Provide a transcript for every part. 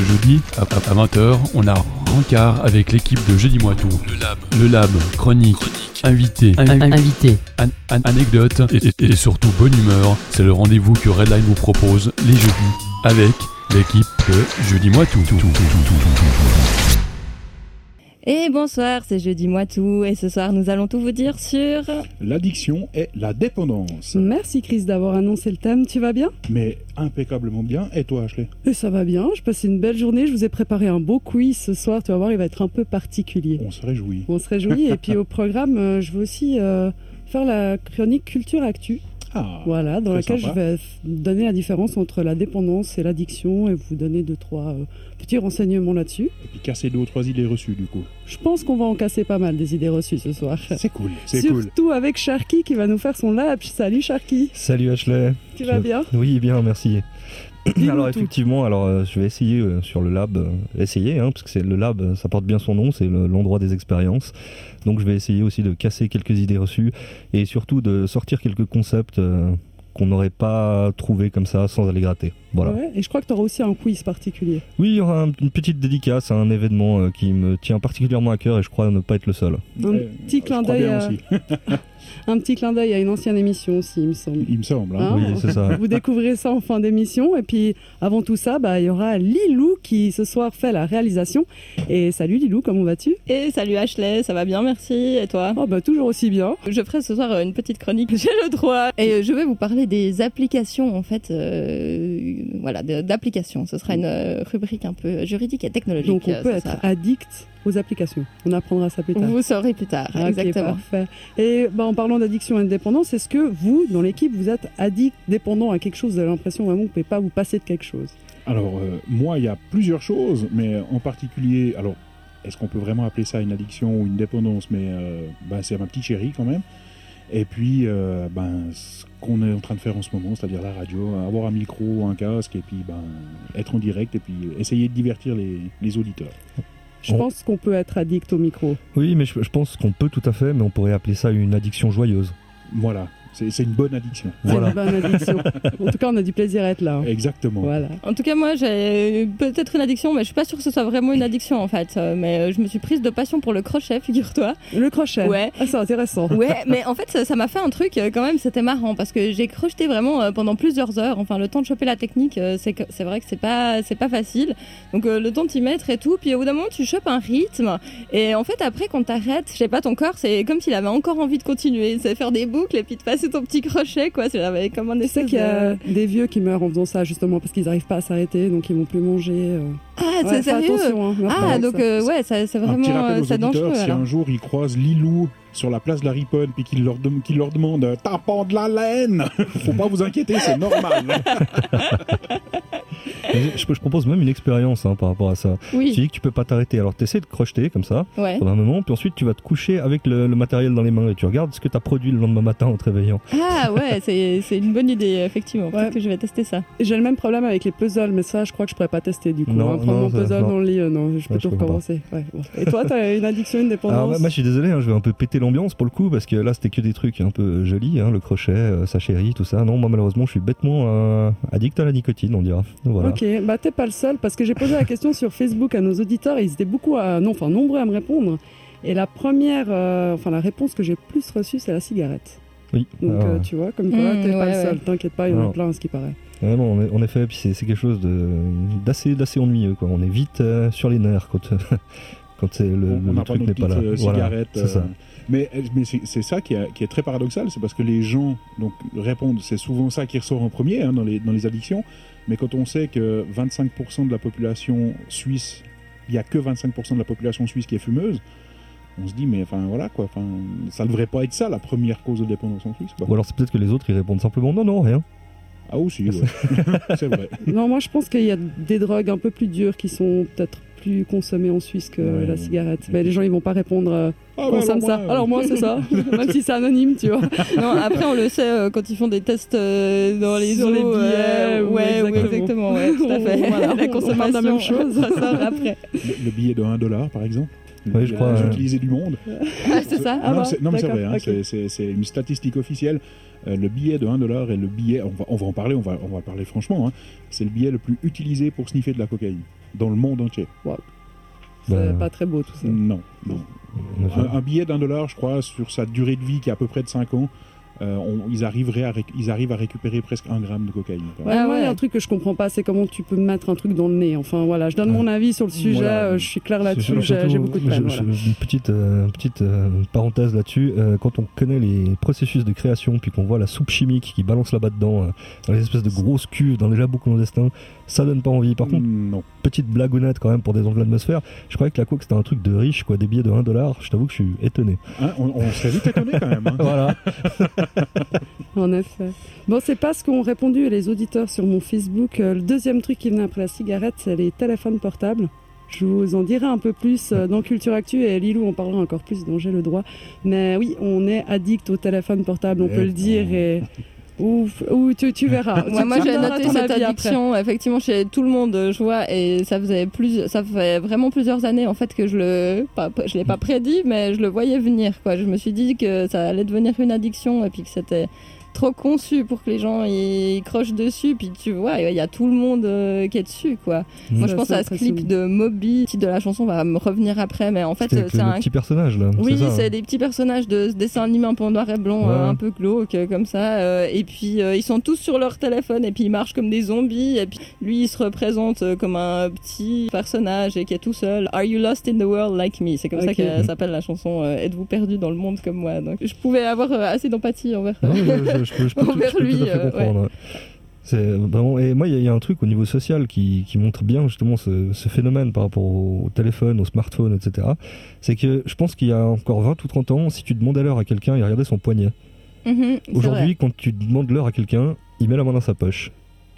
le jeudi, à, 20h, on a Rancard avec l'équipe de Jeudi Moi Tout. Le Lab. Le Lab, chronique, invité, invité, anecdote et, surtout bonne humeur. C'est le rendez-vous que Redline vous propose les jeudis avec l'équipe de Jeudi Moi Tout. Et bonsoir, c'est Jeudi Moi Tout et ce soir nous allons tout vous dire sur l'addiction et la dépendance. Merci Chris d'avoir annoncé le thème, tu vas bien? Mais impeccablement bien, et toi Ashley? Et Ça va bien, je passe une belle journée, je vous ai préparé un beau quiz ce soir, tu vas voir il va être un peu particulier. On se réjouit. On se réjouit. Et puis au programme euh, je veux aussi euh, faire la chronique Culture Actu. Ah, voilà, dans laquelle je vais donner la différence entre la dépendance et l'addiction et vous donner deux, trois euh, petits renseignements là-dessus. Et puis casser deux ou trois idées reçues du coup. Je pense qu'on va en casser pas mal des idées reçues ce soir. C'est cool, c'est cool. Surtout avec Sharky qui va nous faire son lab. Salut Sharky. Salut Ashley. Tu vas bien Oui, bien, merci. alors effectivement, alors euh, je vais essayer euh, sur le lab, essayer, hein, parce que c'est le lab, ça porte bien son nom, c'est l'endroit des expériences. Donc je vais essayer aussi de casser quelques idées reçues et surtout de sortir quelques concepts euh, qu'on n'aurait pas trouvé comme ça sans aller gratter. Voilà. et je crois que tu auras aussi un quiz particulier. Oui, il y aura une petite dédicace à un événement euh, qui me tient particulièrement à cœur et je crois ne pas être le seul. Un petit clin d'œil à... un petit clin d'œil à une ancienne émission aussi, il me semble. Il me semble. Hein. oui, c'est ça. Vous découvrez ça en fin d'émission. Et puis, avant tout ça, bah, il y aura Lilou qui ce soir fait la réalisation. Et salut Lilou, comment vas-tu? Et salut Ashley, ça va bien, merci. Et toi? Oh, bah, Toujours aussi bien. Je ferai ce soir une petite chronique, j'ai le droit. Et je vais vous parler des applications, en fait. Euh, voilà, d'applications. Ce sera une euh, rubrique un peu juridique et technologique. Donc, on peut être addict aux applications. On apprendra ça plus tard. Vous saurez plus tard, exactement. Parfait. Et bah, en parlant d'addiction et de dépendance, est-ce que vous, dans l'équipe, vous êtes addict, dépendant à quelque chose Vous avez l'impression vraiment que vous ne pouvez pas vous passer de quelque chose? Alors, euh, moi, il y a plusieurs choses, mais en particulier, alors, est-ce qu'on peut vraiment appeler ça une addiction ou une dépendance? Mais euh, ben, c'est ma petite chérie quand même. Et puis, euh, ben, ce qu'on est en train de faire en ce moment, c'est-à-dire la radio, avoir un micro, un casque, et puis ben, être en direct, et puis essayer de divertir les, les auditeurs. Je pense qu'on peut être addict au micro. Oui, mais je, je pense qu'on peut tout à fait, mais on pourrait appeler ça une addiction joyeuse. Voilà. C'est une bonne addiction. Voilà. Une bonne addiction. en tout cas, on a du plaisir à être là. Hein. Exactement. Voilà. En tout cas, moi, j'ai peut-être une addiction, mais je suis pas sûre que ce soit vraiment une addiction en fait. Euh, mais euh, je me suis prise de passion pour le crochet, figure-toi. Le crochet. Ouais. Ah, c'est intéressant. Ouais, mais en fait, ça m'a fait un truc euh, quand même. C'était marrant parce que j'ai crocheté vraiment pendant plusieurs heures. Enfin, le temps de choper la technique, c'est c'est vrai que c'est pas c'est pas facile. Donc le temps de t'y mettre et tout. Puis au bout d'un moment, tu chopes un rythme. Et en fait, après, quand t'arrêtes, je sais pas, ton corps, c'est comme s'il avait encore envie de continuer. C'est faire des boucles et puis de passer ton petit crochet quoi. C'est comme un essai qu'il y a des vieux qui meurent en faisant ça, justement, parce qu'ils n'arrivent pas à s'arrêter, donc ils vont plus manger. Euh. Ah, c'est sérieux hein, Ah, donc euh, ouais, c'est vraiment euh, c'est dangereux. Si un jour ils croisent Lilou sur la place de la Riponne puis qu'il leur, leur demande tapant de la laine, faut pas vous inquiéter, c'est normal. je, propose même une expérience hein, par rapport à ça. Oui. Tu dis que tu peux pas t'arrêter, alors tu essaies de crocheter comme ça pendant un moment, puis ensuite tu vas te coucher avec le, matériel dans les mains et tu regardes ce que tu as produit le lendemain matin en te réveillant. Ah ouais, c'est une bonne idée, effectivement. Peut-être que je vais tester ça. J'ai le même problème avec les puzzles, mais ça, je crois que je pourrais pas tester du coup. Non, hein, prendre mon puzzle dans le lit, euh, non, je peux tout recommencer. Et toi, tu as une addiction, une dépendance Moi, je suis désolé, hein, je vais un peu péter l'ambiance pour le coup, parce que là, c'était que des trucs un peu jolis, hein, le crochet, euh, sa chérie, tout ça. Non, moi, malheureusement, je suis bêtement euh, addict à la nicotine, on dira. Voilà. Ok, bah t'es pas le seul parce que j'ai posé la question sur Facebook à nos auditeurs et ils étaient beaucoup à, non, enfin nombreux à me répondre. Et la première, euh, enfin la réponse que j'ai plus reçue, c'est la cigarette. Oui. Donc ah. euh, tu vois, comme quoi, mmh, t'es pas le seul. T'inquiète pas, il y en a plein, ce qui paraît. non, en effet, puis c'est quelque chose d'assez d'assez ennuyeux. Quoi. On est vite euh, sur les nerfs quand, quand le, le, truc n'est pas là. Cigarette, c'est ça. Mais, mais c'est ça qui, qui, est très paradoxal, c'est parce que les gens donc, répondent, c'est souvent ça qui ressort en premier hein, dans, les, dans les addictions, mais quand on sait que 25% de la population suisse, il n'y a que 25% de la population suisse qui est fumeuse, on se dit, mais enfin voilà quoi, enfin, ça ne devrait pas être ça la première cause de dépendance en Suisse. Ou alors c'est peut-être que les autres ils répondent simplement non, non, rien. Ah aussi, c'est vrai. Non, moi je pense qu'il y a des drogues un peu plus dures qui sont peut-être plus consommées en Suisse que la cigarette. Mais les gens ils vont pas répondre. Euh, ah bah alors ça. alors moi c'est ça, même si c'est anonyme, tu vois. Non, après on le sait euh, quand ils font des tests euh, dans les Sur les billets. ouais, exactement, ouais, tout à fait. Voilà, la consommation, la même chose. ça sort après. Le, billet de 1 dollar par exemple Oui, je crois. utilisés du monde. Ah, c'est ça Non, mais c'est vrai, hein, c'est une statistique officielle. le billet de 1 dollar est le billet, on va, on va en parler, on va, on va parler franchement, hein, c'est le billet le plus utilisé pour sniffer de la cocaïne dans le monde entier. Wow. C'est bah, pas très beau tout ça. Non, non. Un, un billet d'un dollar, je crois, sur sa durée de vie qui est à peu près de 5 ans, euh, ils, arriveraient à ils arrivent à récupérer presque un gramme de cocaïne. Ouais, ouais, un truc que je comprends pas, c'est comment tu peux mettre un truc dans le nez. Enfin voilà, je donne mon avis sur le sujet, euh, je suis clair là-dessus, j'ai beaucoup de peine. Une petite, euh, petite parenthèse là-dessus, quand on connaît les processus de création, puis qu'on voit la soupe chimique qui balance là-bas dedans, dans les espèces de grosses cuves, dans les labos clandestins, ça donne pas envie. Par contre, non. petite blagounette quand même pour des de l'atmosphère. Je croyais que la coke c'était un truc de riche, quoi, des billets de 1 dollar. Je t'avoue que je suis étonné. Hein, on, serait vite étonné quand même. Hein. voilà. en effet. Bon, c'est pas ce qu'ont répondu les auditeurs sur mon Facebook. Euh, le deuxième truc qui venait après la cigarette, c'est les téléphones portables. Je vous en dirai un peu plus euh, dans Culture Actu et Lilou en parlera encore plus dont j'ai le droit. Mais oui, on est addict au téléphone portable, on peut le dire. Et ou, tu, verras. moi, j'ai noté cette addiction effectivement chez tout le monde, je vois, et ça faisait plus, ça fait vraiment plusieurs années en fait que je le, pas, je l'ai pas prédit, mais je le voyais venir. Quoi. Je me suis dit que ça allait devenir une addiction et puis que c'était trop conçu pour que les gens y crochent dessus. Puis tu vois, il y a tout le monde euh, qui est dessus, quoi. Moi, je pense à ce clip de Moby. Le titre de la chanson va me revenir après, mais en fait, c'est un petit personnage là. Oui, c'est hein. des petits personnages de dessin animé un peu en noir et blanc, euh, un peu glauque, comme ça. Euh, et puis ils sont tous sur leur téléphone et puis ils marchent comme des zombies. Et puis lui, il se représente comme un petit personnage et qui est tout seul. Are you lost in the world like me? C'est comme ça que s'appelle la chanson. Êtes-vous perdu dans le monde comme moi? Donc je pouvais avoir assez d'empathie envers je peux, je peux, tout, à fait comprendre. et moi, il y, a un truc au niveau social qui, qui montre bien justement ce, ce, phénomène par rapport au téléphone, au smartphone, etc. C'est que je pense qu'il y a encore 20 ou 30 ans, si tu demandais l'heure à quelqu'un, il regardait son poignet. Mhm, Aujourd'hui, quand tu demandes l'heure à quelqu'un, il met la main dans sa poche.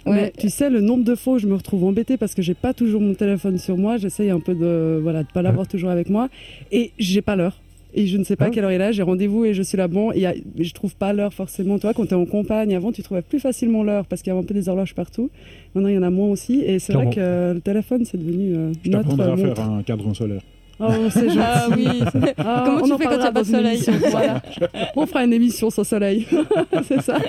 Ouais. tu sais, le nombre de fois où je me retrouve embêtée parce que j'ai pas toujours mon téléphone sur moi, j'essaye un peu de voilà de pas l'avoir toujours avec moi et j'ai pas l'heure et je ne sais pas ah. quelle heure il est là, j'ai rendez-vous et je suis là bon et je trouve pas l'heure forcément. Toi, quand tu es en campagne, avant tu trouvais plus facilement l'heure parce qu'il y avait un peu des horloges partout. Maintenant il y en a moins aussi et c'est vrai que le téléphone c'est devenu euh, je notre à faire un cadran solaire. Oh, c'est gentil. Ah oui. Ah, Comment tu fais quand il n'y a pas de soleil voilà. On fera une émission sans soleil. c'est ça.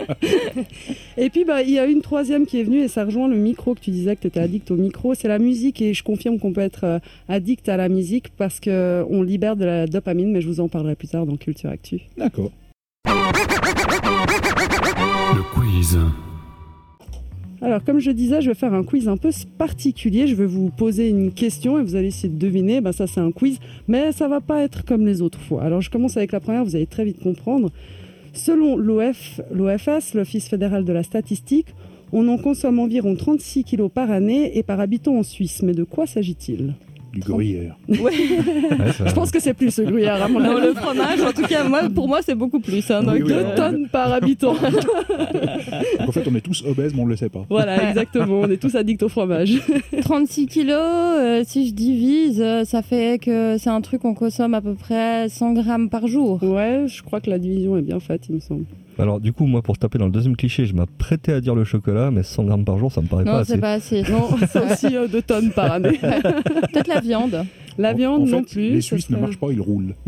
Et puis, bah, il y a une troisième qui est venue et ça rejoint le micro que tu disais que tu étais addict au micro. C'est la musique et je confirme qu'on peut être euh, addict à la musique parce qu'on libère de la dopamine, mais je vous en parlerai plus tard dans Culture Actu. D'accord. Le quiz. Alors, comme je disais, je vais faire un quiz un peu particulier. Je vais vous poser une question et vous allez essayer de deviner. Ben, ça, c'est un quiz, mais ça va pas être comme les autres fois. Alors, je commence avec la première, vous allez très vite comprendre. Selon l'OFS, l'Office fédéral de la statistique, on en consomme environ 36 kg par année et par habitant en Suisse. Mais de quoi s'agit-il? Du gruyère. Ouais. je pense que c'est plus le gruyère à mon avis. le fromage, en tout cas, moi, pour moi, c'est beaucoup plus. Hein, donc, deux tonnes par habitant. en fait, on est tous obèses, mais on ne le sait pas. Voilà, exactement. On est tous addicts au fromage. 36 kilos, euh, si je divise, euh, ça fait que c'est un truc qu'on consomme à peu près 100 grammes par jour. Ouais, je crois que la division est bien faite, il me semble. Alors du coup, moi pour taper dans le deuxième cliché, je m'apprêtais à dire le chocolat, mais 100 grammes par jour, ça me paraît pas assez. Non, c'est pas assez. Non, c'est aussi euh, 2 tonnes par année. Peut-être la viande. La viande non plus. Les Suisses ne marchent pas, ils roulent.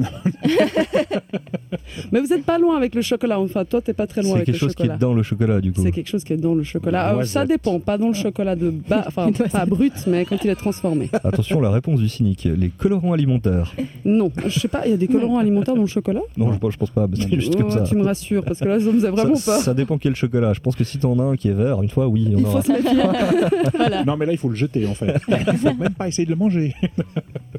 mais vous n'êtes pas loin avec le chocolat. Enfin, toi, tu n'es pas très loin avec le chocolat. C'est quelque chose qui est dans le chocolat, du coup. C'est quelque chose qui est dans le chocolat. ça dépend, pas dans le chocolat de bas, enfin pas brut, mais quand il est transformé. Attention, la réponse du cynique. Les colorants alimentaires. Non, je sais pas. Il y a des colorants alimentaires dans le chocolat? Non, je, je pense pas. C'est juste comme ça. Tu me rassures parce que là, ça me faisait vraiment ça, pas. Ça dépend quel chocolat. Je pense que si t'en as un qui est vert, une fois, oui, il, faut se méfier. Non, mais là, il faut le jeter en fait. Il faut même pas essayer de le manger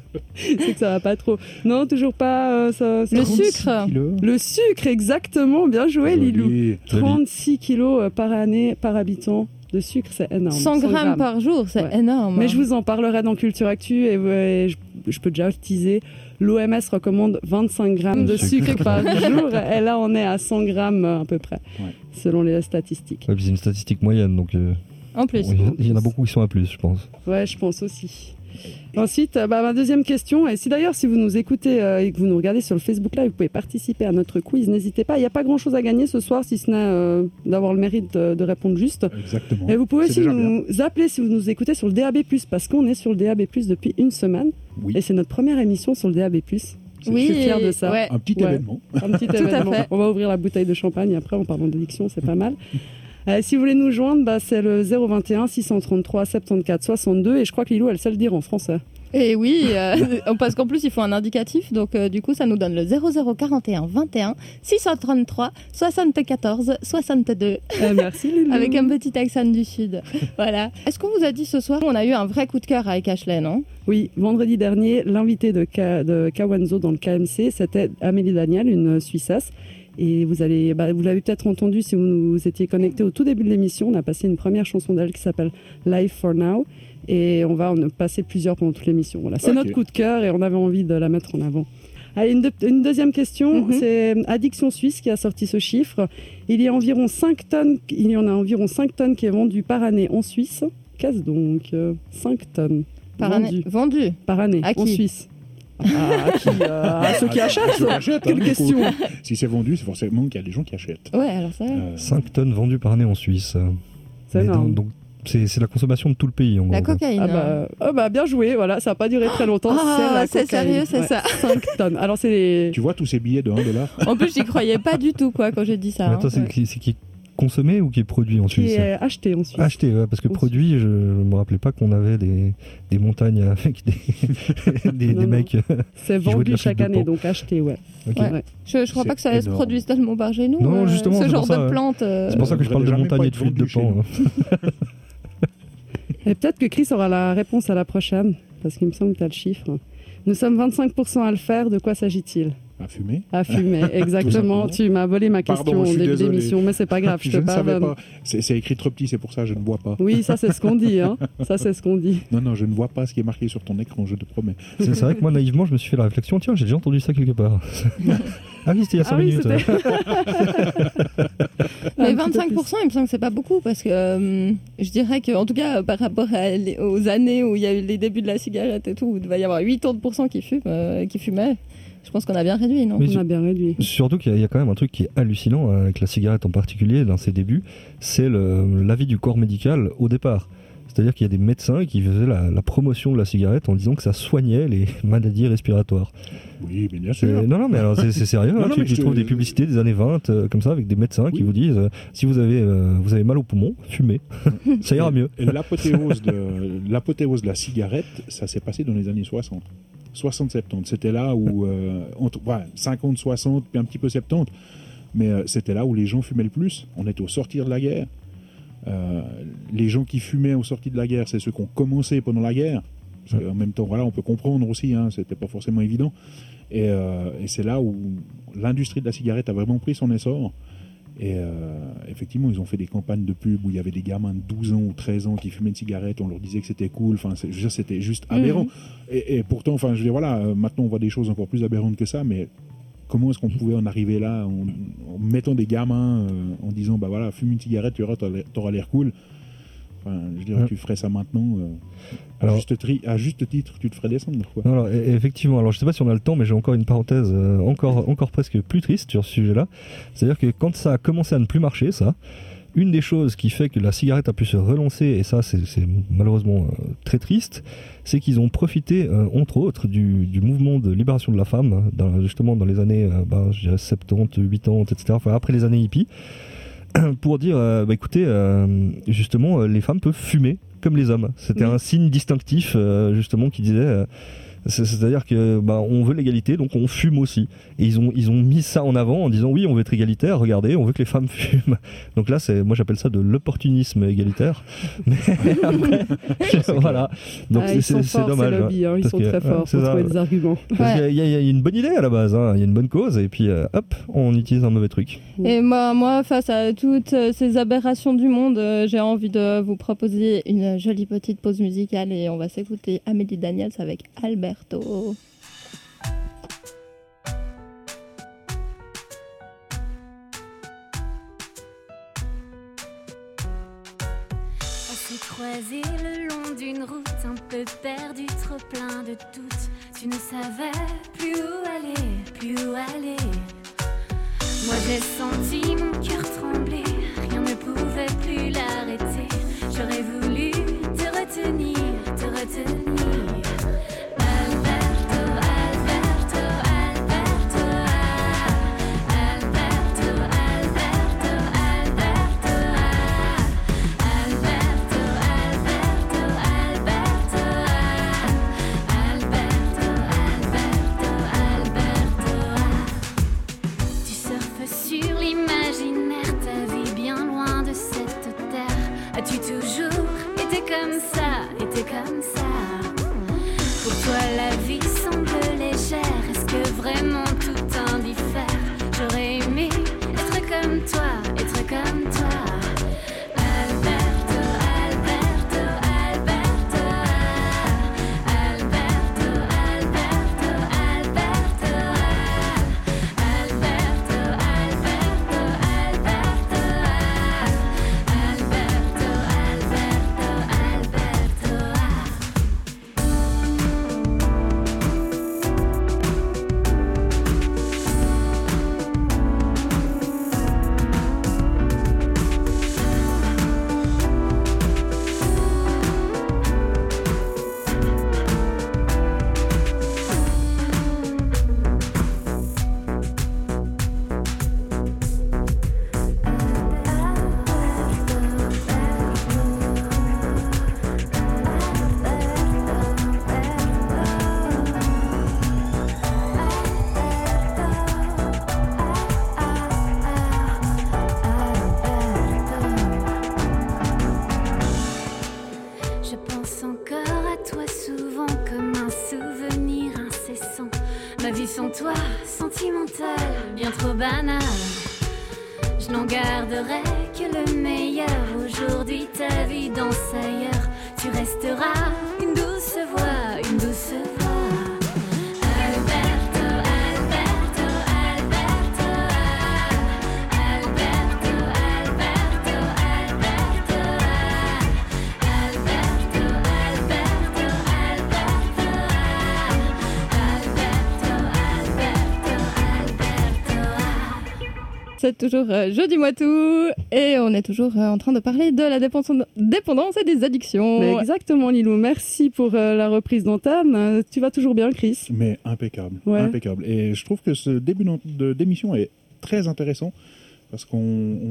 c'est que ça va pas trop. Non, toujours pas. Euh, ça, le sucre. Le sucre, exactement. Bien joué, Lilou. 36 kilos euh, par année, par habitant. De sucre, c'est énorme. 100, grammes, par jour, c'est énorme. Mais je vous en parlerai dans Culture Actu et, je, peux déjà teaser. L'OMS recommande 25 grammes de sucre par jour et là on est à 100 grammes à peu près, selon les statistiques. c'est une statistique moyenne donc. Euh, En plus. Il y en a beaucoup qui sont à plus, je pense. Ouais, je pense aussi. Ensuite, euh, bah, ma deuxième question, et si d'ailleurs, si vous nous écoutez euh, et que vous nous regardez sur le Facebook Live, vous pouvez participer à notre quiz, n'hésitez pas. Il n'y a pas grand-chose à gagner ce soir, si ce n'est euh, d'avoir le mérite de, de répondre juste. Exactement. Et vous pouvez aussi nous appeler si vous nous écoutez sur le DAB+, parce qu'on est sur le DAB+, depuis une semaine, Oui, et c'est notre première émission sur le DAB+. Oui, je suis fière de ça. ouais. un petit Ouais. événement. Un petit à événement. fait. On va ouvrir la bouteille de champagne après en parlant d'addiction, c'est pas mal. Euh, si vous voulez nous joindre, bah, c'est le 021 633 74 62 et je crois que Lilou, elle sait le dire en français. Et oui, euh, parce qu'en plus, il faut un indicatif. Donc, euh, du coup, ça nous donne le 0041 21 633 74 62 Euh, merci Lilou. avec un petit accent du Sud. Voilà. Est-ce qu'on vous a dit ce soir On a eu un vrai coup de cœur avec Ashley, non? Oui, vendredi dernier, l'invité de, Ka- de Kawanzo dans le KMC, c'était Amélie Daniel, une Suissesse. Et vous allez, bah, vous l'avez peut-être entendu si vous nous étiez connecté au tout début de l'émission. On a passé une première chanson d'elle qui s'appelle Life for Now. Et on va en passer plusieurs pendant toute l'émission. Voilà, c'est notre coup de cœur et on avait envie de la mettre en avant. Allez, une, deux- une deuxième question, Mhm. c'est Addiction Suisse qui a sorti ce chiffre. Il y a environ 5 tonnes, il y en a environ 5 tonnes qui est vendu par année en Suisse. Qu'est-ce donc euh, 5 tonnes Par vendues année. Vendu. par année À en Suisse. Ah, à qui euh, À ceux qui Ah, achètent ceux qui achètent, hein, Quelle coup. question Si c'est vendu, c'est forcément qu'il y a des gens qui achètent. Ouais, alors ça. Euh, 5 tonnes vendues par année en Suisse. C'est énorme. donc, c'est c'est la consommation de tout le pays, en La gros. cocaïne. Ah bah, ah bah, bien joué, voilà, ça n'a pas duré très longtemps. Ah, c'est sérieux, c'est Ouais, ça. 5 tonnes. Alors c'est les... Tu vois tous ces billets de 1 dollar? En plus, j'y croyais pas du tout, quoi, quand j'ai dit ça. Hein. attends, c'est ouais. qui, consommé ou qui est produit en qui Suisse est acheté en Suisse. Acheté, ouais, parce que En produit, je, je me rappelais pas qu'on avait des, des montagnes avec des, des, Non, des non. mecs. C'est jouaient de vendu la chaque année, donc acheté, ouais. Ok. Ouais. Ouais. Je, je crois C'est pas que ça se produise tellement par chez nous. Non, euh, justement, ce c'est genre pour ça, de plante. euh, C'est pour ça que je parle de montagne et de flûte de pan. hein. Et peut-être que Chris aura la réponse à la prochaine, parce qu'il me semble que tu as le chiffre. Nous sommes 25% à le faire, de quoi s'agit-il? À fumer À fumer, exactement. tu m'as volé ma question au début désolé. d'émission, mais c'est pas grave, je Je te ne savais pas. C'est écrit trop petit, c'est pour ça que je ne vois pas. Oui, ça c'est ce qu'on dit, hein. Ça c'est ce qu'on dit. Non, non, je ne vois pas ce qui est marqué sur ton écran, je te promets. C'est vrai que moi, naïvement, je me suis fait la réflexion tiens, j'ai déjà entendu ça quelque part. ah oui, c'était il y a 5 Ah minutes. Mais Un petit peu 25%, il me semble que c'est pas beaucoup parce que euh, je dirais que, en tout cas, par rapport à aux années où il y a eu les débuts de la cigarette et tout, où il devait y avoir 80% qui, fument, euh, qui fumaient, je pense qu'on a bien réduit, non On a bien réduit. Surtout qu'il y, a- il y a quand même un truc qui est hallucinant euh, avec la cigarette en particulier dans ses débuts, c'est le- l'avis du corps médical au départ. C'est-à-dire qu'il y a des médecins qui faisaient la, la promotion de la cigarette en disant que ça soignait les maladies respiratoires. Oui, mais bien sûr. Non, non, mais alors c'est sérieux. Non, hein, non, tu, trouves des publicités des années 20 euh, comme ça avec des médecins qui vous disent euh, si vous avez, euh, vous avez mal au poumon, fumez. ça ira mieux. Et L'apothéose de, l'apothéose de la cigarette, ça s'est passé dans les années 60. 60-70. C'était là où, euh, entre, ouais, 50-60, puis un petit peu 70. Mais euh, c'était là où les gens fumaient le plus. On était au sortir de la guerre. Euh, les gens qui fumaient au sortir de la guerre, c'est ceux qui ont commencé pendant la guerre. Parce qu'en même temps, voilà, on peut comprendre aussi, hein, c'était pas forcément évident. Et, euh, et c'est là où l'industrie de la cigarette a vraiment pris son essor. Et euh, effectivement, ils ont fait des campagnes de pub où il y avait des gamins de 12 ans ou 13 ans qui fumaient une cigarette, on leur disait que c'était cool, enfin, c'était juste aberrant. Mhm. Et, et pourtant, enfin, je veux dire, voilà, euh, maintenant on voit des choses encore plus aberrantes que ça, mais comment est-ce qu'on pouvait en arriver là en, en mettant des gamins, euh, en disant, bah voilà, fume une cigarette, tu auras, t'auras l'air cool. Enfin, je dirais, Ouais. tu ferais ça maintenant. euh, à, Alors- juste tri- à juste titre, tu te ferais descendre. Quoi. Alors, effectivement, alors je sais pas si on a le temps, mais j'ai encore une parenthèse euh, encore, encore presque plus triste sur ce sujet-là. C'est-à-dire que quand ça a commencé à ne plus marcher, ça, une des choses qui fait que la cigarette a pu se relancer, et ça c'est c'est malheureusement euh, très triste, c'est qu'ils ont profité, euh, entre autres, du, du mouvement de libération de la femme, dans- justement dans les années euh, bah, je dirais 70, 80, etc., enfin après les années hippies, pour dire, euh, bah, écoutez, euh, justement, euh, les femmes peuvent fumer comme les hommes. C'était Oui. un signe distinctif, euh, justement, qui disait... c'est- C'est-à-dire que bah, on veut l'égalité, donc on fume aussi. Et ils ont ils ont mis ça en avant en disant oui, on veut être égalitaire. Regardez, on veut que les femmes fument. Donc là, c'est moi j'appelle ça de l'opportunisme égalitaire. Mais après, voilà. Donc Ah, c'est- ils sont c'est c'est forts, dommage. ces lobbies, hein, ils sont que, très forts pour trouver des arguments. Y, a- il y a une bonne idée à la base, hein. il y a une bonne cause, et puis euh, hop, on utilise un mauvais truc. Et moi, moi, face à toutes euh, ces aberrations du monde, euh, j'ai envie de vous proposer une jolie petite pause musicale et on va s'écouter Amélie Daniels avec Alberto. I see choisi le long d'une route un peu perdue, trop plein de doutes. Tu ne savais plus où aller, plus où aller. Moi j'ai senti mon cœur trembler, rien ne pouvait plus l'arrêter. J'aurais voulu te retenir, te retenir. Comme ça, été comme ça. Pour toi la vie semble légère, est-ce que vraiment C'est toujours euh, Jeudi moi tout et on est toujours euh, en train de parler de la dépendance, et des addictions. Mais exactement, Lilou. Merci pour euh, la reprise d'antenne. Euh, Tu vas toujours bien, Chris? Mais impeccable, Ouais. impeccable. Et je trouve que ce début d'émission est très intéressant parce qu'on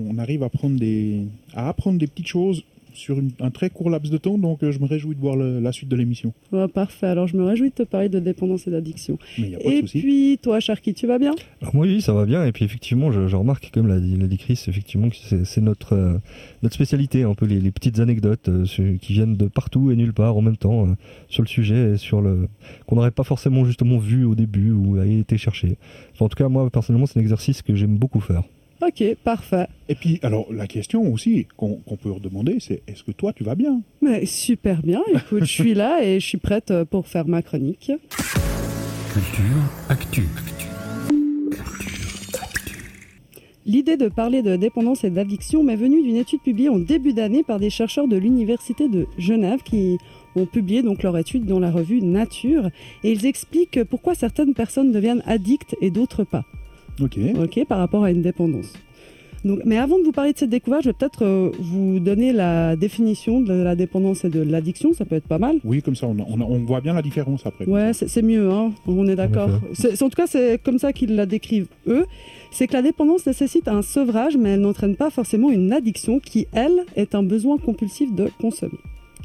on arrive à prendre des, à apprendre des petites choses sur une- un très court laps de temps. Donc euh, je me réjouis de voir le- la suite de l'émission. Ouais, Parfait. Alors, je me réjouis de te parler de dépendance et d'addiction. Et puis, toi, Sharky, tu vas bien? Alors moi, oui, ça va bien. Et puis effectivement, je, je remarque, comme l'a dit, dit Chris, effectivement, que c'est notre, euh, notre spécialité, un peu les, les petites anecdotes euh, qui viennent de partout et nulle part en même temps euh, sur le sujet et sur le qu'on n'aurait pas forcément justement vu au début ou a été cherché. Enfin, en tout cas, moi personnellement, c'est un exercice que j'aime beaucoup faire. Ok, parfait. Et puis, alors, la question aussi qu'on qu'on peut redemander, c'est est-ce que toi, tu vas bien? Mais super bien. Écoute, je suis là et je suis prête euh, pour faire ma chronique. Culture, actu. L'idée de parler de dépendance et d'addiction m'est venue d'une étude publiée en début d'année par des chercheurs de l'université de Genève qui ont publié donc leur étude dans la revue Nature et ils expliquent pourquoi certaines personnes deviennent addictes et d'autres pas. Ok. Ok, par rapport à une dépendance. Donc, mais avant de vous parler de cette découverte, je vais peut-être euh, vous donner la définition de la dépendance et de l'addiction. Ça peut être pas mal. Oui, comme ça, on, on- on voit bien la différence après. Ouais, c'est c'est mieux, hein, on est d'accord. En tout cas, c'est comme ça qu'ils la décrivent, eux. C'est que la dépendance nécessite un sevrage, mais elle n'entraîne pas forcément une addiction qui, elle, est un besoin compulsif de consommer.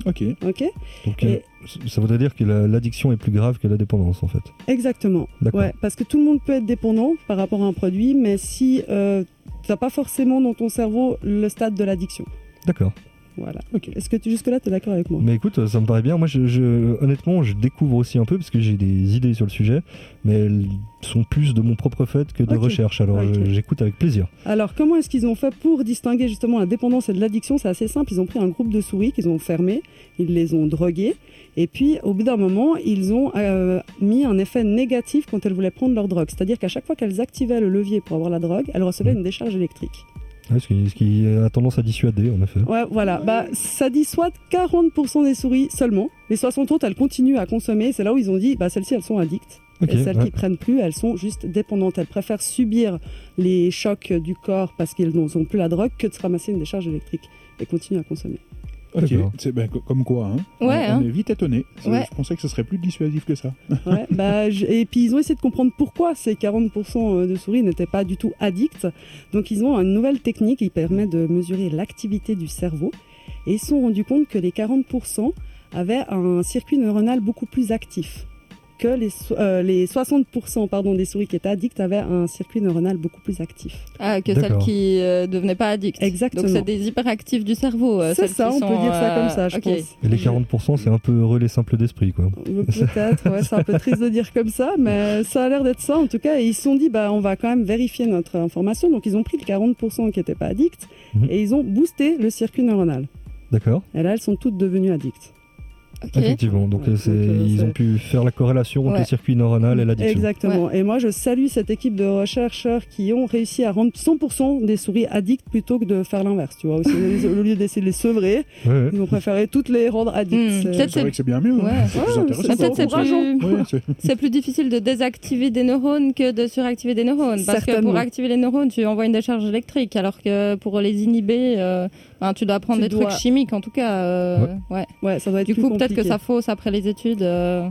Ok. Ok? Donc, Et- euh, ça voudrait dire que la- l'addiction est plus grave que la dépendance, en fait. Exactement. Ouais, parce que tout le monde peut être dépendant par rapport à un produit, mais si euh, tu n'as pas forcément dans ton cerveau le stade de l'addiction. D'accord. Voilà. Ok. Est-ce que jusque-là, tu es d'accord avec moi? Mais écoute, ça me paraît bien. Moi, je, je- honnêtement, je découvre aussi un peu parce que j'ai des idées sur le sujet, mais elles sont plus de mon propre fait que de recherche. Alors, je- j'écoute avec plaisir. Alors, comment est-ce qu'ils ont fait pour distinguer justement la dépendance et de l'addiction? C'est assez simple. Ils ont pris un groupe de souris qu'ils ont fermé, ils les ont droguées, et puis au bout d'un moment, ils ont euh, mis un effet négatif quand elles voulaient prendre leur drogue. C'est-à-dire qu'à chaque fois qu'elles activaient le levier pour avoir la drogue, elles recevaient Mhm. une décharge électrique. Ouais, ce, qui, ce qui a tendance à dissuader, en effet. Ouais, voilà. Bah, ça dissuade 40% des souris seulement. Les 60 autres, elles continuent à consommer. C'est là où ils ont dit, bah, celles-ci, elles sont addictes. Et celles ouais. qui prennent plus, elles sont juste dépendantes. Elles préfèrent subir les chocs du corps parce qu'elles n'ont plus la drogue que de se ramasser une décharge électrique et continuent à consommer. Ok, c'est ben, co- comme quoi, hein. Ouais, on, hein. on est vite étonné. Ouais. Je pensais que ce serait plus dissuasif que ça. Ouais, bah, je- et puis ils ont essayé de comprendre pourquoi ces 40% de souris n'étaient pas du tout addictes. Donc ils ont une nouvelle technique qui permet de mesurer l'activité du cerveau. Et ils se sont rendus compte que les 40% avaient un circuit neuronal beaucoup plus actif. Que les, so- euh, les 60% pardon, des souris qui étaient addictes avaient un circuit neuronal beaucoup plus actif. Ah, que celles qui euh, devenaient pas addictes. Exactement. Donc c'est des hyperactifs du cerveau. euh, C'est ça, qui on peut dire ça comme ça, je pense. Et les 40%, c'est un peu heureux les simples d'esprit, quoi. Peut-être, ouais, c'est un peu triste de dire comme ça, mais ça a l'air d'être ça en tout cas. Et ils se sont dit, bah, on va quand même vérifier notre information. Donc ils ont pris les 40% qui n'étaient pas addicts Mhm. et ils ont boosté le circuit neuronal. D'accord Et là, elles sont toutes devenues addictes. Effectivement. Donc, Ouais, euh, c'est- donc, euh, ils c'est- ont pu faire la corrélation entre Ouais. le circuit neuronal et l'addiction. Exactement. Et moi, je salue cette équipe de chercheurs qui ont réussi à rendre 100% des souris addictes plutôt que de faire l'inverse. Tu vois, Aussi, au lieu d'essayer de les sevrer, ils ont préféré toutes les rendre addictes. Hmm, C'est- vrai que c'est bien mieux. Ouais. C'est plus difficile de désactiver des neurones que de suractiver des neurones. Parce que pour activer les neurones, tu envoies une décharge électrique, alors que pour les inhiber, euh, ben, tu dois prendre Tu des dois- trucs chimiques en tout cas. euh, ouais. Ouais, ça doit être Du coup, peut-être que ça fausse après les études. euh,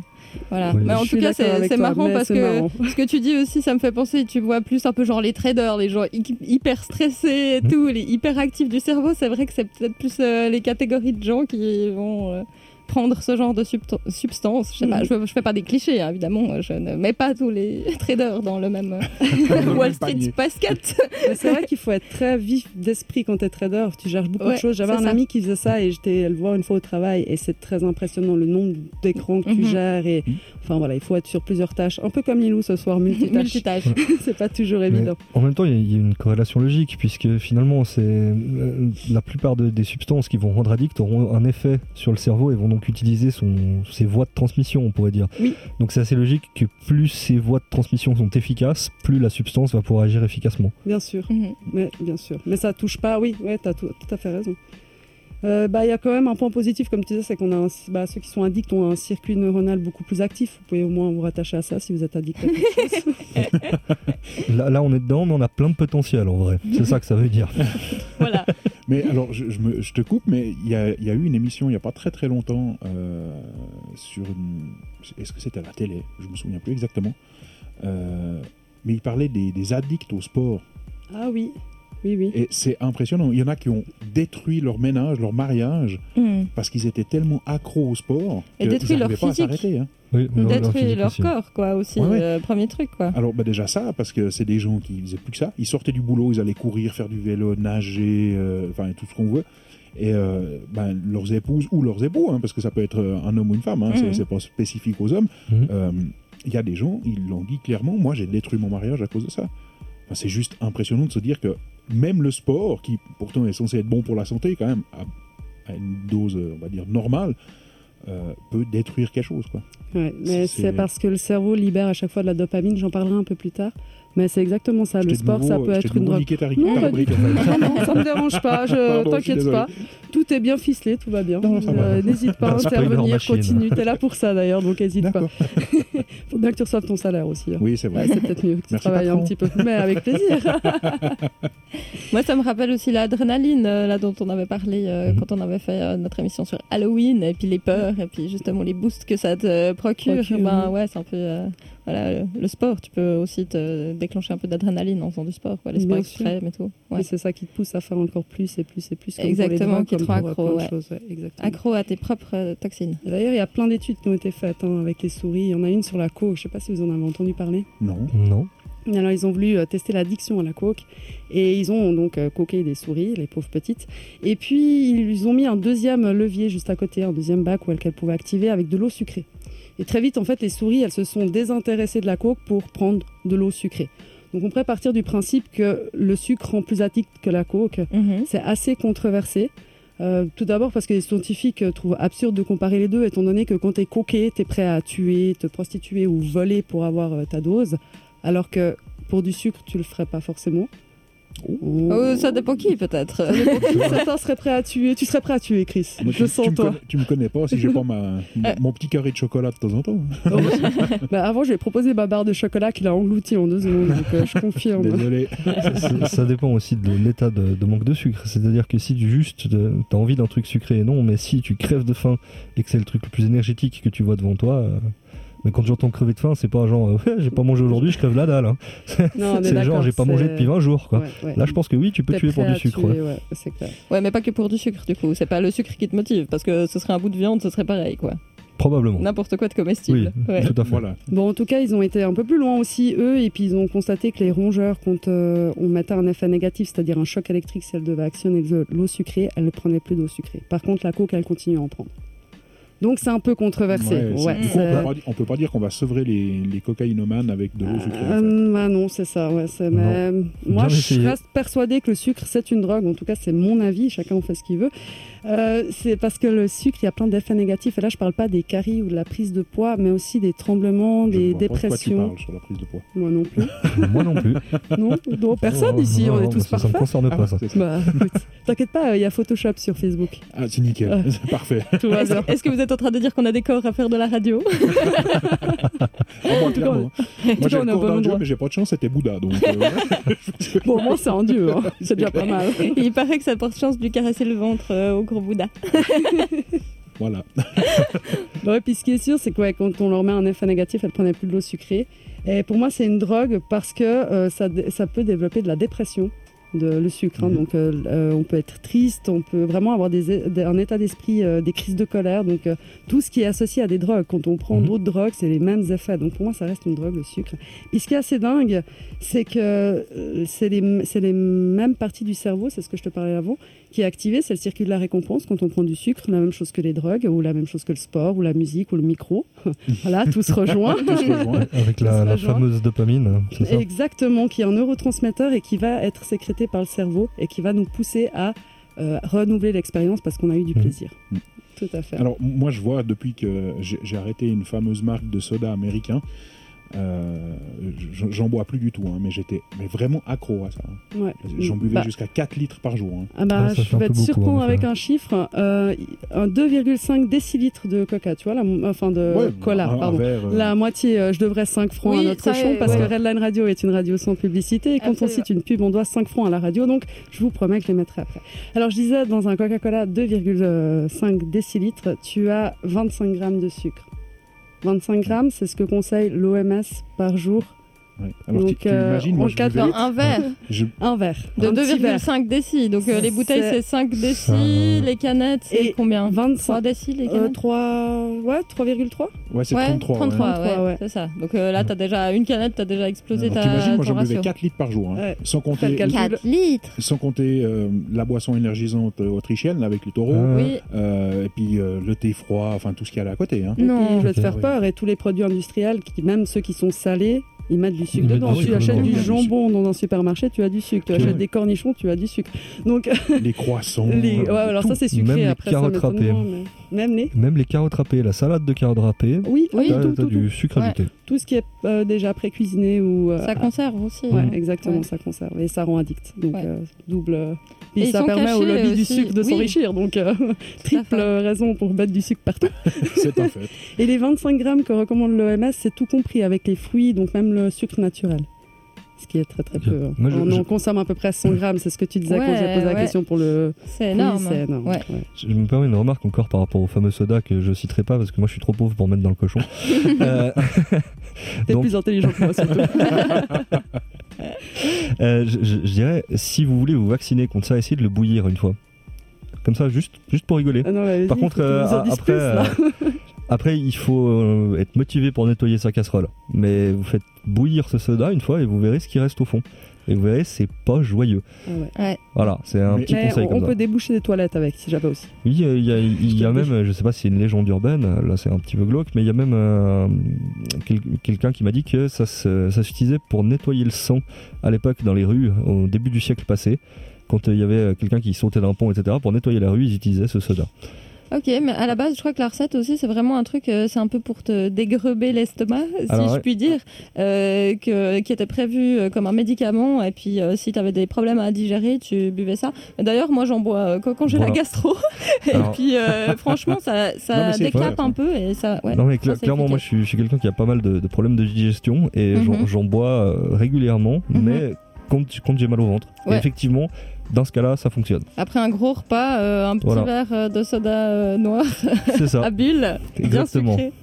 voilà. Mais en tout cas, c'est marrant parce que marrant. ce que tu dis aussi, ça me fait penser, tu vois plus un peu genre les traders, les gens hy- hyper stressés et Mhm. tout, les hyper actifs du cerveau. C'est vrai que c'est peut-être plus euh, les catégories de gens qui vont euh, prendre ce genre de substance. Je sais pas, Mhm. je, je fais pas des clichés, hein, évidemment. Je ne mets pas tous les traders dans le même euh, Wall Street basket. C'est vrai qu'il faut être très vif d'esprit quand tu es trader. Tu gères beaucoup Ouais, de choses. J'avais un ça. ami qui faisait ça et j'étais le voir une fois au travail et c'est très impressionnant le nombre d'écrans que tu Mhm. gères. Et Mhm. enfin voilà, il faut être sur plusieurs tâches. Un peu comme Lilou ce soir, multitâche. Multitâche. c'est pas toujours Mais évident. en même temps, il y a- il y, a une corrélation logique, puisque finalement, c'est euh, la plupart de- des substances qui vont rendre addict auront un effet sur le cerveau et vont donc utiliser son, ses voies de transmission, on pourrait dire. Oui. Donc c'est assez logique que plus ces voies de transmission sont efficaces, plus la substance va pouvoir agir efficacement. Bien sûr. Mhm. Mais bien sûr. Mais ça touche pas. Oui, ouais, t'as tout, tout à fait raison. Euh, bah, il y a quand même un point positif, comme tu disais, c'est qu'on a un- bah, ceux qui sont addicts ont un circuit neuronal beaucoup plus actif. Vous pouvez au moins vous rattacher à ça si vous êtes addict à quelque chose. Là, là, on est dedans, mais on a plein de potentiel en vrai. C'est ça que ça veut dire. Voilà. Mais alors, je, je me- je te coupe, mais il y a, il y a eu une émission il n'y a pas très très longtemps euh, sur une. Est-ce que c'était à la télé? Je me souviens plus exactement. Euh, mais il parlait des, des addicts au sport. ah oui, oui, oui. Et c'est impressionnant. Il y en a qui ont détruit leur ménage, leur mariage, Mhm. parce qu'ils étaient tellement accros au sport Et détruit leur pas à physique. s'arrêter. hein. Oui, leur- corps, quoi, aussi. Ouais, ouais. euh, premier truc, quoi. Alors bah déjà ça, parce que c'est des gens qui faisaient plus que ça. Ils sortaient du boulot, ils allaient courir, faire du vélo, nager, euh, enfin tout ce qu'on veut. Et euh, ben, leurs épouses ou leurs époux, hein, parce que ça peut être un homme ou une femme, hein, c'est- Mhm. c'est pas spécifique aux hommes. Euh, Il y a des gens, ils l'ont dit clairement, moi j'ai détruit mon mariage à cause de ça. Enfin, c'est juste impressionnant de se dire que même le sport, qui pourtant est censé être bon pour la santé quand même, à, à une dose, euh, on va dire, normale, euh, peut détruire quelque chose. Quoi. Ouais, mais c'est parce que le cerveau libère à chaque fois de la dopamine. J'en parlerai un peu plus tard. Mais c'est exactement ça. Je Le sport, ça peut être une drogue. Non, pas du fait. Non, non, ça me dérange pas. Je t'inquiète pas. Tout est bien ficelé, tout va bien. Euh, N'hésite pas à intervenir, continue. T'es là pour ça d'ailleurs, donc n'hésite pas. Faut bien que tu reçoives ton salaire aussi. hein. Oui, c'est Ouais, vrai. c'est peut-être mieux que tu Merci, travailles un petit peu. Mais avec plaisir. Moi, ça me rappelle aussi l'adrénaline, euh, là dont on avait parlé euh, Mhm. quand on avait fait euh, notre émission sur Halloween, et puis les peurs, et puis justement les boosts que ça te procure. Procure, ben oui. ouais, c'est un peu euh, voilà le, le sport. Tu peux aussi te déclencher un peu d'adrénaline en faisant du sport, quoi, les sports extrêmes et tout. Ouais. Et c'est ça qui te pousse à faire encore plus et plus et plus. comme Exactement, pour les drogues, qui te accro, ouais. ouais. Accro à tes propres euh, toxines. D'ailleurs, il y a plein d'études qui ont été faites hein, avec les souris. Il y en a une sur la coke. Je sais pas si vous en avez entendu parler. Non. Non. Alors, ils ont voulu euh, tester l'addiction à la coke et ils ont donc euh, coqué des souris, les pauvres petites. Et puis, ils ont mis un deuxième levier juste à côté, un deuxième bac où elles qu'elles pouvaient activer avec de l'eau sucrée. Et très vite, en fait, les souris, elles se sont désintéressées de la coke pour prendre de l'eau sucrée. Donc, on pourrait partir du principe que le sucre rend plus addict que la coke. Mhm. C'est assez controversé. Euh, tout d'abord parce que les scientifiques euh, trouvent absurde de comparer les deux, étant donné que quand tu es coqué, tu es prêt à tuer, te prostituer ou voler pour avoir euh, ta dose, alors que pour du sucre, tu le ferais pas forcément. Oh. Oh, ça dépend qui, peut-être. Certains seraient prêts à tuer. Tu serais prêt à tuer, Chris. Moi, Je tu, sens tu me toi. connais, tu me connais pas si j'ai pas ma, mon, mon petit carré de chocolat de temps en temps. Bah, avant, je lui ai proposé ma barre de chocolat qu'il a englouti en deux secondes. Donc, euh, je confirme. Désolé. ça, ça dépend aussi de l'état de, de manque de sucre. C'est-à-dire que si tu juste euh, t'as envie d'un truc sucré, non, mais si tu crèves de faim et que c'est le truc le plus énergétique que tu vois devant toi. euh, mais quand j'entends crever de faim, c'est pas genre euh, j'ai pas mangé aujourd'hui, je crève la dalle. hein. Non, on est C'est genre j'ai pas mangé c'est- depuis 20 jours. Quoi. Ouais, ouais. Là, je pense que oui, tu peux tuer pour du sucre. tuer, ouais. ouais, c'est clair. Ouais, mais pas que pour du sucre, du coup. C'est pas le sucre qui te motive, parce que ce serait un bout de viande, ce serait pareil, quoi. Probablement. N'importe quoi de Oui, comestible. Ouais. tout à fait. Voilà. Bon, en tout cas, ils ont été un peu plus loin aussi, eux, et puis ils ont constaté que les rongeurs, quand euh, on mettait un effet négatif, c'est-à-dire un choc électrique, si elle devait actionner de l'eau sucrée, elle ne prenait plus d'eau sucrée. Par contre, la coke, elle continue à en prendre. Donc c'est un peu controversé. Ouais, c'est- Ouais, du coup, on peut, pas, on peut pas dire qu'on va sevrer les, les cocaïnomanes avec de l'eau sucrée. en fait. Euh, bah non, c'est ça. Ouais, c'est- mais moi, je essayé. reste persuadée que le sucre, c'est une drogue. En tout cas, c'est mon avis. Chacun en fait ce qu'il veut. Euh, c'est parce que le sucre, il y a plein d'effets négatifs. Et là, je parle pas des caries ou de la prise de poids, mais aussi des tremblements, Je des vois pas de quoi tu dépressions. parles sur la prise de poids. Moi non plus. Moi non plus. non, non, personne Oh, ici. non, on est tous ça, ça me parfaits. concerne Ah, pas ça. c'est ça. Bah, t'inquiète pas, il y a Photoshop sur Facebook. Ah, c'est nickel. Ah. C'est parfait. Est-ce que vous êtes en train de dire qu'on a des corps à faire de la radio Ah, moi, clairement. Moi, j'ai le corps bon d'un dieu, mais j'ai pas de chance, c'était Bouddha. Donc, euh. Bon, moi, c'est un dieu. hein. C'est déjà pas mal. Il paraît que ça porte chance de lui caresser le ventre euh, au gros Bouddha. voilà. Ouais, puis ce qui est sûr, c'est que ouais, quand on leur met un effet négatif, elles prenaient plus de l'eau sucrée. Et pour moi, c'est une drogue parce que euh, ça, ça peut développer de la dépression, de, le sucre. hein. Mhm. Donc, euh, euh, on peut être triste, on peut vraiment avoir des, un état d'esprit, euh, des crises de colère. Donc, euh, tout ce qui est associé à des drogues. Quand on prend Mhm. d'autres drogues, c'est les mêmes effets. Donc, pour moi, ça reste une drogue, le sucre. Et ce qui est assez dingue, c'est que c'est les, c'est les mêmes parties du cerveau, c'est ce que je te parlais avant, qui est activé, c'est le circuit de la récompense quand on prend du sucre, la même chose que les drogues, ou la même chose que le sport, ou la musique, ou le micro. voilà, tout se rejoint. Tout se rejoint. Avec la, se la rejoint. fameuse dopamine, ça? Exactement, qui est un neurotransmetteur et qui va être sécrété par le cerveau et qui va nous pousser à euh, renouveler l'expérience parce qu'on a eu du Mhm. plaisir. Mhm. Tout à fait. Alors, moi, je vois depuis que j'ai arrêté une fameuse marque de soda américain. Euh, J'en bois plus du tout, hein, mais j'étais mais vraiment accro à ça. hein. Ouais. J'en buvais Bah, jusqu'à 4 litres par jour. hein. Ah bah, ça je vais te surprendre avec un chiffre, euh, un 2,5 décilitres de coca, tu vois, la, enfin de Ouais, cola, un- un pardon. verre, euh, La moitié, euh, je devrais 5 francs Oui, à notre cochon parce ouais. que Redline Radio est une radio sans publicité et quand on cite une pub, on doit 5 francs à la radio. Donc, je vous promets que je les mettrai après. Alors, je disais, dans un Coca-Cola 2,5 décilitres, tu as 25 grammes de sucre. 25 grammes, c'est ce que conseille l'OMS par jour. Ouais. Alors, Donc, euh, imagines, en moi, je quatre buvais- un verre je- Un verre. de un petit verre. 2,5 décis. Donc euh, les bouteilles, C'est- c'est 5 décis. Ça- Les canettes, c'est Et combien 25. 3 décis, les Euh, canettes 3... Ouais, 3,3 Ouais, c'est Ouais, 33. ouais. 33, ouais, 33, ouais. c'est ça. Donc euh, là, t'as déjà une canette, t'as déjà explosé ta, T'imagines, moi j'en buvais ratio. 4 litres par jour. hein. Ouais. Sans compter, calcul. 4 litres sans compter euh, la boisson énergisante autrichienne là, avec le taureau. Oui. euh, et puis euh, le thé froid, enfin tout ce qu'il y a là à côté. Hein. Non. je vais te faire peur, et tous les produits industriels, même ceux qui sont salés, ils mettent du sucre dedans. Tu achètes du jambon dans un supermarché, tu as du sucre. Tu achètes des cornichons, tu as du sucre. Donc, Les croissants. les... euh, ouais, alors tout. ça, c'est sucré. Même les Après, ça carottes râpées. mais- Même les Même les carottes râpées, la salade de carottes râpées, Oui, Oui, tout, t'as tout, t'as tout, du sucre Ouais. ajouté. Tout ce qui est euh, déjà pré-cuisiné ou... euh, Ça conserve aussi. Ouais, hein. exactement, Ouais. ça conserve. Et ça rend addict. Donc, Ouais. euh, double... Et ça permet au lobby du sucre de Oui. s'enrichir. Donc, euh, triple raison pour mettre du sucre partout. C'est un fait. Et les 25 grammes que recommande l'OMS, c'est tout compris avec les fruits, donc même le sucre naturel. Ce qui est très très peu. hein. Moi, je- on je- en consomme à peu près 100 grammes, c'est ce que tu disais quand j'ai posé la question pour le. C'est énorme. c'est énorme. Ouais. ouais. Je me permets une remarque encore par rapport au fameux soda que je citerai pas parce que moi je suis trop pauvre pour mettre dans le cochon. Euh, T'es Donc- plus intelligent que moi surtout. Euh, je, je- je dirais, si vous voulez vous vacciner contre ça, essayez de le bouillir une fois. Comme ça, juste, juste pour rigoler. Ah non, Par contre, euh, après, euh, après, il faut être motivé pour nettoyer sa casserole. Mais vous faites bouillir ce soda une fois et vous verrez ce qui reste au fond. Et vous verrez, c'est pas joyeux. Ouais. Voilà, c'est un Mais- petit Mais conseil on, comme on ça. peut déboucher des toilettes avec, si jamais aussi. Oui, euh, il y a, y même, je sais pas si c'est une légende urbaine, là c'est un petit peu glauque, mais il y a même euh, quel- quelqu'un qui m'a dit que ça, se- ça s'utilisait pour nettoyer le sang à l'époque dans les rues, au début du siècle passé, quand euh, il y avait quelqu'un qui sautait d'un pont, etc. Pour nettoyer la rue, ils utilisaient ce soda. Ok, mais à la base, je crois que la recette aussi, c'est vraiment un truc, euh, c'est un peu pour te dégreber l'estomac, si Alors, je ouais. puis dire, euh, que, qui était prévu euh, comme un médicament. Et puis, si tu avais des problèmes à digérer, tu buvais ça. D'ailleurs, moi, j'en bois quand, quand j'ai Voilà. la gastro. et Alors- puis, franchement, ça, ça décape vrai. un peu. Et ça, ouais, non mais ça, clairement moi je suis, quelqu'un qui a pas mal de, de problèmes de digestion et j'en- Mhm. j'en bois régulièrement Mhm. mais quand, quand j'ai mal au ventre. Et effectivement dans ce cas-là ça fonctionne. Après un gros repas, euh, un petit Voilà. verre euh, de soda euh, noir C'est ça. à bulle, bien Exactement. sucré.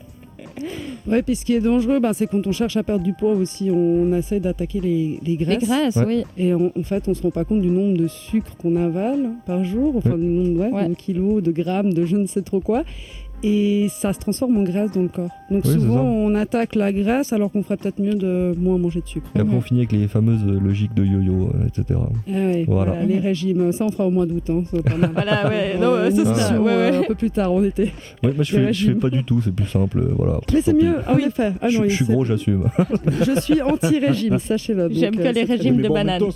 Ouais, puis ce qui est dangereux, ben, c'est quand on cherche à perdre du poids aussi, on essaie d'attaquer les, les Les graisses. graisses, Ouais. oui. Et en, en fait, on se rend pas compte du nombre de sucre qu'on avale par jour, enfin Ouais. du nombre ouais, Ouais. de kilos, de grammes, de je ne sais trop quoi. Et ça se transforme en graisse dans le corps. Donc Oui, souvent, ça. on attaque la graisse alors qu'on ferait peut-être mieux de moins manger de sucre. Et après on finit avec les fameuses logiques de yo-yo euh, etc. Ah ouais, Voilà. voilà, les régimes, ça on fera au mois d'août. Hein, c'est pas mal. Voilà, ouais. Non, Euh, euh, sera- émission, ouais, ouais. euh, un peu plus tard en été. Ouais, moi je fais, je fais pas du tout c'est plus simple euh, voilà. Mais c'est mieux, en effet. Ah je, non, je suis gros j'assume. Je suis anti-régime, sachez-le. J'aime que euh, les régimes de bon, en même banane. temps,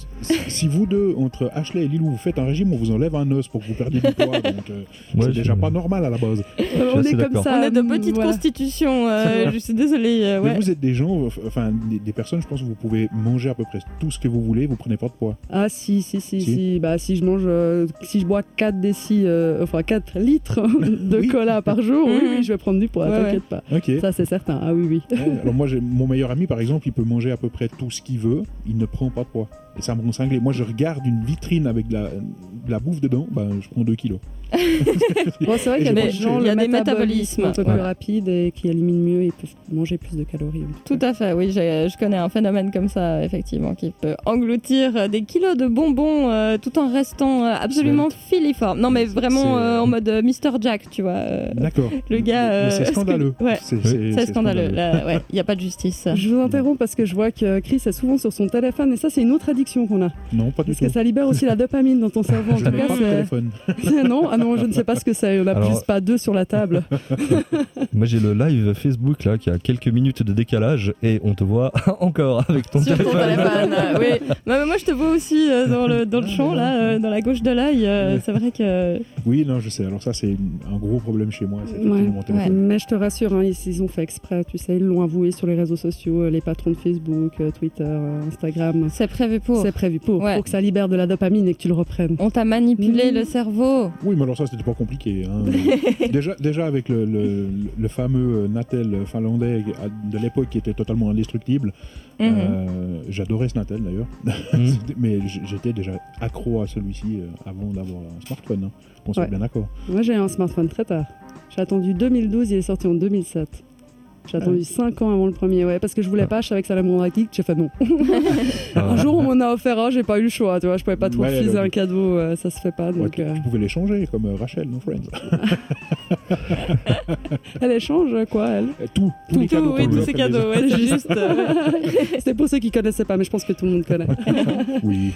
si vous deux, entre Ashley et Lilou, vous faites un régime, on vous enlève un os pour que vous perdiez du poids. Donc, euh, c'est déjà pas normal à la base. on est comme ça. On est de hum, petites voilà. constitutions. euh, je suis désolée. euh, Mais vous êtes des gens, euh, enfin des, des personnes, je pense que vous pouvez manger à peu près tout ce que vous voulez, vous prenez pas de poids. Ah si, si, si, Si. si. Bah si je mange, euh, si je bois 4 décis, euh, enfin 4 litres de Oui. cola par jour, oui, oui, je vais prendre du poids, Ouais, t'inquiète pas. Ça c'est certain, ah oui, oui. Ouais, Alors moi, mon meilleur ami, par exemple, il peut manger à peu près tout ce qu'il veut, il ne prend pas de poids. Et ça me rend cinglé. Moi, je regarde une vitrine avec de la, de la bouffe dedans, ben, je prends 2 kilos. Bon, c'est vrai qu'il y a Et des gens, il y le a des métabolisme métabolismes. un peu plus Ouais. rapide et qui éliminent mieux, ils peuvent manger plus de calories. Tout à fait, oui, je connais un phénomène comme ça, effectivement, qui peut engloutir euh, des kilos de bonbons euh, tout en restant euh, absolument filiforme. Non, mais C'est- vraiment c'est- euh, en mode Mr. Jack, tu vois. euh, D'accord. le gars. Euh, c'est scandaleux. Ouais, C'est c'est scandaleux. Là, ouais, il n'y a pas de justice. Je vous interromps parce que je vois que Chris est souvent sur son téléphone et ça c'est une autre addiction qu'on a. Non, pas du Parce tout. que ça libère aussi la dopamine dans ton cerveau. En Je tout cas, pas téléphone. non, ah non, je ne sais pas ce que c'est. On n'a Alors- plus pas deux sur la table. Moi j'ai le live Facebook là qui a quelques minutes de décalage et on te voit encore avec ton Sur ton téléphone. euh, oui. Non, mais moi, je te vois aussi euh, dans, le, dans le champ, là, euh, dans la gauche de l'œil. euh, c'est vrai que. Oui, non, je sais. Alors ça, c'est un gros problème chez moi. C'est Ouais. effectivement mon téléphone. Mais je te rassure, hein, ils, ils ont fait exprès, tu sais, ils l'ont avoué sur les réseaux sociaux, les patrons de Facebook, euh, Twitter, euh, Instagram. C'est prévu pour. C'est prévu pour, Ouais. pour que ça libère de la dopamine et que tu le reprennes. On t'a manipulé Mmh. le cerveau. Oui, mais alors ça, c'était pas compliqué. hein. déjà, déjà avec le, le- le fameux Natel finlandais de l'époque qui était totalement indestructible, Mhm. euh, j'adorais ce Natel d'ailleurs. C'était- mais j'étais déjà accro à celui-ci euh, avant d'avoir un smartphone. hein. On Ouais. bien d'accord. Moi, j'ai eu un smartphone très tard. J'ai attendu 2012, il est sorti en 2007. J'ai attendu 5 ans avant le premier, ouais, parce que je voulais pas, je savais que ça allait me rendre geek, j'ai fait non. Un jour, on m'en a offert un, j'ai pas eu le choix, tu vois, je pouvais pas trop Ouais, refuser un cadeau, euh, ça se fait pas, Ouais, donc... tu, euh, tu pouvais les changer comme euh, Rachel dans Friends. Elle échange, quoi, elle? Euh, tout, tous Tout, les cadeaux oui, tous ces cadeaux, ouais, juste. euh, C'était pour ceux qui connaissaient pas, mais je pense que tout le monde connaît. Oui,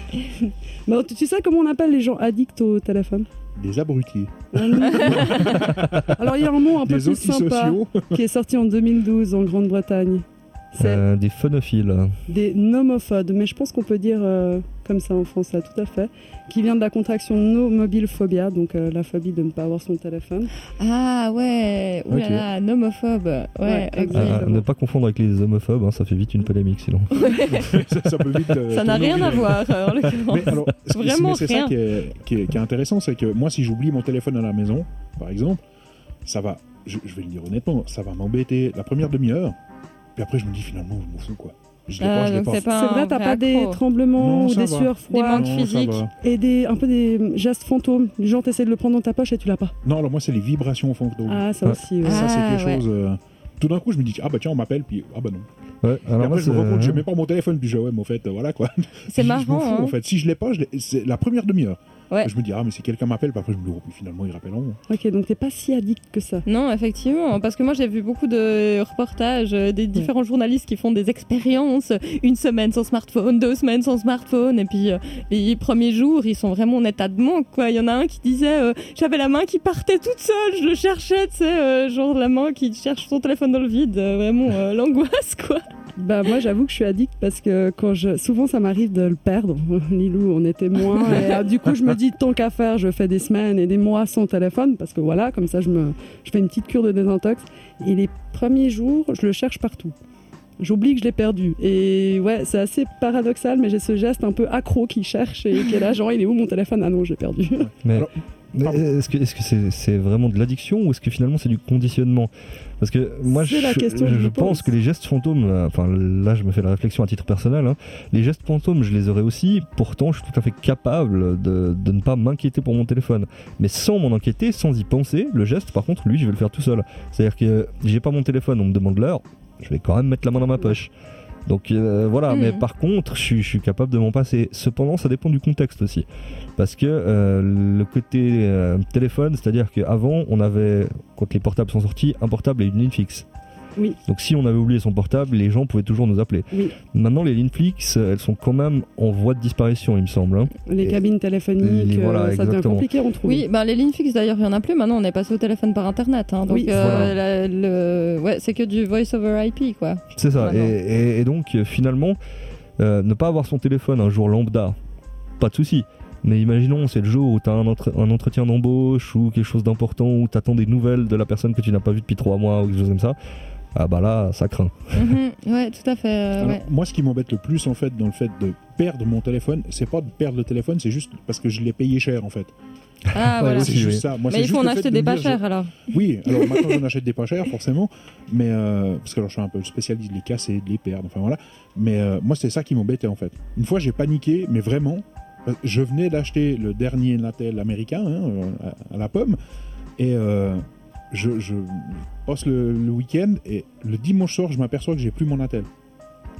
Bon, tu, tu sais comment on appelle les gens addicts au téléphone? Des abrutis, Alors, il y a un mot un peu des plus sympa qui est sorti en 2012 en Grande-Bretagne. C'est euh, des phonophiles. des nomophobes, mais je pense qu'on peut dire euh, comme ça en français, tout à fait, qui vient de la contraction nomobilephobia, donc euh, la phobie de ne pas avoir son téléphone. Ah ouais, oulala, nomophobe. Ouais, Ouais. Euh, ne pas confondre avec les homophobes, hein, ça fait vite une polémique sinon. ça, ça peut vite. euh, Ça n'a rien à voir, en l'occurrence. Ce c'est ça rien. qui est, qui, est, qui est intéressant, c'est que moi, si j'oublie mon téléphone à la maison, par exemple, ça va, je, je vais le dire honnêtement, ça va m'embêter la première demi-heure, puis après, je me dis finalement, je m'en fous quoi. Je l'ai Ah, pas, je l'ai pas. c'est pas C'est un vrai, t'as pas des tremblements Non, ou des va. sueurs Des froides manques Non, ça physiques. et des, un peu des gestes fantômes. Du genre, t'essaies de le prendre dans ta poche et tu l'as pas. Non, alors moi, c'est les vibrations fantômes. Ah, ça aussi. ouais. Ça, c'est Ah, quelque ouais. chose. euh, Tout d'un coup, je me dis, ah bah tiens, on m'appelle, puis ah bah non. Ouais, Et moi, après, je me rends compte, j'ai même pas mon téléphone, puis je dis, ouais, mais en fait, euh, voilà quoi. C'est Je- marrant. Je m'en fous, hein. en fait. Si je l'ai pas, je l'ai- c'est la première demi-heure. Ouais. Je me dis, ah, mais si quelqu'un m'appelle, puis après, je me dis, oh, puis finalement, il rappelle en moi. Ok, donc t'es pas si addict que ça. Non, effectivement, parce que moi j'ai vu beaucoup de reportages euh, des différents journalistes qui font des expériences, une semaine sans smartphone, deux semaines sans smartphone, et puis euh, les premiers jours ils sont vraiment en état de manque quoi. Il y en a un qui disait euh, j'avais la main qui partait toute seule, je le cherchais, tu sais, euh, genre la main qui cherche son téléphone dans le vide, euh, vraiment euh, l'angoisse quoi. Bah moi j'avoue que je suis addict parce que quand je souvent ça m'arrive de le perdre. Lilou on était moins et euh, du coup je me dis tant qu'à faire je fais des semaines et des mois sans téléphone parce que voilà comme ça je me je fais une petite cure de désintox et les premiers jours je le cherche partout. J'oublie que je l'ai perdu et ouais c'est assez paradoxal mais j'ai ce geste un peu accro qui cherche et qui est là genre il est où mon téléphone? Ah non j'ai perdu. Mais Alors, mais pardon. Est-ce que est-ce que c'est vraiment de l'addiction ou est-ce que finalement c'est du conditionnement Parce que moi je, C'est la question que je je pense que les gestes fantômes, enfin là je me fais la réflexion à titre personnel, hein, les gestes fantômes je les aurais aussi, pourtant je suis tout à fait capable de, de ne pas m'inquiéter pour mon téléphone. Mais sans m'en inquiéter, sans y penser, le geste par contre lui je vais le faire tout seul. C'est-à-dire que j'ai pas mon téléphone, on me demande l'heure, je vais quand même mettre la main dans ma poche. Donc euh, voilà, mais par contre, je, suis- je suis capable de m'en passer. Cependant, ça dépend du contexte aussi. Parce que euh, le côté euh, téléphone, c'est-à-dire qu'avant, on avait, quand les portables sont sortis, un portable et une ligne fixe. Oui. Donc si on avait oublié son portable, les gens pouvaient toujours nous appeler. Oui. Maintenant, les lignes fixes, elles sont quand même en voie de disparition, il me semble. hein. Les Et- cabines téléphoniques les- voilà, euh, ça devient compliqué à en trouver. Oui, ben les lignes fixes d'ailleurs, il n'y en a plus. Maintenant, on est passé au téléphone par internet. hein. donc, Oui, euh, voilà. la- le... ouais, c'est que du voice over IP, quoi. C'est ça. Et, et- et donc, euh, finalement, euh, ne pas avoir son téléphone un jour lambda, pas de souci. Mais imaginons, c'est le jour où tu as un, entre- un entretien d'embauche ou quelque chose d'important, où tu attends des nouvelles de la personne que tu n'as pas vue depuis trois mois ou quelque chose comme ça. Ah bah là, ça craint. Mhm, ouais, tout à fait. euh, Alors, ouais. Moi, ce qui m'embête le plus, en fait, dans le fait de perdre mon téléphone, c'est pas de perdre le téléphone, c'est juste parce que je l'ai payé cher, en fait. Ah, voilà. c'est juste ça. Moi, Mais c'est il faut juste en le acheter de des pas je- chers alors. Oui, alors maintenant j'en achète des pas chers forcément, mais euh, parce que alors, je suis un peu spécialiste de les casser, de les perdre, enfin voilà. Mais euh, moi c'est ça qui m'embêtait en fait. Une fois j'ai paniqué, mais vraiment, je venais d'acheter le dernier Natel américain hein, à, à la pomme, et euh, je, je passe le, le week-end et le dimanche soir je m'aperçois que j'ai plus mon Natel.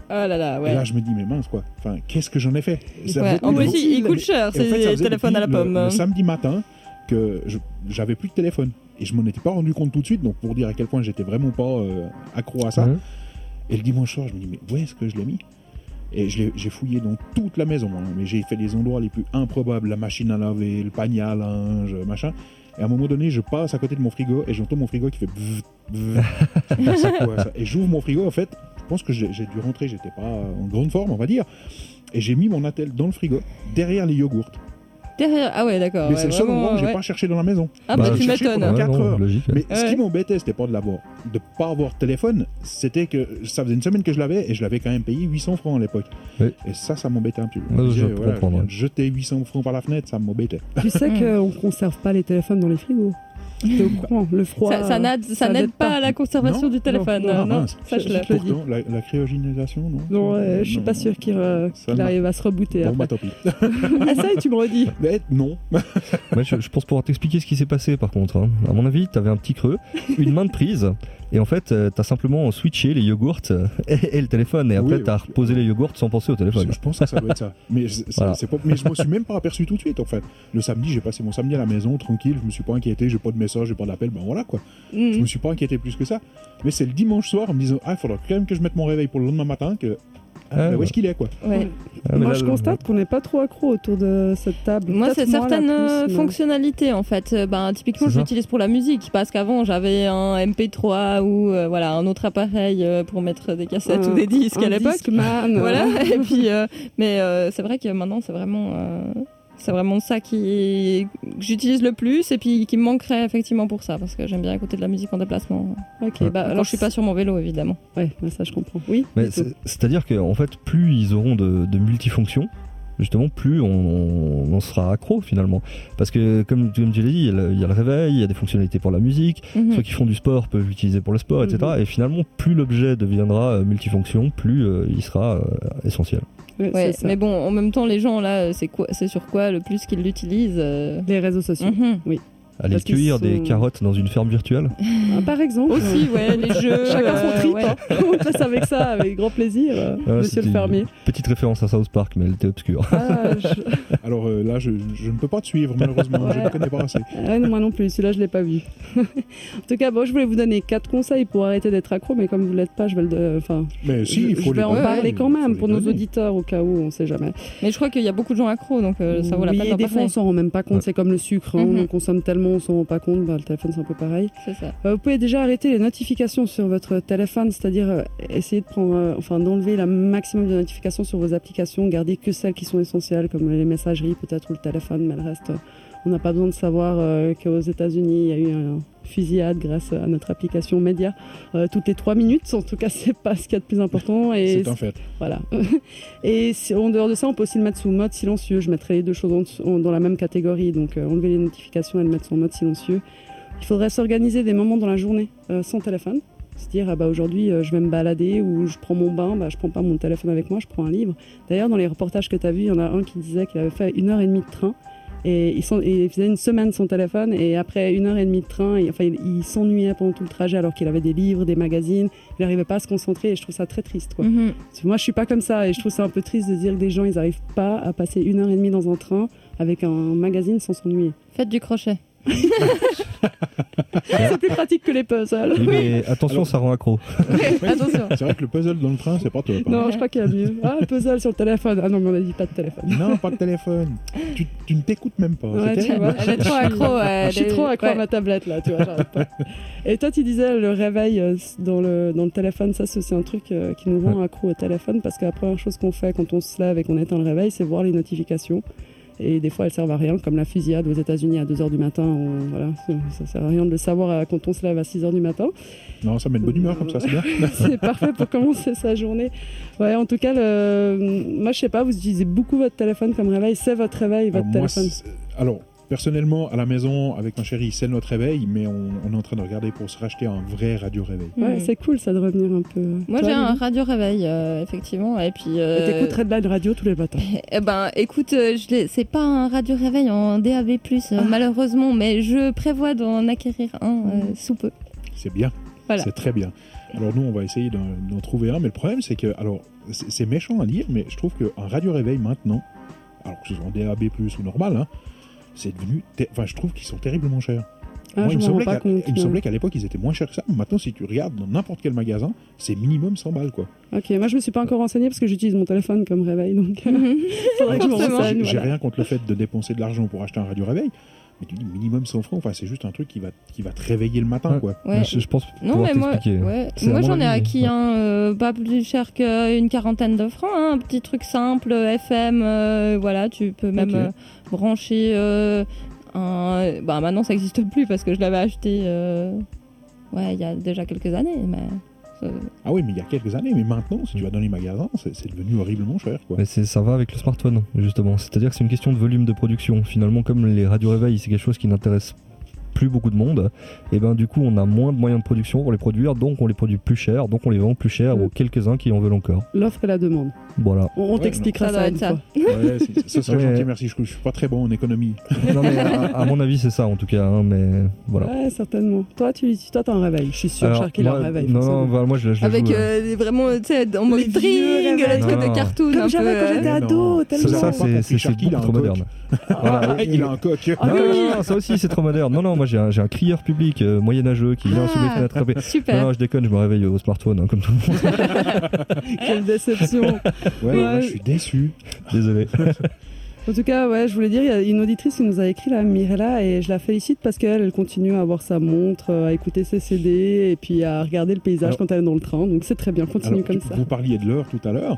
Oh là là, Et ouais. là je me dis mais mince quoi, enfin qu'est-ce que j'en ai fait? Ça Ouais, vaut- En plus, il, coûte et cher, en fait, ça ces faisait téléphones à la pomme. Le, le samedi matin que j'avais plus de téléphone. Et je m'en étais pas rendu compte tout de suite, donc pour dire à quel point j'étais vraiment pas euh, accro à ça. Et le dimanche soir, je me dis, mais où est-ce que je l'ai mis? Et je l'ai- j'ai fouillé dans toute la maison, hein, mais j'ai fait les endroits les plus improbables, la machine à laver, le panier à linge, machin. Et à un moment donné, je passe à côté de mon frigo et j'entends mon frigo qui fait Et j'ouvre mon frigo, en fait, je pense que j'ai dû rentrer, j'étais pas en grande forme, on va dire. Et j'ai mis mon attel dans le frigo, derrière les yogourts. Derrière, ah ouais, d'accord. Mais ouais, c'est le seul vraiment, endroit où j'ai ouais. pas cherché dans la maison. Ah bah, Bah, tu j'ai cherché m'étonnes. pendant Ouais, quatre non, heures. logique. Mais ce qui m'embêtait, c'était pas de l'avoir, de pas avoir de téléphone, c'était que ça faisait une semaine que je l'avais et je l'avais quand même payé 800 francs à l'époque. Oui. Et ça, ça m'embêtait un petit peu. Je voilà, jeter 800 francs par la fenêtre, ça m'embêtait. Tu sais qu'on conserve pas les téléphones dans les frigos. Courant, le froid. Ça, ça n'aide, ça n'aide pas à la conservation Non, du téléphone. non, euh, Non, mince. sache-le. Je. Pourtant, la, la cryogénisation, non Non, ouais, je suis Non, pas non. sûr qu'il euh, Ça arrive à se rebooter. Bon, après. bah tant pis. ah ça, et tu me redis. Mais non. Ouais, je, je pense pouvoir t'expliquer ce qui s'est passé par contre. hein. À mon avis, t'avais un petit creux, une main de prise, et en fait, euh, t'as simplement switché les yogourts euh, et, et le téléphone, et après, Oui, t'as reposé les yogourts sans penser au téléphone. Je, je pense que ça doit être ça. Mais, Voilà. pas, mais je me suis même pas aperçu tout de suite en fait. Le samedi, j'ai passé mon samedi à la maison, tranquille, je me suis pas inquiété, j'ai pas de message, j'ai pas d'appel, ben voilà quoi. Je Mhm. me suis pas inquiété plus que ça. Mais c'est le dimanche soir en me disant, ah, il faudra quand même que je mette mon réveil pour le lendemain matin, que. Ah, où ouais. est-ce qu'il est quoi Ouais. Ah, Moi, là, je constate qu'on n'est pas trop accro autour de cette table. Moi, c'est certaines plus, euh, fonctionnalités en fait. Ben, typiquement, je l'utilise pour la musique parce qu'avant j'avais un MP3 ou euh, voilà un autre appareil euh, pour mettre des cassettes Un- ou des disques un à l'époque. Discman, Voilà. Et puis, euh, mais euh, c'est vrai que maintenant c'est vraiment, euh, c'est vraiment ça qui que j'utilise le plus et puis qui me manquerait effectivement pour ça parce que j'aime bien écouter de la musique en déplacement. Ok, Ouais. bah Alors je suis pas sur mon vélo évidemment. Ouais, ça je comprends. Oui. C'est-à-dire qu'en fait, plus ils auront de, de multifonctions, justement, plus on, on- on sera accro finalement. Parce que, comme, comme tu l'as dit, il y, a le, il y a le réveil, il y a des fonctionnalités pour la musique, Mhm. ceux qui font du sport peuvent l'utiliser pour le sport, etc. Mhm. Et finalement, plus l'objet deviendra euh, multifonction, plus euh, il sera euh, essentiel. Ouais, mais bon, en même temps, les gens là, c'est quoi, c'est sur quoi le plus qu'ils l'utilisent euh, Les réseaux sociaux. mhm. Parce qu'ils cueillir des carottes dans une ferme virtuelle Ah, par exemple. Aussi, ouais, les jeux. Chacun son euh, trip. ouais. hein. On passe avec ça, avec grand plaisir, euh, Ah, monsieur le fermier. Petite référence à South Park, mais elle était obscure. Ah, je- Alors euh, là, je, je ne peux pas te suivre, malheureusement, je Ouais. ne connais pas assez. Non, moi non plus, celui-là je l'ai pas vu. en tout cas, bon, je voulais vous donner quatre conseils pour arrêter d'être accro, mais comme vous l'êtes pas, je vais le, de- enfin, Mais si, je, il faut je vais les en parler quand même pour nos donner. auditeurs au cas où, on sait jamais. Mais je crois qu'il y a beaucoup de gens accros, donc euh, ça vaut la oui, peine et d'en des fois on parler. s'en rend même pas compte, Ouais. c'est comme le sucre, Mhm. on en consomme tellement moment où on s'en rend pas compte, bah, le téléphone c'est un peu pareil. C'est ça. Euh, vous pouvez déjà arrêter les notifications sur votre téléphone, c'est-à-dire euh, essayer de prendre, euh, enfin d'enlever le maximum de notifications sur vos applications, garder que celles qui sont essentielles, comme les messageries peut-être ou le téléphone, mais le reste, on n'a pas besoin de savoir euh, qu'aux États-Unis il y a eu un fusillade grâce à notre application Média euh, toutes les trois minutes. En tout cas, c'est pas ce qu'il y a de plus important. Et C'est un fait. voilà. Et si, en dehors de ça, on peut aussi le mettre sous mode silencieux. Je mettrais les deux choses en dessous- en- dans la même catégorie. Donc, euh, enlever les notifications et le mettre sur mode silencieux. Il faudrait s'organiser des moments dans la journée euh, sans téléphone. Se dire, ah bah aujourd'hui, je vais me balader ou je prends mon bain, bah, je prends pas mon téléphone avec moi, je prends un livre. D'ailleurs, dans les reportages que tu as vus, il y en a un qui disait qu'il avait fait une heure et demie de train. Et il, s'en- et il faisait une semaine sans téléphone et après une heure et demie de train, il, enfin, il, s'ennuyait pendant tout le trajet alors qu'il avait des livres, des magazines, il n'arrivait pas à se concentrer et je trouve ça très triste. Quoi. Mhm. Moi, je suis pas comme ça et je trouve ça un peu triste de dire que des gens, ils n'arrivent pas à passer une heure et demie dans un train avec un magazine sans s'ennuyer. Faites du crochet. C'est plus pratique que les puzzles. Oui, mais attention, Alors- ça rend accro. Attention. C'est vrai que le puzzle dans le train, c'est pas top. hein. Non, je crois qu'il y a mieux. Ah, puzzle sur le téléphone. Ah non, mais on a dit pas de téléphone. Non, pas de téléphone. Tu, tu ne t'écoutes même pas. Ouais, tu vois. Elle est trop accro. elle Je suis trop accro à ma tablette là, tu vois, j'arrête pas. Et toi, tu disais le réveil euh, dans le, dans le téléphone, ça c'est c'est un truc euh, qui nous rend accro au téléphone parce que la première chose qu'on fait quand on se lève et qu'on éteint le réveil, c'est voir les notifications. Et des fois, elles servent à rien, comme la fusillade aux États-Unis à 2h du matin. on- voilà, ça, sert à rien de le savoir euh, quand on se lève à 6h du matin. Non, ça met de bonne humeur comme ça, c'est bien. c'est parfait pour commencer sa journée. Ouais, en tout cas, le... moi je sais pas, vous utilisez beaucoup votre téléphone comme réveil. C'est votre réveil, votre Alors, moi, téléphone. alors, personnellement, à la maison, avec ma chérie, c'est notre réveil, mais on, on est en train de regarder pour se racheter un vrai radio réveil. Ouais, Mhm. c'est cool ça de revenir un peu. Moi j'ai un radio réveil euh, effectivement et puis. Euh, T'écoutes Redline Radio tous les matins. Eh ben, écoute, euh, c'est pas un radio réveil en DAB+, euh, malheureusement, mais je prévois d'en acquérir un euh, sous peu. C'est bien. Voilà. C'est très bien. Alors nous, on va essayer d'en trouver un, mais le problème, c'est que, alors, c'est c'est méchant à dire, mais je trouve qu'un radio réveil maintenant, alors que ce soit en DAB+, ou normal, hein, c'est devenu, ter- enfin, je trouve qu'ils sont terriblement chers. Ah, Moi, je il me semblait pas qu'à compte. il me semblait qu'à l'époque, ils étaient moins chers que ça. Maintenant, si tu regardes dans n'importe quel magasin, c'est minimum 100 balles, quoi. Ok, moi je me suis pas encore renseignée parce que j'utilise mon téléphone comme réveil, donc euh, faudrait que je me Forcément. renseigne. J'ai j'ai voilà. rien contre le fait de dépenser de l'argent pour acheter un radio réveil, mais tu dis minimum 100 francs, enfin, c'est juste un truc qui va, qui va te réveiller le matin, quoi. Ouais. Je, je pense Non, mais moi, ouais. Moi j'en ai acquis ouais. un euh, pas plus cher qu'une quarantaine de francs, hein, un petit truc simple, FM, euh, voilà, tu peux même euh, brancher euh, un... Bah maintenant ça n'existe plus parce que je l'avais acheté euh, ouais, il y a déjà quelques années, mais... euh, Ah oui, mais il y a quelques années, mais maintenant, si tu vas dans les magasins, c'est devenu horriblement cher, quoi. Mais c'est- ça va avec le smartphone, justement. C'est-à-dire que c'est une question de volume de production. Finalement, comme les radios réveils, c'est quelque chose qui n'intéresse plus beaucoup de monde, et ben du coup, on a moins de moyens de production pour les produire, donc on les produit plus cher, donc on les vend plus cher Mm. aux quelques-uns qui en veulent encore. L'offre et la demande. Voilà. On, on Ouais, t'expliquera Ça ça, doit une être ça. fois. Ouais, c'est- ça serait Ouais. gentil, merci. Je, je suis pas très bon en économie. non, mais à, à mon avis, c'est ça en tout cas, hein, mais voilà. Ouais, certainement. Toi, tu toi, t'as un réveil. Je suis sûr, Alors, Sharky, il a un moi, réveil. non, non, voilà, moi je, je Avec joue, euh, euh, les- vraiment, tu sais, en mode string, le truc de cartoon Comme j'avais quand euh, j'étais ado, ça, tellement. ça, pas c'est beaucoup trop moderne. Ah, et- il a un coq. Ah non, oui. non, non, ça aussi c'est trop moderne. Non, non, moi j'ai un, j'ai un crieur public euh, moyenâgeux qui vient sous mes Ah. fenêtres. Non, Super. non, je déconne, je me réveille au smartphone, hein, comme tout le monde. Quelle déception. Ouais, Ouais. moi, je suis déçu. Désolé. En tout cas, ouais, je voulais dire, il y a une auditrice qui nous a écrit, là, Mirella, et je la félicite parce qu'elle, elle continue à avoir sa montre, euh, à écouter ses CD, et puis à regarder le paysage Alors- quand elle est dans le train. Donc c'est très bien, continue Alors, comme tu- ça. Vous parliez de l'heure tout à l'heure.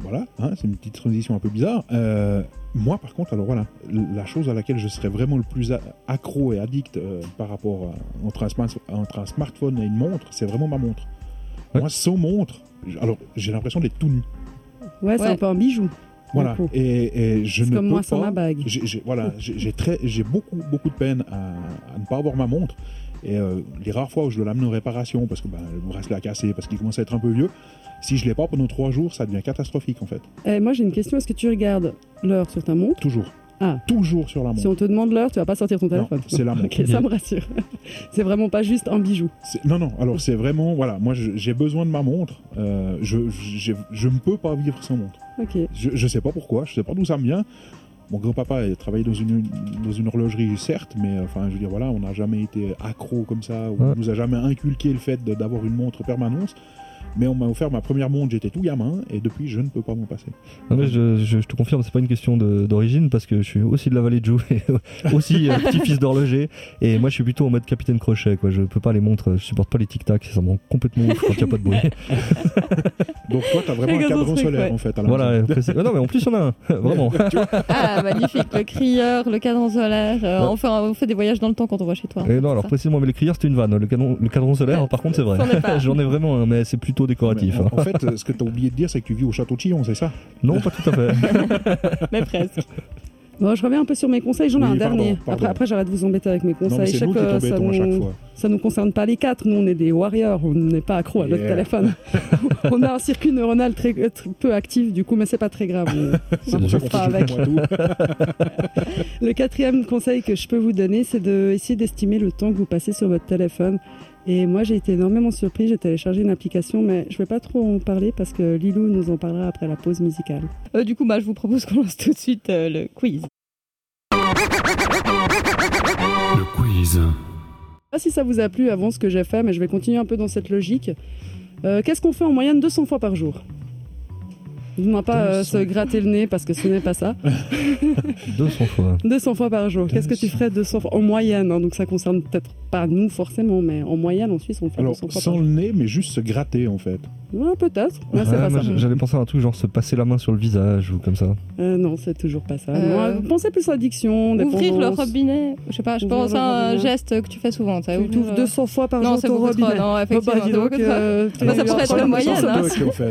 Voilà, hein, c'est une petite transition un peu bizarre. Euh, moi, par contre, alors voilà, la chose à laquelle je serais vraiment le plus accro et addict euh, par rapport à- entre, un smart- entre un smartphone et une montre, c'est vraiment ma montre. Ouais. Moi, sans montre, alors j'ai l'impression d'être tout nu. Ouais, c'est Ouais. un peu un bijou. Voilà, et, et je C'est ne comme peux moi pas. sans ma bague. J'ai, voilà, j'ai, j'ai très, j'ai beaucoup, beaucoup de peine à, à ne pas avoir ma montre. Et euh, les rares fois où je dois l'amener en réparation, parce que ben, le bracelet a cassé, parce qu'il commence à être un peu vieux, si je l'ai pas pendant trois jours, ça devient catastrophique en fait. Eh, moi, j'ai une question. Est-ce que tu regardes l'heure sur ta montre? Toujours. Ah. Toujours sur la montre. Si on te demande l'heure, tu vas pas sortir ton téléphone. c'est la montre. Ok, ça me rassure. c'est vraiment pas juste un bijou. C'est- Non, non, alors c'est vraiment, voilà, moi j'ai besoin de ma montre. Euh, je, ne peux pas vivre sans montre. Ok. Je, je sais pas pourquoi, je sais pas d'où ça me vient. Mon grand-papa a travaillé dans une, dans une horlogerie, certes, mais euh, enfin, je veux dire, voilà, on n'a jamais été accro comme ça, Ouais. on nous a jamais inculqué le fait d'avoir une montre permanente. Mais on m'a offert ma première montre, j'étais tout gamin, et depuis, je ne peux pas m'en passer. Non, mais je, je- je te confirme, c'est pas une question d'origine parce que je suis aussi de la vallée de Joux et aussi euh, petit-fils d'horloger. Et moi, je suis plutôt en mode capitaine crochet. Quoi. Je peux pas les montres, je supporte pas les tic-tac, ça me rend complètement ouf quand il n'y a pas de bruit. Donc toi, t'as vraiment un cadran solaire ouais. en fait. à la voilà, Ah non, mais en plus, il y en a un, vraiment. Ah, magnifique. Le crieur, le cadran solaire. euh, Ouais. on, fait, on fait des voyages dans le temps quand on va chez toi. Et non, alors précisément, mais le crieur, c'était une vanne. Le, canon, le cadran solaire, par contre, c'est vrai. J'en ai vraiment un, mais c'est plutôt décoratif. Hein. en, en fait, euh, ce que t'as oublié de dire, c'est que tu vis au château de Chillon, c'est ça? Non, pas tout à fait. Mais presque. Bon, je reviens un peu sur mes conseils, j'en ai Oui, un pardon, dernier. pardon. Après, après j'arrête de vous embêter avec mes conseils. ça t'embêtons à chaque nous, fois. ça nous concerne pas les quatre, nous on est des warriors, on n'est pas accro à notre Yeah. téléphone. on a un circuit neuronal très, très peu actif du coup, mais c'est pas très grave. On, on fera avec. Le quatrième conseil que je peux vous donner, c'est d'essayer d'estimer le temps que vous passez sur votre téléphone. Et moi, j'ai été énormément surpris. J'ai téléchargé une application, mais je vais pas trop en parler parce que Lilou nous en parlera après la pause musicale. Euh, du coup, bah, je vous propose qu'on lance tout de suite euh, le quiz. Le quiz. Je sais pas si ça vous a plu avant ce que j'ai fait, mais je vais continuer un peu dans cette logique. Euh, Qu'est-ce qu'on fait en moyenne 200 fois par jour? On va pas euh, 200. se gratter le nez parce que ce n'est pas ça. 200 fois. 200 fois par jour. Qu'est-ce que tu 200. ferais 200 fois? En moyenne hein, Donc ça concerne peut-être pas nous forcément, mais en moyenne en Suisse on le fait Alors, 200 fois par sans jour. le nez, mais juste se gratter en fait. Ouais, peut-être. C'est Ouais, ça. J'allais penser à un truc genre se passer la main sur le visage ou comme ça. Euh, non, c'est toujours pas ça. Euh, Moi, pensez plus à addiction, Ouvrir le robinet. Je sais pas, je pense le à un robinet. geste que tu fais souvent. tu ouvres euh, 200 fois par Non, jour c'est ton beaucoup trop. robinet. Non, Bah, effectivement, bah, c'est donc, euh, Bah, ça pourrait être t'es- la moyenne, t'es- hein. Toc, en fait,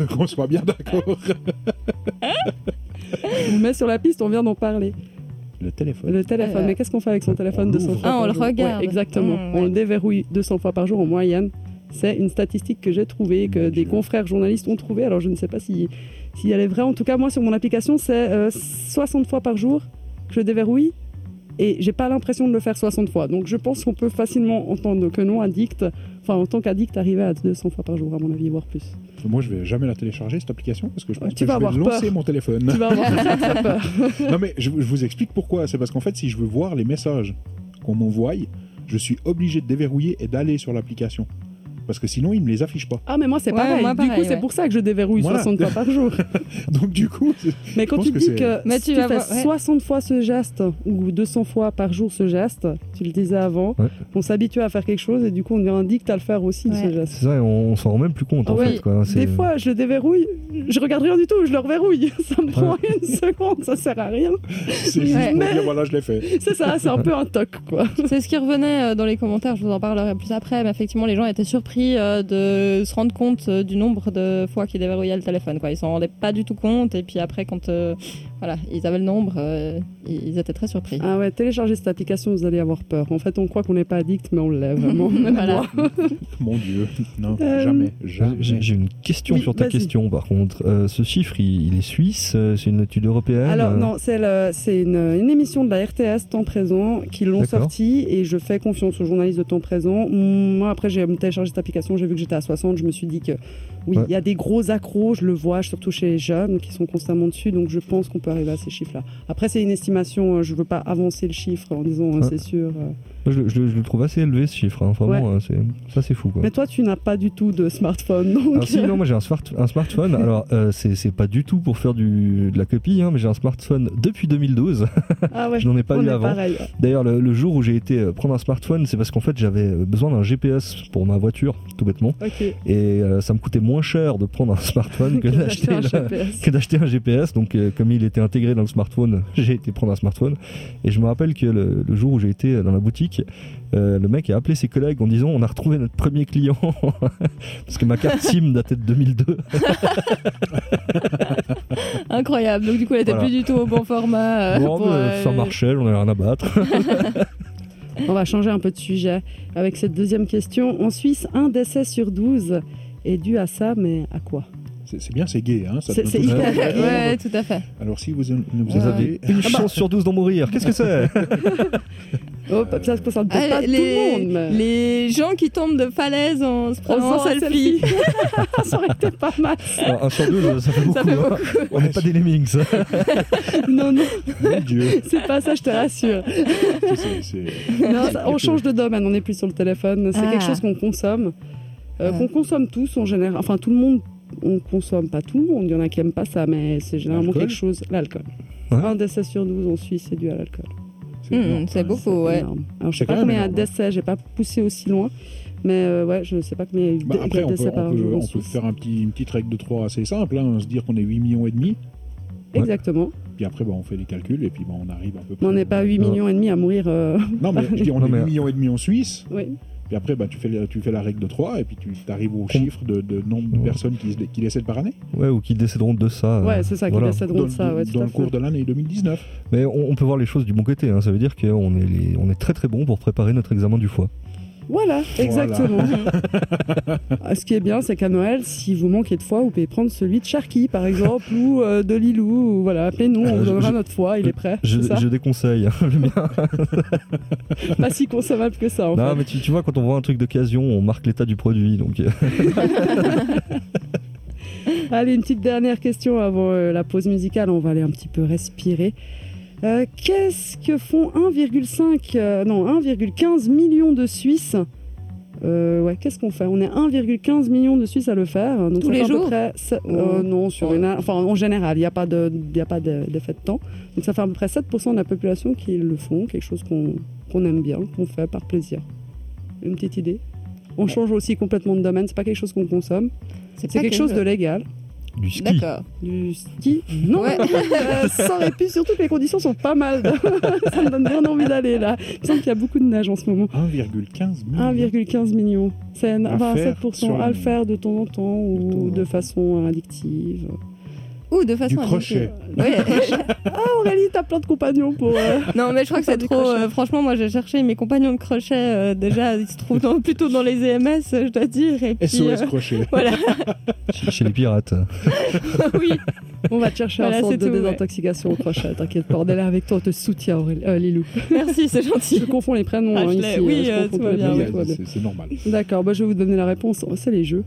hein. qu'on soit bien d'accord. On met sur la piste, on vient d'en parler. Le téléphone. Le téléphone, Euh, mais qu'est-ce qu'on fait avec son téléphone on 200 l'ouvre. fois Ah, on par le jour regarde. Ouais, Exactement. Mmh, On le déverrouille 200 fois par jour en moyenne. C'est une statistique que j'ai trouvée, que des confrères journalistes ont trouvée. Alors je ne sais pas si, si elle est vraie. En tout cas, moi sur mon application, c'est euh, 60 fois par jour que je déverrouille. Et j'ai pas l'impression de le faire 60 fois. Donc je pense qu'on peut facilement entendre que non addict, enfin en tant qu'addict, arriver à 200 fois par jour, à mon avis, voire plus. Moi, je vais jamais la télécharger cette application parce que je pense Ouais, tu que vas je vais lancer peur. mon téléphone. Tu vas avoir peur. non mais je, je vous explique pourquoi. C'est parce qu'en fait, si je veux voir les messages qu'on m'envoie, je suis obligé de déverrouiller et d'aller sur l'application. Parce que sinon, il me les affiche pas. Ah, mais moi c'est Ouais, pareil. moi, du coup, c'est pour ça que je déverrouille Voilà. 60 fois par jour. Donc du coup, Mais quand tu que dis que Mais si tu tu, vas fais voir- ouais. 60 fois ce geste ou 200 fois par jour ce geste, tu le disais avant, Ouais. on s'habitue à faire quelque chose et du coup on addict à le faire aussi Ouais. ce geste. C'est ça, et on, on s'en rend même plus compte en fait. Quoi. Des fois, je le déverrouille, je regarde rien du tout, je le reverrouille. Ça me prend une seconde, ça sert à rien. c'est juste pour Mais- dire voilà, je l'ai fait. C'est ça, c'est un peu un toc quoi. C'est ce qui revenait euh, dans les commentaires, je vous en parlerai plus après, mais effectivement les gens étaient surpris euh, de se rendre compte euh, du nombre de fois qu'ils déverrouillaient le téléphone. Quoi. Ils s'en rendaient pas du tout compte et puis après quand euh, voilà, ils avaient le nombre, euh, ils étaient très surpris. Ah ouais, téléchargez cette application, vous allez avoir peur. En fait, on croit qu'on n'est pas addict, mais on l'est vraiment. Voilà. Mon Dieu, non, Euh, jamais, jamais. J'ai une question Oui, sur ta question par contre. Euh, ce chiffre, il, il est suisse C'est une étude européenne Alors non, c'est une, une émission de la RTS Temps Présent qui l'ont D'accord. sorti et je fais confiance aux journalistes de Temps Présent. Moi après j'ai téléchargé cette j'ai vu que j'étais à 60, je me suis dit que oui, il Ouais. y a des gros accros, je le vois surtout chez les jeunes qui sont constamment dessus, donc je pense qu'on peut arriver à ces chiffres-là. Après c'est une estimation, euh, je veux pas avancer le chiffre en disant euh, Ouais. c'est sûr. Je, le- je le- je le trouve assez élevé ce chiffre. hein. Vraiment, euh, c'est- ça c'est fou. Quoi. Mais toi tu n'as pas du tout de smartphone, donc Alors, si, non, moi j'ai un, smart- un smartphone. Alors, euh, c'est c'est pas du tout pour faire du, de la copie, hein, mais j'ai un smartphone depuis 2012. ah ouais. je n'en ai pas eu avant. pareil. D'ailleurs, le, le jour où j'ai été euh, prendre un smartphone, c'est parce qu'en fait j'avais euh, besoin d'un GPS pour ma voiture, tout bêtement. Et euh, ça me coûtait moins cher de prendre un smartphone que Que d'acheter d'acheter un que d'acheter un GPS. Donc, euh, comme il était intégré dans le smartphone, j'ai été prendre un smartphone. Et je me rappelle que le, le jour où j'ai été dans la boutique, euh, le mec a appelé ses collègues en disant On a retrouvé notre premier client. Parce que ma carte SIM datait de 2002. Incroyable, donc du coup elle était Voilà. plus du tout au bon format. euh, pour, euh, ça marchait, j'en avais rien à battre. On va changer un peu de sujet avec cette deuxième question. En Suisse, un décès sur 12 est dû à ça, mais à quoi? C'est bien, c'est gay, hein. C'est- hyper Ouais, gay. ouais, tout à fait. Alors si vous, ne vous avez une chance sur 12 d'en mourir. Qu'est-ce que c'est? Oh, ça ne concerne Ah, pas les, tout le monde, mais... les gens qui tombent de falaise en se On prenant en selfie. ça aurait été pas mal. Un sur 12, ça fait beaucoup. Ça fait hein. On n'est pas des lemmings. Non, non, Mon Dieu. c'est pas ça, je te rassure. Non, ça- on change de domaine, on n'est plus sur le téléphone. C'est Ah. quelque chose qu'on consomme. euh, qu'on consomme tous en général. Enfin, tout le monde, on consomme pas tout le monde. Il y en a qui aiment pas ça, mais c'est généralement quelque chose. L'alcool. Ouais. Un décès sur 12 en Suisse c'est dû à l'alcool. C'est Hmm, beaucoup, ouais. énorme. Alors, je sais pas combien il y a de j'ai pas poussé aussi loin. Mais euh, ouais, je sais pas combien il y a eu Bah, après, on peut, décès on par peut- jour en on peut Suisse. faire un petit, une petite règle de 3 assez simple, hein, se dire qu'on est 8 millions et demi, Exactement. puis après bah, on fait les calculs et puis bah, on arrive à peu près. Mais on n'est pas 8 Non. millions et demi à mourir. euh, Non, mais je dis, on Non, est mais- 8 millions et demi en Suisse, Oui. Puis après bah, tu, fais, la- tu fais la règle de 3 et puis tu arrives au chiffre de, de nombre de personnes qui, qui décèdent par année Ouais, ou qui décéderont de ça. euh, Ouais, c'est ça qui décéderont dans, de ça. Ouais, tout dans le fait. cours de l'année 2019. Mais on, on peut voir les choses du bon côté. hein. Ça veut dire qu'on est, les- on est très très bon pour préparer notre examen du foie. Voilà, exactement. Ah, Ce qui est bien, c'est qu'à Noël, si vous manquez de foie, vous pouvez prendre celui de Sharky, par exemple, ou euh, de Lilou. Ou, voilà, appelez-nous, on vous donnera je- notre foie, il est prêt. Je, déconseille. le mien. Pas si consommable que ça, en non, fait. mais tu, tu vois, quand on voit un truc d'occasion, on marque l'état du produit. Donc, euh, Allez, une petite dernière question avant euh, la pause musicale. On va aller un petit peu respirer. Euh, Qu'est-ce que font 1,5 euh, non 1,15 millions de Suisses Euh, ouais, qu'est-ce qu'on fait? On est 1,15 million de Suisses à le faire. Donc Tous ça les fait à peu jours près euh, Ouais. Non, sur Ouais. une, enfin en général, il n'y a pas de, il y a pas de- d'effet de temps. Donc ça fait à peu près 7% de la population qui le font, quelque chose qu'on qu'on aime bien, qu'on fait par plaisir. Une petite idée? On change aussi complètement de domaine. C'est pas quelque chose qu'on consomme. C'est quelque que chose de légal. Du ski. D'accord. Du ski Non, Ouais. Euh, ça aurait pu, surtout que les conditions sont pas mal. ça me donne bien envie d'aller là. Il me semble qu'il y a beaucoup de neige en ce moment. 1,15 million. 1,15 millions. C'est À enfin, faire 7% sur à le faire de temps en temps ou de façon addictive. Ou de façon Du crochet. addictive. Ouais. Ah Aurélie, t'as plein de compagnons pour. euh, non, mais je crois que c'est trop. euh, franchement, moi, j'ai cherché mes compagnons de crochet. euh, déjà, ils se trouvent dans- plutôt dans les EMS, je dois dire. Et puis, SOS euh, crochet. voilà. Chez, chez les pirates. oui. On va te chercher Voilà, un centre de tout, ouais. désintoxication au crochet. T'inquiète pas, on est là avec toi, on te soutient, Aurélie- euh, Lilou. Merci, c'est Je gentil. confonds les prénoms hein, Ashley, ici. oui, je euh, confonds tout va bien, prénoms, Oui, tout va bien. c'est c'est normal. D'accord, bah, je vais vous donner la réponse. C'est les jeux.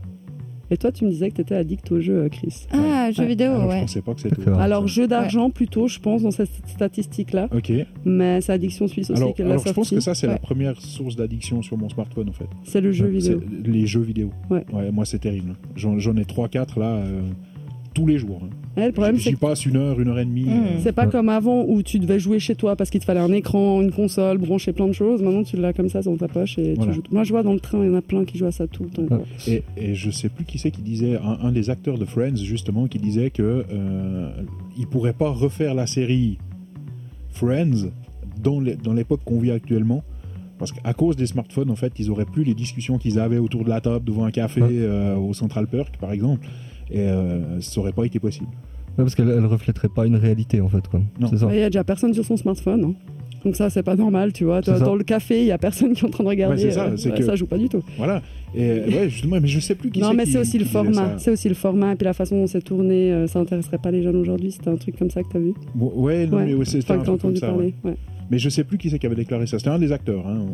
Et toi, tu me disais que tu étais addict aux jeux, euh, Chris. Ah, jeux vidéo, Alors, je ouais. pensais pas que c'était. D'accord. Alors, jeu d'argent plutôt, je pense, dans cette statistique-là. Ok. Mais c'est Addiction Suisse aussi Alors, qu'elle l'a alors je pense que ça, c'est Ouais. la première source d'addiction sur mon smartphone, en fait. C'est le jeu vidéo. Les jeux vidéo. Ouais. moi, c'est terrible. J'en j'en ai 3-4 là, euh, tous les jours. hein. Ouais, le problème, c'est J'y passe une heure, une heure et demie. Mm. euh, c'est pas Ouais. comme avant où tu devais jouer chez toi parce qu'il te fallait un écran, une console, brancher plein de choses. Maintenant, tu l'as comme ça dans ta poche et Voilà. tu joues. Moi, je vois dans le train, il y en a plein qui jouent à ça tout le temps. Et, et je sais plus qui c'est qui disait, un, un des acteurs de Friends justement, qui disait que euh, il pourrait pas refaire la série Friends dans les- dans l'époque qu'on vit actuellement. Parce qu'à cause des smartphones, en fait, ils auraient plus les discussions qu'ils avaient autour de la table devant un café Ouais. euh, au Central Perk, par exemple. Et euh, ça aurait pas été possible. Ouais, parce qu'elle elle reflèterait pas une réalité en fait. quoi. Il y a déjà personne sur son smartphone. hein. Donc ça, c'est pas normal, tu vois. Dans le café, il y a personne qui est en train de regarder. Ouais, c'est ça, euh, que- ça joue pas du tout. Voilà. Et ouais, justement, mais je sais plus qui non, c'est mais qui- c'est aussi le format. ça. C'est aussi le format et puis la façon dont c'est tourné. euh, ça intéresserait pas les jeunes aujourd'hui. C'était un truc comme ça que t'as vu. Bon, ouais, non, Ouais, mais ouais, c'était un truc comme ça. parler. ouais. Mais je sais plus qui c'est qui avait déclaré ça. C'était un des acteurs hein,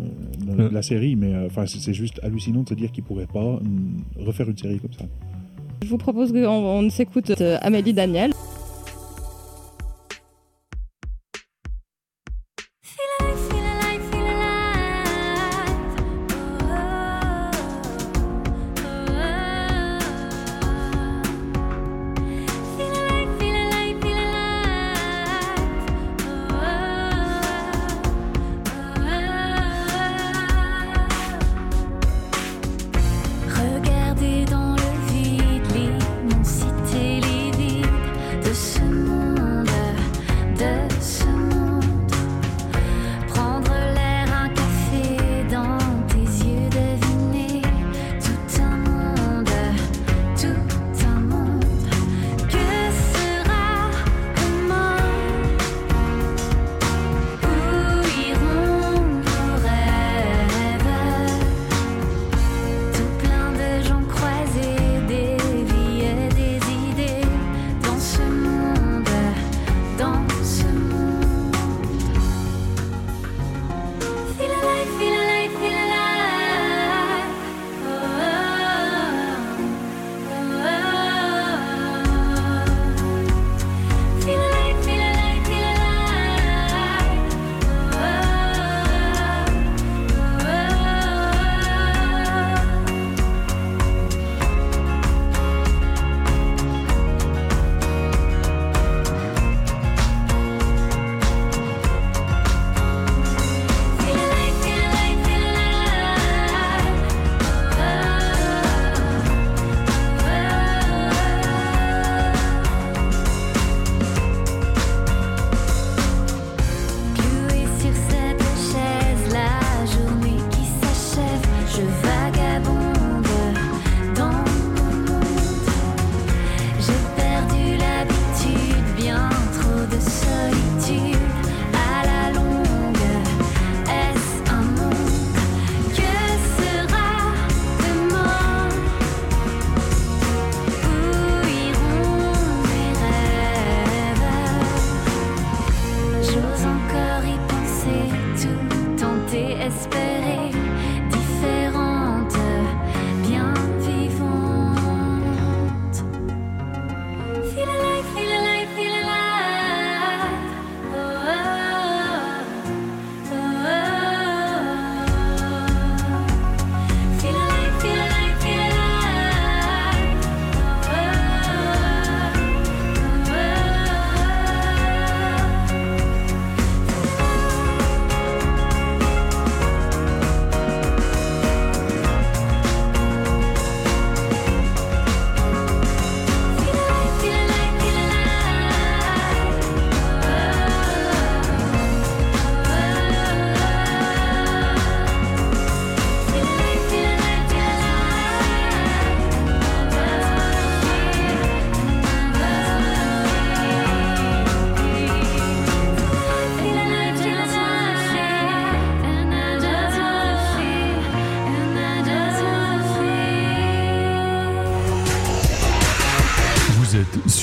de, de Ouais. la série, mais euh, enfin c'est c'est juste hallucinant de se dire qu'il pourrait pas hum, refaire une série comme ça. Je vous propose qu'on on s'écoute euh, Amélie Daniel.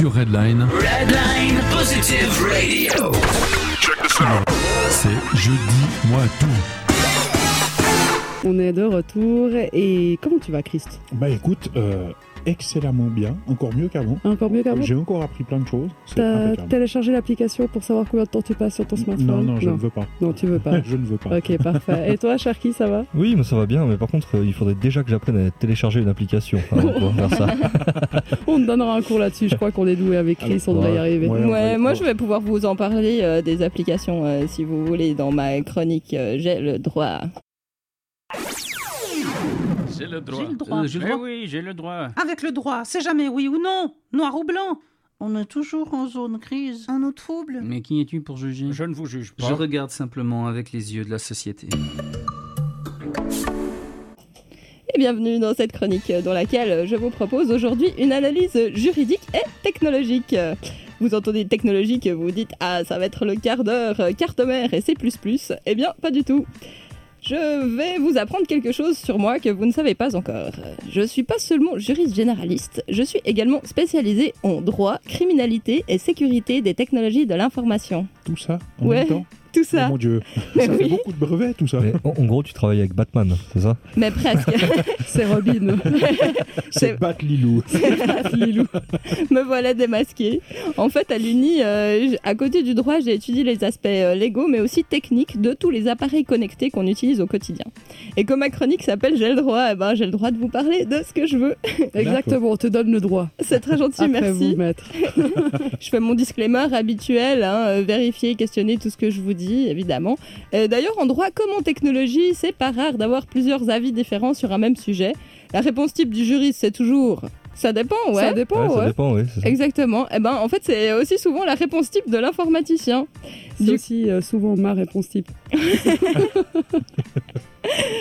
Sur Redline. Redline Positive Radio. C'est Jeudi Moi Tout. On est de retour et comment tu vas Christ? Bah écoute, euh, excellemment bien, encore mieux qu'avant. Encore mieux qu'avant? J'ai encore appris plein de choses. T'as téléchargé l'application pour savoir combien de temps tu passes sur ton smartphone Non, non, je ne veux pas. Non, tu veux pas. je ne veux pas. ok, parfait. Et toi, Sharky, ça va? Oui, mais ça va bien, mais par contre, euh, il faudrait déjà que j'apprenne à télécharger une application avant de pouvoir faire ça. On te donnera un cours là-dessus. Je crois qu'on est doué avec Chris, on devrait y Ouais. arriver. Ouais, Ouais, moi je vais pouvoir vous en parler euh, des applications euh, si vous voulez dans ma chronique euh, J'ai le droit. J'ai le droit. J'ai le droit. Euh, Eh droit. oui, j'ai le droit. Avec le droit, c'est jamais oui ou non, noir ou blanc. On est toujours en zone grise. Un autre trouble. Mais qui es-tu pour juger? Je ne vous juge pas. Je regarde simplement avec les yeux de la société. Et bienvenue dans cette chronique euh, dans laquelle euh, je vous propose aujourd'hui une analyse juridique et technologique. Euh, Vous entendez technologique, vous dites Ah, ça va être le quart d'heure, euh, carte mère et C. Eh bien, pas du tout. Je vais vous apprendre quelque chose sur moi que vous ne savez pas encore. Je suis pas seulement juriste généraliste, je suis également spécialisé en droit, criminalité et sécurité des technologies de l'information. Tout ça en Ouais. même temps? Tout Oh ça, mon dieu, Mais ça fait oui. beaucoup de brevets tout ça. Mais en, en gros, tu travailles avec Batman, c'est ça? Mais presque. C'est Robin. C'est Bat Lilou. Lilou. Me voilà démasqué. En fait, à l'Uni, euh, à côté du droit, j'ai étudié les aspects euh, légaux, mais aussi techniques de tous les appareils connectés qu'on utilise au quotidien. Et comme ma chronique s'appelle J'ai le droit, eh ben, j'ai le droit de vous parler de ce que je veux. Exactement, on te donne le droit. C'est très gentil, Après merci. vous, maître. Je fais mon disclaimer habituel, hein, euh, vérifier, questionner tout ce que je vous dis, évidemment. Euh, D'ailleurs, en droit comme en technologie, c'est pas rare d'avoir plusieurs avis différents sur un même sujet. La réponse type du juriste, c'est toujours ça dépend, ouais. Ça dépend, Ouais, Ça dépend, oui. ça. Exactement. Eh ben, en fait, c'est aussi souvent la réponse type de l'informaticien. C'est Du- aussi euh, souvent ma réponse type.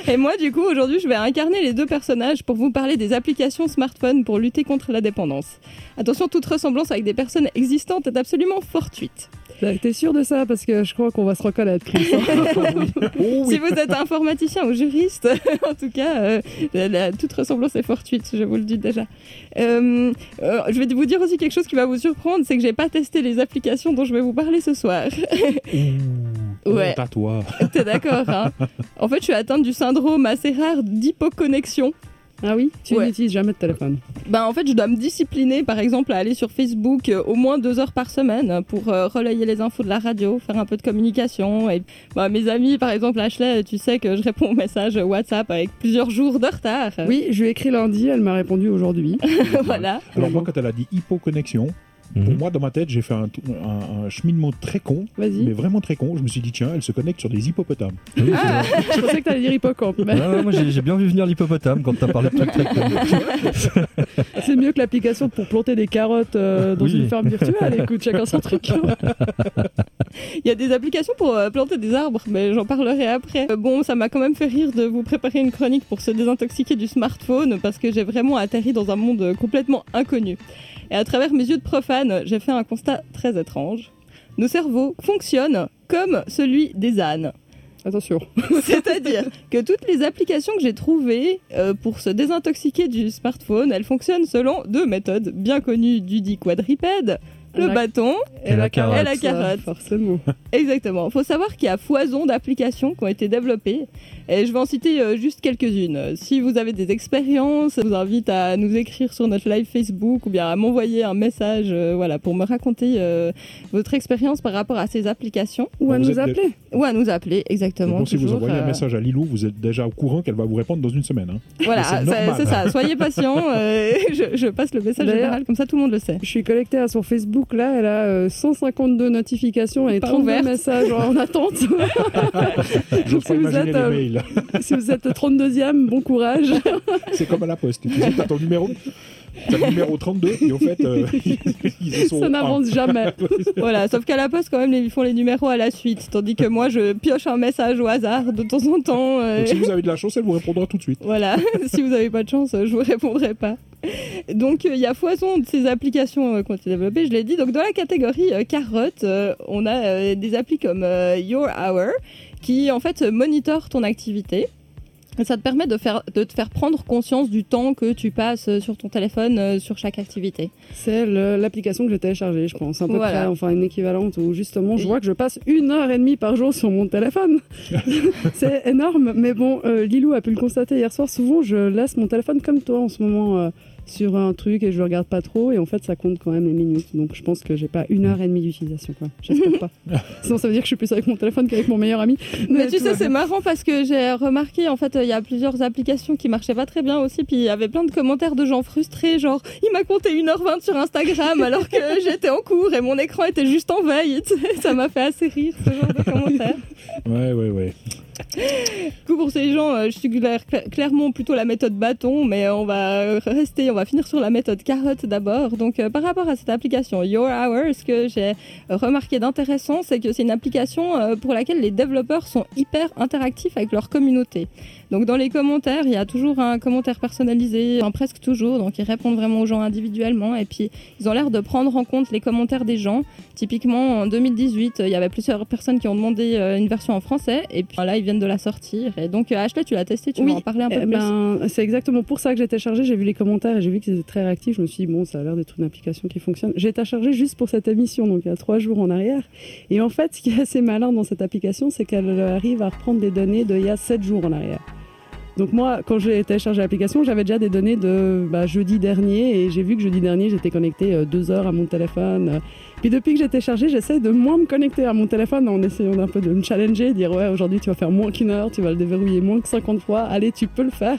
Et moi, du coup, aujourd'hui, je vais incarner les deux personnages pour vous parler des applications smartphone pour lutter contre la dépendance. Attention, toute ressemblance avec des personnes existantes est absolument fortuite. T'es sûr de ça? Parce que je crois qu'on va se reconnaître, Chris. Oh oui. Si vous êtes informaticien ou juriste, en tout cas, euh, la- la- toute ressemblance est fortuite, je vous le dis déjà. Euh, euh, je vais vous dire aussi quelque chose qui va vous surprendre, c'est que j'ai pas testé les applications dont je vais vous parler ce soir. Ouh, Ouais. T'es d'accord, hein En fait, je suis atteinte du syndrome assez rare d'hypoconnexion. Ah oui Tu Ouais. n'utilises jamais de téléphone. Ben, en fait, je dois me discipliner, par exemple, à aller sur Facebook euh, au moins deux heures par semaine pour euh, relayer les infos de la radio, faire un peu de communication. Et ben, mes amis, par exemple, Ashley, tu sais que je réponds aux messages WhatsApp avec plusieurs jours de retard. Oui, je lui ai écrit lundi, elle m'a répondu aujourd'hui. voilà. Alors moi, quand elle a dit hypoconnexion, pour Mhm. moi, dans ma tête, j'ai fait un, un- un cheminement très con, mais vraiment très con. Je me suis dit, tiens, elle se connecte sur des hippopotames. Oui, Ah, vrai. je pensais que t'allais dire hippocampe, mais Ouais, ouais, moi, j'ai bien vu venir l'hippopotame quand t'as parlé de trucs très cons. c'est mieux que l'application pour planter des carottes euh, dans Oui. une ferme virtuelle. Écoute, chacun son truc. Il y a des applications pour euh, planter des arbres, mais j'en parlerai après. Euh, bon, ça m'a quand même fait rire de vous préparer une chronique pour se désintoxiquer du smartphone parce que j'ai vraiment atterri dans un monde complètement inconnu. Et à travers mes yeux de profane, j'ai fait un constat très étrange. Nos cerveaux fonctionnent comme celui des ânes. Attention. C'est-à-dire que toutes les applications que j'ai trouvées euh, pour se désintoxiquer du smartphone, elles fonctionnent selon deux méthodes bien connues du dit quadripède, le La- bâton Et la carotte. et la carotte. Forcément. Exactement. Il faut savoir qu'il y a foison d'applications qui ont été développées. Et je vais en citer euh, juste quelques-unes. Si vous avez des expériences, je vous invite à nous écrire sur notre live Facebook ou bien à m'envoyer un message euh, voilà, pour me raconter euh, votre expérience par rapport à ces applications. Ou à Vous nous appeler. Ou à nous appeler, exactement. Donc, si vous envoyez un message à Lilou, vous êtes déjà au courant qu'elle va vous répondre dans une semaine. hein. Voilà, c'est ça. Soyez patients. euh, je, je passe le message général, comme ça tout le monde le sait. Je suis connectée à son Facebook, là, elle a euh, 152 notifications et Pas 32 ouverte. messages en attente. Je Donc, si vous êtes, les euh, mails. si vous êtes 32e, bon courage. C'est comme à la poste. Tu sais, t'as ton numéro. T'as le numéro 32 et au fait, euh, ils sont Ça n'avance jamais. Voilà, sauf qu'à la poste, quand même, ils font les numéros à la suite. Tandis que moi, je pioche un message au hasard de temps en temps. euh, Donc si vous avez de la chance, elle vous répondra tout de suite. Voilà, si vous n'avez pas de chance, je vous répondrai pas. Donc euh, il y a foison de ces applications euh, qui ont été développées, je l'ai dit. Donc dans la catégorie euh, carotte, euh, on a des applis comme Your Hour qui en fait monitorent ton activité. Ça te permet de, faire, de te faire prendre conscience du temps que tu passes sur ton téléphone euh, sur chaque activité. C'est l'application que j'ai téléchargée, je pense, à peu Voilà. près, enfin une équivalente où justement je vois que je passe une heure et demie par jour sur mon téléphone. c'est énorme, mais bon, euh, Lilou a pu le constater hier soir. Souvent, je laisse mon téléphone comme toi en ce moment euh, sur un truc et je le regarde pas trop, et en fait, ça compte quand même les minutes. Donc, je pense que j'ai pas une heure et demie d'utilisation, quoi. J'espère pas. Sinon, ça veut dire que je suis plus avec mon téléphone qu'avec mon meilleur ami. Mais tu tout va sais, c'est marrant parce que j'ai remarqué, en fait, il y a plusieurs applications qui marchaient pas très bien aussi. Puis il y avait plein de commentaires de gens frustrés, genre, il m'a compté 1h20 sur Instagram alors que j'étais en cours et mon écran était juste en veille. Tu Ça m'a fait assez rire, ce genre de commentaires. Ouais, ouais, ouais. Du coup, pour ces gens, euh, je suggère cla- clairement plutôt la méthode bâton, mais euh, on va rester, on va finir sur la méthode carotte d'abord. Donc, euh, par rapport à cette application Your Hour, ce que j'ai remarqué d'intéressant, c'est que c'est une application euh, pour laquelle les développeurs sont hyper interactifs avec leur communauté. Donc, dans les commentaires, il y a toujours un commentaire personnalisé, enfin, presque toujours. Donc, ils répondent vraiment aux gens individuellement. Et puis, ils ont l'air de prendre en compte les commentaires des gens. Typiquement, en 2018, il y avait plusieurs personnes qui ont demandé euh, une version en français. Et puis là, ils viennent de la sortir. Et donc, euh, Ashley, tu l'as testé, tu Oui, en parler un peu Eh plus. ben, c'est exactement pour ça que j'ai téléchargé. J'ai vu les commentaires et j'ai vu qu'ils étaient très réactifs. Je me suis dit, bon, ça a l'air d'être une application qui fonctionne. J'ai téléchargé juste pour cette émission, donc il y a trois jours en arrière. Et en fait, ce qui est assez malin dans cette application, c'est qu'elle arrive à reprendre des données d'il y a sept jours en arrière. Donc moi, quand j'ai téléchargé l'application, j'avais déjà des données de bah, jeudi dernier et j'ai vu que jeudi dernier, j'étais connecté euh, deux heures à mon téléphone. Euh, Puis depuis que j'ai téléchargé, j'essaie de moins me connecter à mon téléphone en essayant d'un peu de me challenger, dire ouais, aujourd'hui tu vas faire moins qu'une heure, tu vas le déverrouiller moins que 50 fois, allez, tu peux le faire.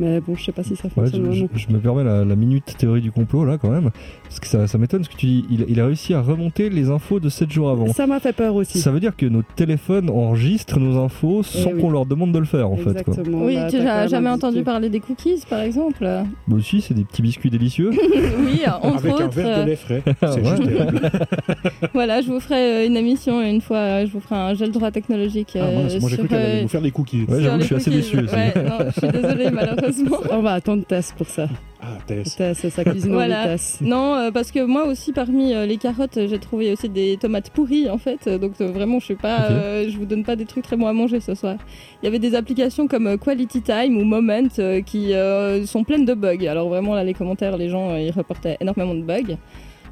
Mais bon, je sais pas si ça Ouais, fonctionne je, je- vraiment. je me permets la, la minute théorie du complot là quand même, parce que ça, ça m'étonne ce que tu dis. Il, il a réussi à remonter les infos de 7 jours avant. Ça m'a fait peur aussi. Ça veut dire que nos téléphones enregistrent nos infos sans Eh oui. qu'on leur demande de le faire en fait. Quoi. Exactement. oui, Bah, tu n'as jamais entendu parler des cookies, par exemple Moi aussi, c'est des petits biscuits délicieux. Oui, entre Avec un autres. verre euh, de lait frais. C'est ouais. juste terrible. Voilà, je vous ferai euh, une émission une fois, je vous ferai un gel droit technologique. Ah, mince, euh, moi j'ai cru qu'elle allait euh, faire des cookies. Ouais, j'avoue, je suis assez cookies. déçu aussi. Ouais, non, je suis désolée, malheureusement. On va attendre Tess pour ça. Ah, Tess. Tess, sa cuisine Voilà. Tess. Non, euh, parce que moi aussi, parmi euh, les carottes, euh, j'ai trouvé aussi des tomates pourries, en fait. Donc euh, vraiment, je pas, euh, je vous donne pas des trucs très bons à manger ce soir. Il y avait des applications comme Quality Time ou Moment euh, qui euh, sont pleines de bugs. Alors vraiment, là, les commentaires, les gens, euh, ils reportaient énormément de bugs.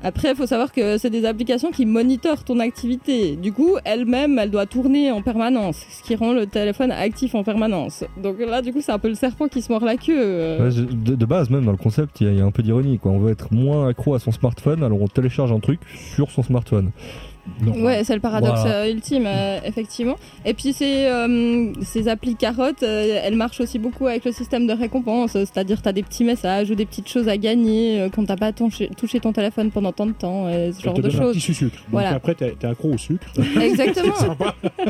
Après, il faut savoir que c'est des applications qui monitorent ton activité. Du coup, elle-même, elle doit tourner en permanence, ce qui rend le téléphone actif en permanence. Donc là, du coup, c'est un peu le serpent qui se mord la queue. euh. De, base, même dans le concept, il y, y a un peu d'ironie. On veut être moins accro à son smartphone, alors on télécharge un truc sur son smartphone. Non. Ouais, c'est le paradoxe Voilà. euh, ultime, euh, effectivement. Et puis ces, euh, ces applis carottes, euh, elles marchent aussi beaucoup avec le système de récompense, c'est-à-dire tu as des petits messages ou des petites choses à gagner quand t'as pas touché, touché ton téléphone pendant tant de temps, euh, ce genre te de donne un choses. petit sucre. Voilà. après, t'es t'es accro au sucre. Exactement.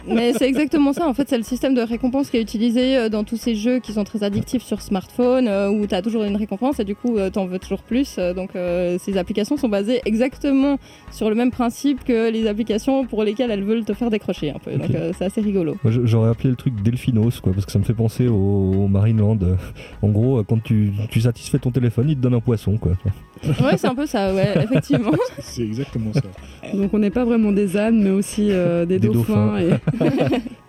Mais c'est exactement ça. En fait, c'est le système de récompense qui est utilisé dans tous ces jeux qui sont très addictifs sur smartphone, où tu as toujours une récompense et du coup, tu t'en veux toujours plus. Donc, ces applications sont basées exactement sur le même principe que les applications pour lesquelles elles veulent te faire décrocher un peu. Donc, euh, c'est assez rigolo. J'aurais appelé le truc Delphinos, quoi, parce que ça me fait penser au, au Marineland. Euh, En gros, euh, quand tu, tu satisfais ton téléphone, il te donne un poisson, quoi. Ouais, c'est un peu ça, ouais, effectivement. C'est exactement ça. Donc on n'est pas vraiment des ânes, mais aussi euh, des, Des dauphins. dauphins. Et...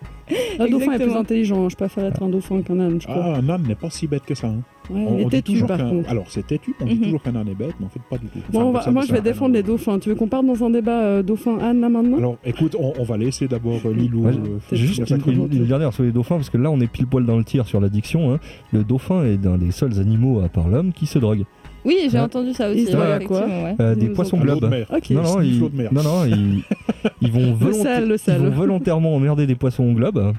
un dauphin est plus intelligent. hein. Je préfère être un dauphin qu'un âne, je crois. Ah, un âne n'est pas si bête que ça. hein. ouais, On, il on est dit têtu toujours par qu'un- contre. Alors, c'est têtu, on dit Mhm. toujours qu'un âne est bête, mais en fait, pas du tout. Bon, Enfin, on va- ça, moi, ça, je vais défendre les dauphins. Tu veux qu'on parte dans un débat euh, dauphin-âne là maintenant? Alors, écoute, on, on va laisser d'abord euh, Lilou. Ouais, euh, juste une, chronique. une- une dernière sur les dauphins, parce que là, on est pile poil dans le tir sur l'addiction. hein. Le dauphin est un des seuls animaux, à part l'homme, qui se drogue. Oui, j'ai Ouais. entendu ça aussi. ouais, quoi effectivement, ouais. Euh, des poissons globes. mer. Ok. Non, non, ils, non, non, ils, ils vont Le volonta- sel, le ils vont volontairement emmerder des poissons au globe.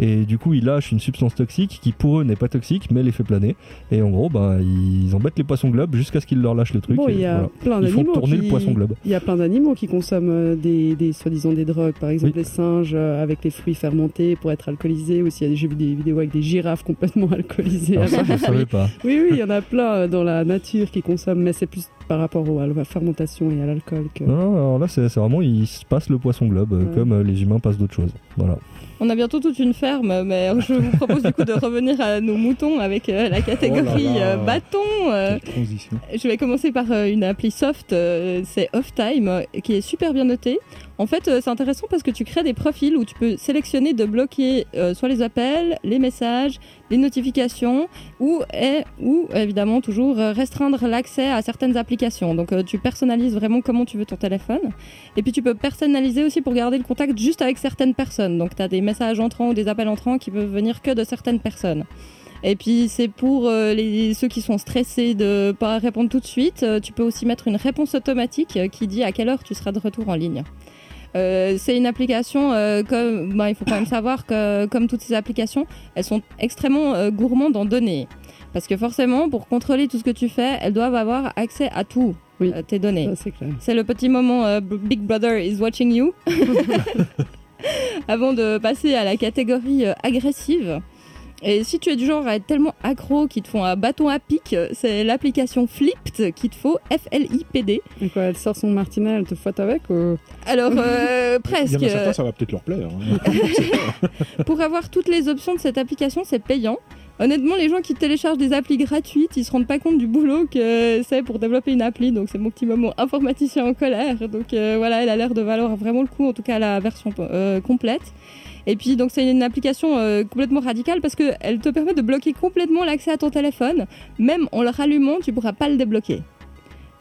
Et du coup, ils lâchent une substance toxique qui, pour eux, n'est pas toxique, mais les fait planer. Et en gros, ben, ils embêtent les poissons globes jusqu'à ce qu'ils leur lâchent le truc. Bon, et il y a voilà. plein Ils font tourner qui... le poisson globe. Il y a plein d'animaux qui consomment euh, des, des soi-disant des drogues, par exemple Oui. les singes euh, avec les fruits fermentés pour être alcoolisés. Aussi, il y a des- j'ai vu des vidéos avec des girafes complètement alcoolisées. Alors ça, je savais pas. Oui, oui, il y en a plein euh, dans la nature qui consomment, mais c'est plus par rapport au- à la fermentation et à l'alcool que. Non, non, alors là, c'est vraiment, ils se passent le poisson globe, Ouais. comme les humains passent d'autres choses. Voilà. On a bientôt toute une ferme, mais je vous propose du coup de revenir à nos moutons avec euh, la catégorie Oh là là. euh, bâton. euh. Je vais commencer par une appli soft, c'est Off Time, qui est super bien notée. En fait, euh, c'est intéressant parce que tu crées des profils où tu peux sélectionner de bloquer euh, soit les appels, les messages, les notifications, ou, évidemment toujours euh, restreindre l'accès à certaines applications. Donc tu personnalises vraiment comment tu veux ton téléphone. Et puis tu peux personnaliser aussi pour garder le contact juste avec certaines personnes. Donc tu as des messages entrants ou des appels entrants qui peuvent venir que de certaines personnes. Et puis c'est pour ceux qui sont stressés de pas répondre tout de suite. tu peux aussi mettre une réponse automatique qui dit à quelle heure tu seras de retour en ligne. Euh, c'est une application, euh, comme, bah, il faut quand même savoir que comme toutes ces applications, elles sont extrêmement euh, gourmandes en données. Parce que forcément, pour contrôler tout ce que tu fais, elles doivent avoir accès à tout, Oui. tes données. C'est le petit moment Big Brother is watching you. Avant de passer à la catégorie agressive. Et si tu es du genre à être tellement accro qu'ils te font un bâton à pic, c'est l'application Flipped qu'il te faut, F-L-I-P-D. Et quoi, elle sort son martinet, elle te fouette avec ou... Alors, euh, Il y presque. en a certains, ça va peut-être leur plaire. hein. Pour avoir toutes les options de cette application, c'est payant. Honnêtement, les gens qui téléchargent des applis gratuites, ils se rendent pas compte du boulot que c'est pour développer une appli. Donc, c'est mon petit moment informaticien en colère. Donc, euh, voilà, elle a l'air de valoir vraiment le coup, en tout cas la version euh, complète. Et puis, donc, c'est une application euh, complètement radicale parce qu'elle te permet de bloquer complètement l'accès à ton téléphone. Même en le rallumant, tu pourras pas le débloquer.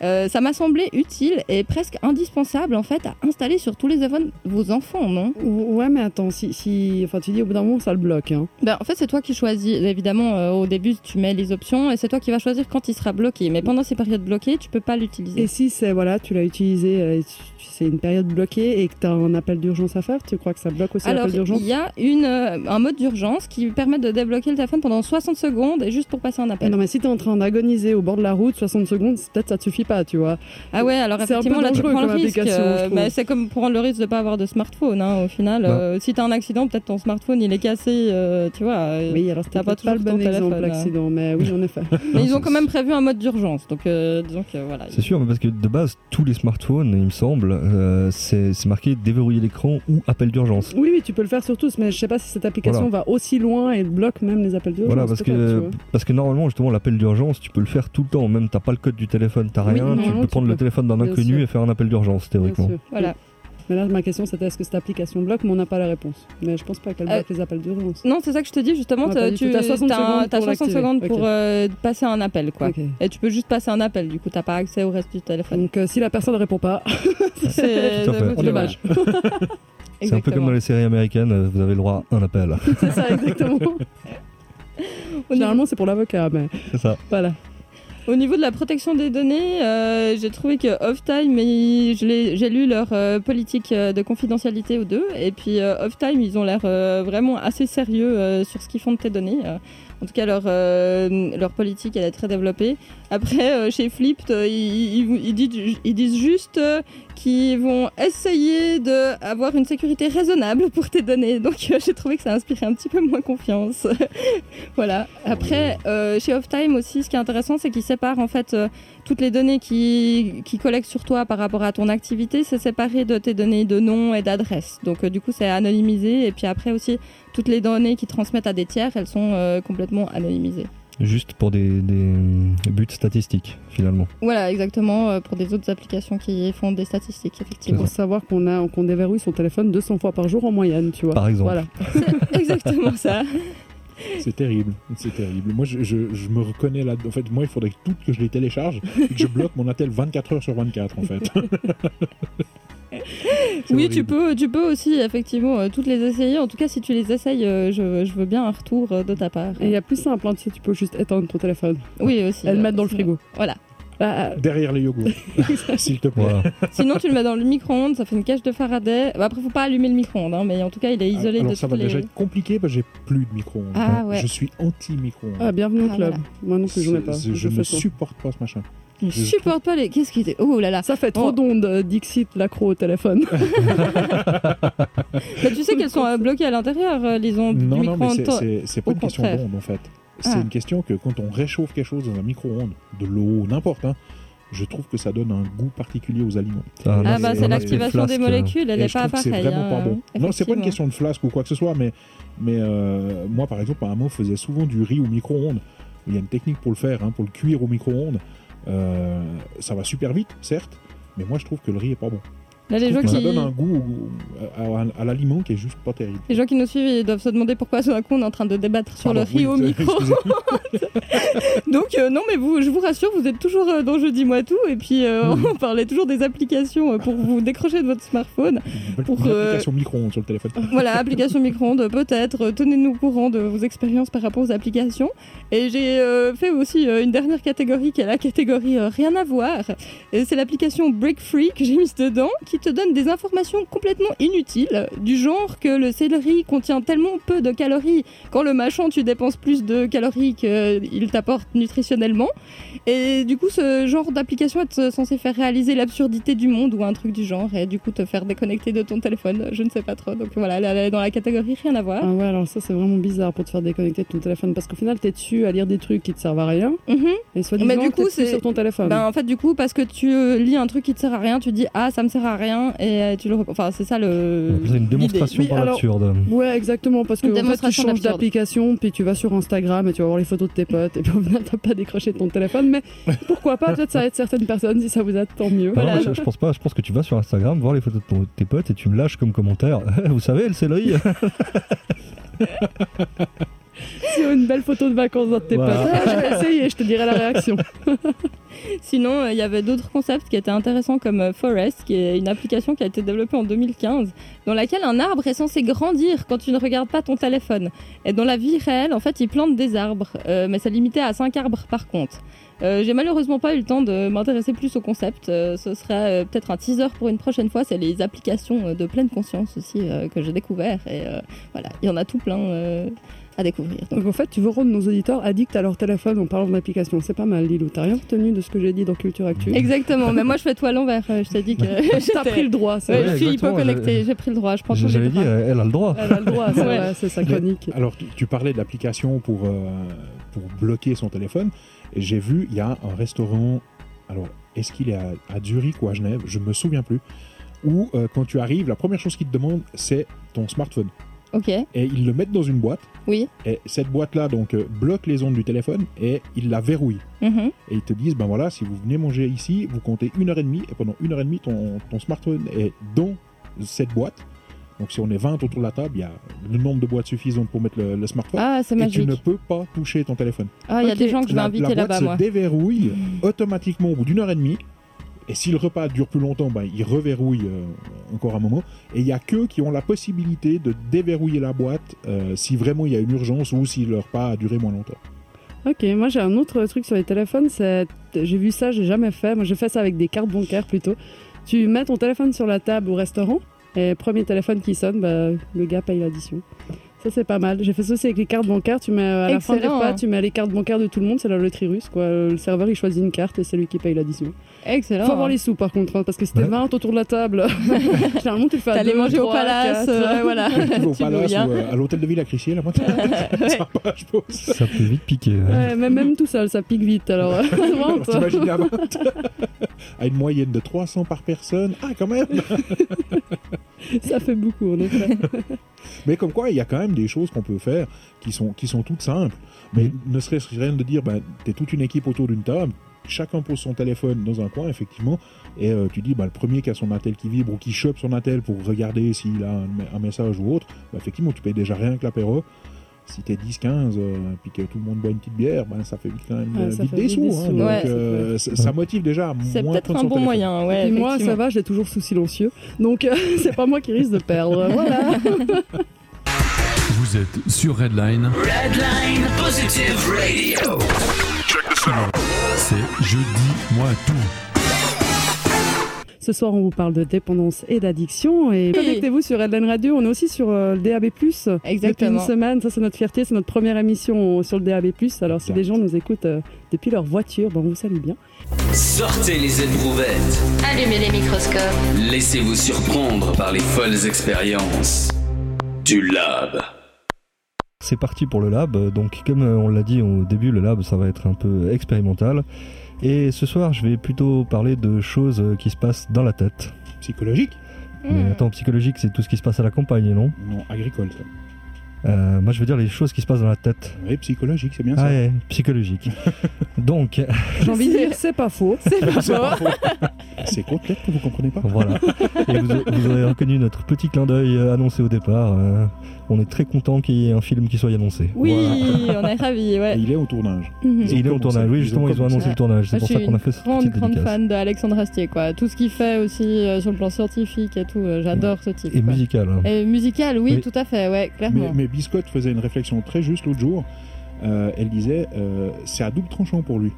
Euh, ça m'a semblé utile et presque indispensable en fait à installer sur tous les iPhones vos enfants, non? Ouais, mais attends, si, si... Enfin, tu dis au bout d'un moment, ça le bloque. Hein. Ben, en fait, c'est toi qui choisis. Évidemment, euh, au début, tu mets les options et c'est toi qui vas choisir quand il sera bloqué. Mais pendant ces périodes bloquées, tu peux pas l'utiliser. Et si c'est, voilà, tu l'as utilisé, euh, tu- c'est une période bloquée et que tu as un appel d'urgence à faire, tu crois que ça bloque aussi l'appel d'urgence? il y a une, euh, un mode d'urgence qui permet de débloquer le téléphone pendant 60 secondes et juste pour passer un appel. Non, mais si t'es en train d'agoniser au bord de la route, 60 secondes, peut-être ça te suffit pas, tu vois. Ah ouais, alors effectivement, là, tu prends le risque. euh, mais c'est comme prendre le risque de pas avoir de smartphone. hein, au final, Bah. Euh, si t'as un accident, peut-être ton smartphone il est cassé, euh, tu vois. euh, Oui, alors c'était t'as pas pas le bon exemple, là. l'accident, mais oui, en effet. Mais ils ont quand même prévu un mode d'urgence. Donc, euh, disons que voilà. C'est sûr, mais parce que de base, tous les smartphones, il me semble, euh, c'est marqué déverrouiller l'écran ou appel d'urgence. Oui, oui, tu peux le faire sur tous, mais je sais pas si cette application va aussi loin et bloque même les appels d'urgence. Voilà, parce tu que, parce que normalement, justement, l'appel d'urgence, tu peux le faire tout le temps. Même t'as pas le code du téléphone, t'as Oui, rien, tu peux tu prendre le téléphone d'un inconnu sûr. et faire un appel d'urgence, théoriquement. Bien sûr. Voilà. Mais là, ma question c'était est-ce que cette application bloque, mais on n'a pas la réponse. Mais je pense pas qu'elle Euh, bloque les appels d'urgence. Non, c'est ça que je te dis justement. On a pas t'as- dit Tu t'as 60 t'as un- secondes pour 60 l'activer. secondes pour Ok. euh, passer un appel, quoi. Et tu peux juste passer un appel. Du coup, t'as pas accès au reste du téléphone. Donc euh, si la personne ne répond pas, C'est dommage. C'est un peu comme dans les séries américaines, euh, vous avez le droit à un appel. c'est ça exactement. Généralement c'est pour l'avocat, mais C'est ça. voilà. Au niveau de la protection des données, euh, j'ai trouvé que Offtime, j'ai lu leur euh, politique euh, de confidentialité aux deux, et puis euh, Offtime, ils ont l'air vraiment assez sérieux sur ce qu'ils font de tes données. En tout cas, leur, leur politique, elle est très développée. Après, chez Flipped, ils disent juste qu'ils vont essayer d'avoir une sécurité raisonnable pour tes données. Donc, euh, j'ai trouvé que ça inspirait un petit peu moins confiance. voilà. Après, euh, chez Offtime aussi, ce qui est intéressant, c'est qu'ils séparent en fait euh, toutes les données qui, qui collectent sur toi par rapport à ton activité, c'est séparé de tes données de nom et d'adresse. Donc, euh, du coup, c'est anonymisé. Et puis après aussi, toutes les données qui transmettent à des tiers, elles sont complètement anonymisées. Juste pour des, des buts statistiques, finalement. Voilà, exactement, euh, pour des autres applications qui font des statistiques, effectivement. Pour savoir qu'on a qu'on déverrouille son téléphone 200 fois par jour en moyenne, tu vois. Par exemple. Voilà. C'est exactement ça. C'est terrible, c'est terrible. Moi, je, je- je me reconnais là. En fait, moi, il faudrait que tout que je les télécharge et que je bloque mon attel 24 heures sur 24, en fait. Oui, horrible. tu peux, tu peux aussi effectivement euh, toutes les essayer. En tout cas, si tu les essayes, euh, je, je veux bien un retour euh, de ta part. Et il y a plus simple, hein, tu sais, tu peux juste éteindre ton téléphone. Oui, aussi. Et le euh, mettre dans le frigo. Voilà. Ah, ah, Derrière les yogourts, s'il te plaît. Voilà. Sinon, tu le mets dans le micro-ondes, ça fait une cage de Faraday. Bah, après, faut pas allumer le micro-ondes, hein, mais en tout cas, il est isolé Alors, de ça va les. déjà être compliqué parce que j'ai plus de micro-ondes. Ah, ouais. Je suis anti-micro-ondes. ah, bienvenue au Ah, club. voilà. Moi non plus, j'en ai pas. C'est- de Je ne supporte pas ce machin. Je supporte pas les. Qu'est-ce qui était. Oh là là. Ça fait trop Oh. d'ondes, euh, Dixit, l'accro au téléphone. Bah, tu sais qu'elles sont euh, bloquées à l'intérieur, euh, les ondes Non, du non, mais c'est- c'est c'est pas Au une question contraire. d'onde en fait. C'est Ah. une question que quand on réchauffe quelque chose dans un micro-ondes, de l'eau, n'importe, hein, je trouve que ça donne un goût particulier aux aliments. Ah, Ah, bah, c'est- c'est l'activation des molécules, elle Et est je pas que c'est pareille. vraiment pas hein, bon. Non, c'est pas une question de flasque ou quoi que ce soit, mais, mais euh, moi par exemple, à un moment, je faisais souvent du riz au micro-ondes. Il y a une technique pour le faire, hein, pour le cuire au micro-ondes. Euh, ça va super vite, certes, mais moi je trouve que le riz est pas bon. Là, les Je gens qui. Ça donne un goût à, à- à l'aliment qui est juste pas terrible. Les gens qui nous suivent ils doivent se demander pourquoi tout d'un coup on est en train de débattre sur Pardon, le riz oui, au micro. Donc euh, non mais vous, je vous rassure, vous êtes toujours euh, dans Jeudi moi tout et puis euh, on parlait toujours des applications euh, pour vous décrocher de votre smartphone. Pour, application micro-ondes sur le téléphone. Voilà, application micro-ondes peut-être. Tenez-nous au courant de vos expériences par rapport aux applications. Et j'ai fait aussi une dernière catégorie qui est la catégorie rien à voir. Et c'est l'application Break Free que j'ai mise dedans qui te donne des informations complètement inutiles du genre que le céleri contient tellement peu de calories quand le machin tu dépenses plus de calories qu'il t'apporte nutritionnellement. Et du coup, ce genre d'application est censé faire réaliser l'absurdité du monde ou un truc du genre et du coup te faire déconnecter de ton téléphone. Je ne sais pas trop. Donc voilà, elle est dans la catégorie rien à voir. Ah ouais, alors ça c'est vraiment bizarre pour te faire déconnecter de ton téléphone parce qu'au final t'es dessus à lire des trucs qui te servent à rien Mhm. et soit Mais disant du coup, c'est- sur ton téléphone. Ben, en fait, du coup, parce que tu euh, lis un truc qui te sert à rien, tu dis ah ça me sert à rien et euh, tu le. Enfin, c'est ça le. C'est une démonstration Oui, par l'absurde. Ouais, exactement, parce que en fait, tu changes d'application, puis tu vas sur Instagram et tu vas voir les photos de tes potes, et puis au final, t'as pas décroché de ton téléphone, mais pourquoi pas, peut-être ça aide certaines personnes, si ça vous aide, tant mieux. Non, je, je pense pas. Je pense que tu vas sur Instagram voir les photos de ton- tes potes et tu me lâches comme commentaire. Vous savez, le céleri. Sur une belle photo de vacances dans tes Voilà. potes. Ah, je vais essayer, je te dirai la réaction. Sinon, euh, il y avait d'autres concepts qui étaient intéressants comme euh, Forest, qui est une application qui a été développée en 2015, dans laquelle un arbre est censé grandir quand tu ne regardes pas ton téléphone. Et dans la vie réelle, en fait, ils plantent des arbres, euh, mais c'est limité à 5 arbres par contre. J'ai malheureusement pas eu le temps de m'intéresser plus au concept. Ce sera euh, peut-être un teaser pour une prochaine fois. C'est les applications de pleine conscience aussi que j'ai découvert. Et voilà, il y en a tout plein à découvrir. Donc, Donc en fait, tu veux rendre nos auditeurs addicts à leur téléphone en parlant d'application. C'est pas mal, Lilou. T'as rien retenu de ce que j'ai dit dans Culture Actu Exactement, mais moi je fais tout à l'envers. Euh, Je t'ai dit que T'as pris le droit, Ouais, je suis hypo-connectée, j'ai- pris le droit, je prends J'avais dit, elle, elle a le droit. Elle a le droit, c'est Ouais. sa chronique. Alors, tu, tu parlais d'application pour, euh, pour bloquer son téléphone. J'ai vu, il y a un restaurant. Alors, est-ce qu'il est à, à Zurich ou à Genève? Je me souviens plus. Où, euh, quand tu arrives, la première chose qu'ils te demandent, c'est ton smartphone. Ok, Et ils le mettent dans une boîte. oui. Et cette boîte-là, donc, euh, bloque les ondes du téléphone et ils la verrouillent. mhm. Et ils te disent, ben voilà, si vous venez manger ici, vous comptez une heure et demie. Et pendant une heure et demie, ton, ton smartphone est dans cette boîte. Donc, si on est 20 autour de la table, il y a le nombre de boîtes suffisantes pour mettre le, le smartphone. Ah, c'est et tu magique. ne peux pas toucher ton téléphone. Ah, il y a des gens que je vais La- la inviter boîte là-bas, se déverrouille automatiquement au bout d'une heure et demie. Et si le repas dure plus longtemps, ben, il reverrouille euh, encore un moment. Et il y a qu'eux qui ont la possibilité de déverrouiller la boîte euh, si vraiment il y a une urgence ou si le repas a duré moins longtemps. Ok, moi j'ai un autre truc sur les téléphones, j'ai vu ça, j'ai jamais fait. Moi j'ai fait ça avec des cartes bancaires plutôt. Tu mets ton téléphone sur la table au restaurant et premier téléphone qui sonne, bah, le gars paye l'addition. Ça c'est pas mal. J'ai fait ça aussi avec les cartes bancaires. Tu mets à la fin des repas, tu mets les cartes bancaires de tout le monde, c'est la loterie russe quoi. Le serveur il choisit une carte et c'est lui qui paye l'addition. Excellent. Faut avoir les sous par contre, hein, parce que c'était Ouais. 20 autour de la table. Généralement tu le fais à T'allais manger au palace, quatre. euh, voilà. au Tu palace hein. ou euh, à l'hôtel de ville à Crissier, là, moi, Ouais. sympa, je pense. Ça peut vite piquer. ouais. Ouais, même, même tout seul, ça pique vite. Alors, euh, Alors. T'imagines à 20 À une moyenne de 300 par personne. Ah, quand même ça fait beaucoup en effet. Mais comme quoi, il y a quand même des choses qu'on peut faire qui sont, qui sont toutes simples. Mais ne serait-ce rien de dire, ben, t'es toute une équipe autour d'une table, chacun pose son téléphone dans un coin, effectivement, et euh, tu dis, ben, le premier qui a son attel qui vibre ou qui chope son attel pour regarder s'il a un, un message ou autre, ben, effectivement, tu payes déjà rien que l'apéro. Si t'es 10-15, euh, puis que tout le monde boit une petite bière, ben, ça fait vite quand même ça vite des sous. des hein. donc, ouais, euh, ça, ça motive déjà à C'est moins peut-être prendre un bon téléphone. moyen, ouais. Et moi, ça va, je l'ai toujours sous silencieux. Donc, euh, c'est pas moi qui risque de perdre. Voilà. Vous êtes sur Redline, Redline Positive Radio. C'est Jeudi Moi Tout. Ce soir, on vous parle de dépendance et d'addiction. Et connectez-vous sur Redline Radio. On est aussi sur euh, le DAB+. Depuis une Exactement. semaine, ça c'est notre fierté, c'est notre première émission sur le DAB+. Alors si des gens nous écoutent euh, depuis leur voiture, ben, on vous salue bien. Sortez les éprouvettes. Allumez les microscopes. Laissez-vous surprendre par les folles expériences du lab. C'est parti pour le lab. Donc, comme euh, on l'a dit au début, le lab, ça va être un peu expérimental. Et ce soir, je vais plutôt parler de choses qui se passent dans la tête. Psychologique Mais Hmm. attends, psychologique, c'est tout ce qui se passe à la campagne, non? Non, agricole, ça. Euh, Moi, je veux dire les choses qui se passent dans la tête. Oui, psychologique, c'est bien Ah ça. ouais, psychologique. Donc, J'ai envie de dire, c'est pas faux. C'est pas faux. C'est côtelettes que vous comprenez pas Voilà. Et vous, vous aurez reconnu notre petit clin d'œil euh, annoncé au départ. euh, on est très content qu'il y ait un film qui soit annoncé. Oui, on est ravis, Et il est au tournage. Mhm. Et il est au tournage. Oui, Ils ont justement, ils ont annoncé le tournage. C'est Moi, pour ça suis qu'on une a fait cette grande, petite grande fan d'Alexandre Astier, quoi. Tout ce qu'il fait aussi euh, sur le plan scientifique et tout, euh, j'adore ce type. Et quoi. musical. hein. Et musical, oui, tout à fait, ouais, Mais, clairement. mais Biscotte faisait une réflexion très juste l'autre jour. Euh, elle disait euh, c'est à double tranchant pour lui.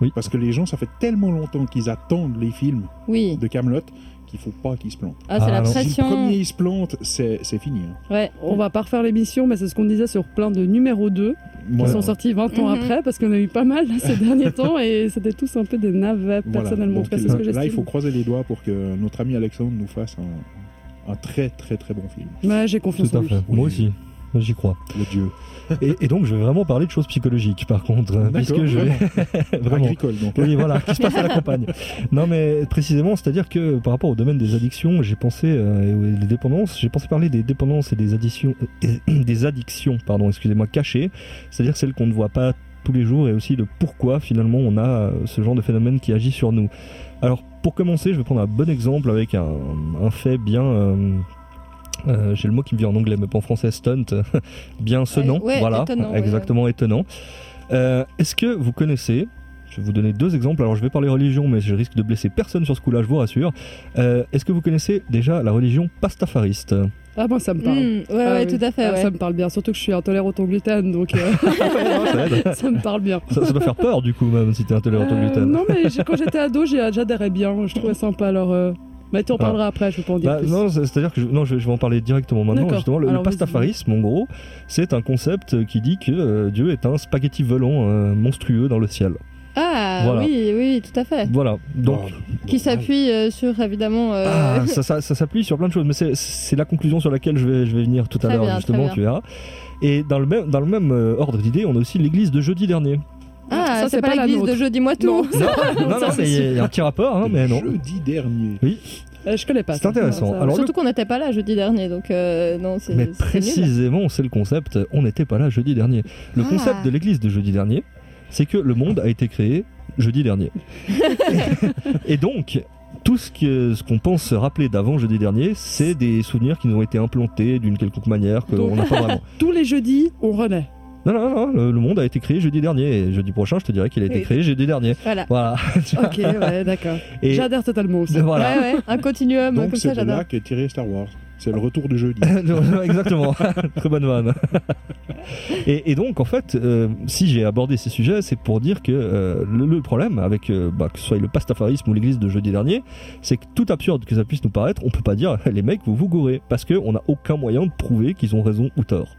Oui. Parce que les gens, ça fait tellement longtemps qu'ils attendent les films Oui. de Camelot qu'il faut pas qu'ils se plantent. Ah, c'est Ah, la. Si le premier il se plante, c'est c'est fini. hein. Ouais. On va pas refaire l'émission, mais c'est ce qu'on disait sur plein de numéro 2 qui sont sortis 20 ans Mhm. après, parce qu'on a eu pas mal là, ces derniers temps et c'était tous un peu des navets, Voilà. personnellement. En Donc, tout cas, c'est ce que là, il faut croiser les doigts pour que notre ami Alexandre nous fasse un, un très très très bon film. Ouais, j'ai Tout confiance en à lui. fait. Oui. Moi aussi. J'y crois. Le dieu. Et, et donc, je vais vraiment parler de choses psychologiques, par contre, D'accord, puisque je vais vraiment. Agricole donc. Oui, voilà, qui se passe à la campagne. Non, mais précisément, c'est-à-dire que par rapport au domaine des addictions, j'ai pensé, euh, des dépendances, j'ai pensé parler des dépendances et des addictions, euh, des addictions, pardon, excusez-moi, cachées, c'est-à-dire celles qu'on ne voit pas tous les jours et aussi le pourquoi finalement on a euh, ce genre de phénomène qui agit sur nous. Alors, pour commencer, je vais prendre un bon exemple avec un, un fait bien. euh, euh, j'ai le mot qui me vient en anglais, mais pas en français, stunt, bien sonnant, ouais, voilà, étonnant, ouais, exactement étonnant. Euh, Est-ce que vous connaissez, je vais vous donner deux exemples, alors je vais parler religion, mais je risque de blesser personne sur ce coup-là, je vous rassure. Euh, Est-ce que vous connaissez déjà la religion pastafariste? Ah, moi, ça me parle. Mm, ouais, Ah ouais, oui. tout à fait, Ah, ouais. Ça me parle bien, surtout que je suis intolérante au gluten, donc euh, ça, me parle bien. Ça- ça doit faire peur du coup, même si t'es intolérant au Euh, gluten. non, mais quand j'étais ado, j'ai- j'adhérais bien, je trouvais sympa. Alors, euh, mais tu en parleras après, je vais pas en dire Bah, plus. non, c'est- c'est-à-dire que je, non, je, je vais en parler directement maintenant. Justement, le, pastafarisme, en gros, c'est un concept qui dit que euh, Dieu est un spaghetti volant euh, monstrueux dans le ciel. Ah, Voilà. oui, oui, tout à fait. Voilà. Donc, Qui s'appuie euh, sur, évidemment... euh, ah, ça, ça- ça s'appuie sur plein de choses, mais c'est- la conclusion sur laquelle je vais, je vais venir tout à l'heure, justement, tu verras. Et dans le même, dans le même euh, ordre d'idée, on a aussi l'église de jeudi dernier. Ah, Ça, c'est c'est pas, pas la l'église de jeudi moi tout. Non. Non, non, ça, mais c'est il y a un petit rapport, hein, mais non. Jeudi dernier. Euh, je connais pas. C'est ça. intéressant. Ça- Alors, Surtout qu'on n'était pas là jeudi dernier, donc euh, non, c'est Mais c'est nul. précisément, c'est le concept. On n'était pas là jeudi dernier. Le Ah. concept de l'église de jeudi dernier, c'est que le monde a été créé jeudi dernier. et, donc, tout ce que- ce qu'on pense se rappeler d'avant jeudi dernier, c'est des souvenirs qui nous ont été implantés d'une quelconque manière qu'on n'a pas vraiment. Tous les jeudis, on renaît. Non, non, non, le, le monde a été créé jeudi dernier. Et jeudi prochain, je te dirais qu'il a été Oui. créé jeudi dernier. Voilà. Voilà. Ok, ouais, d'accord. Et J'adhère totalement aussi. voilà. Ouais, ouais, un continuum, Donc comme c'est ça, j'adore. là qu'est tiré Star Wars. C'est le retour de jeudi. Exactement, très bonne vanne. et, et donc, en fait, euh, si j'ai abordé ces sujets, c'est pour dire que euh, le, le problème avec euh, bah, que ce soit le pastafarisme ou l'église de jeudi dernier, c'est que tout absurde que ça puisse nous paraître, on peut pas dire les mecs vous vous gourrez parce qu'on n'a aucun moyen de prouver qu'ils ont raison ou tort.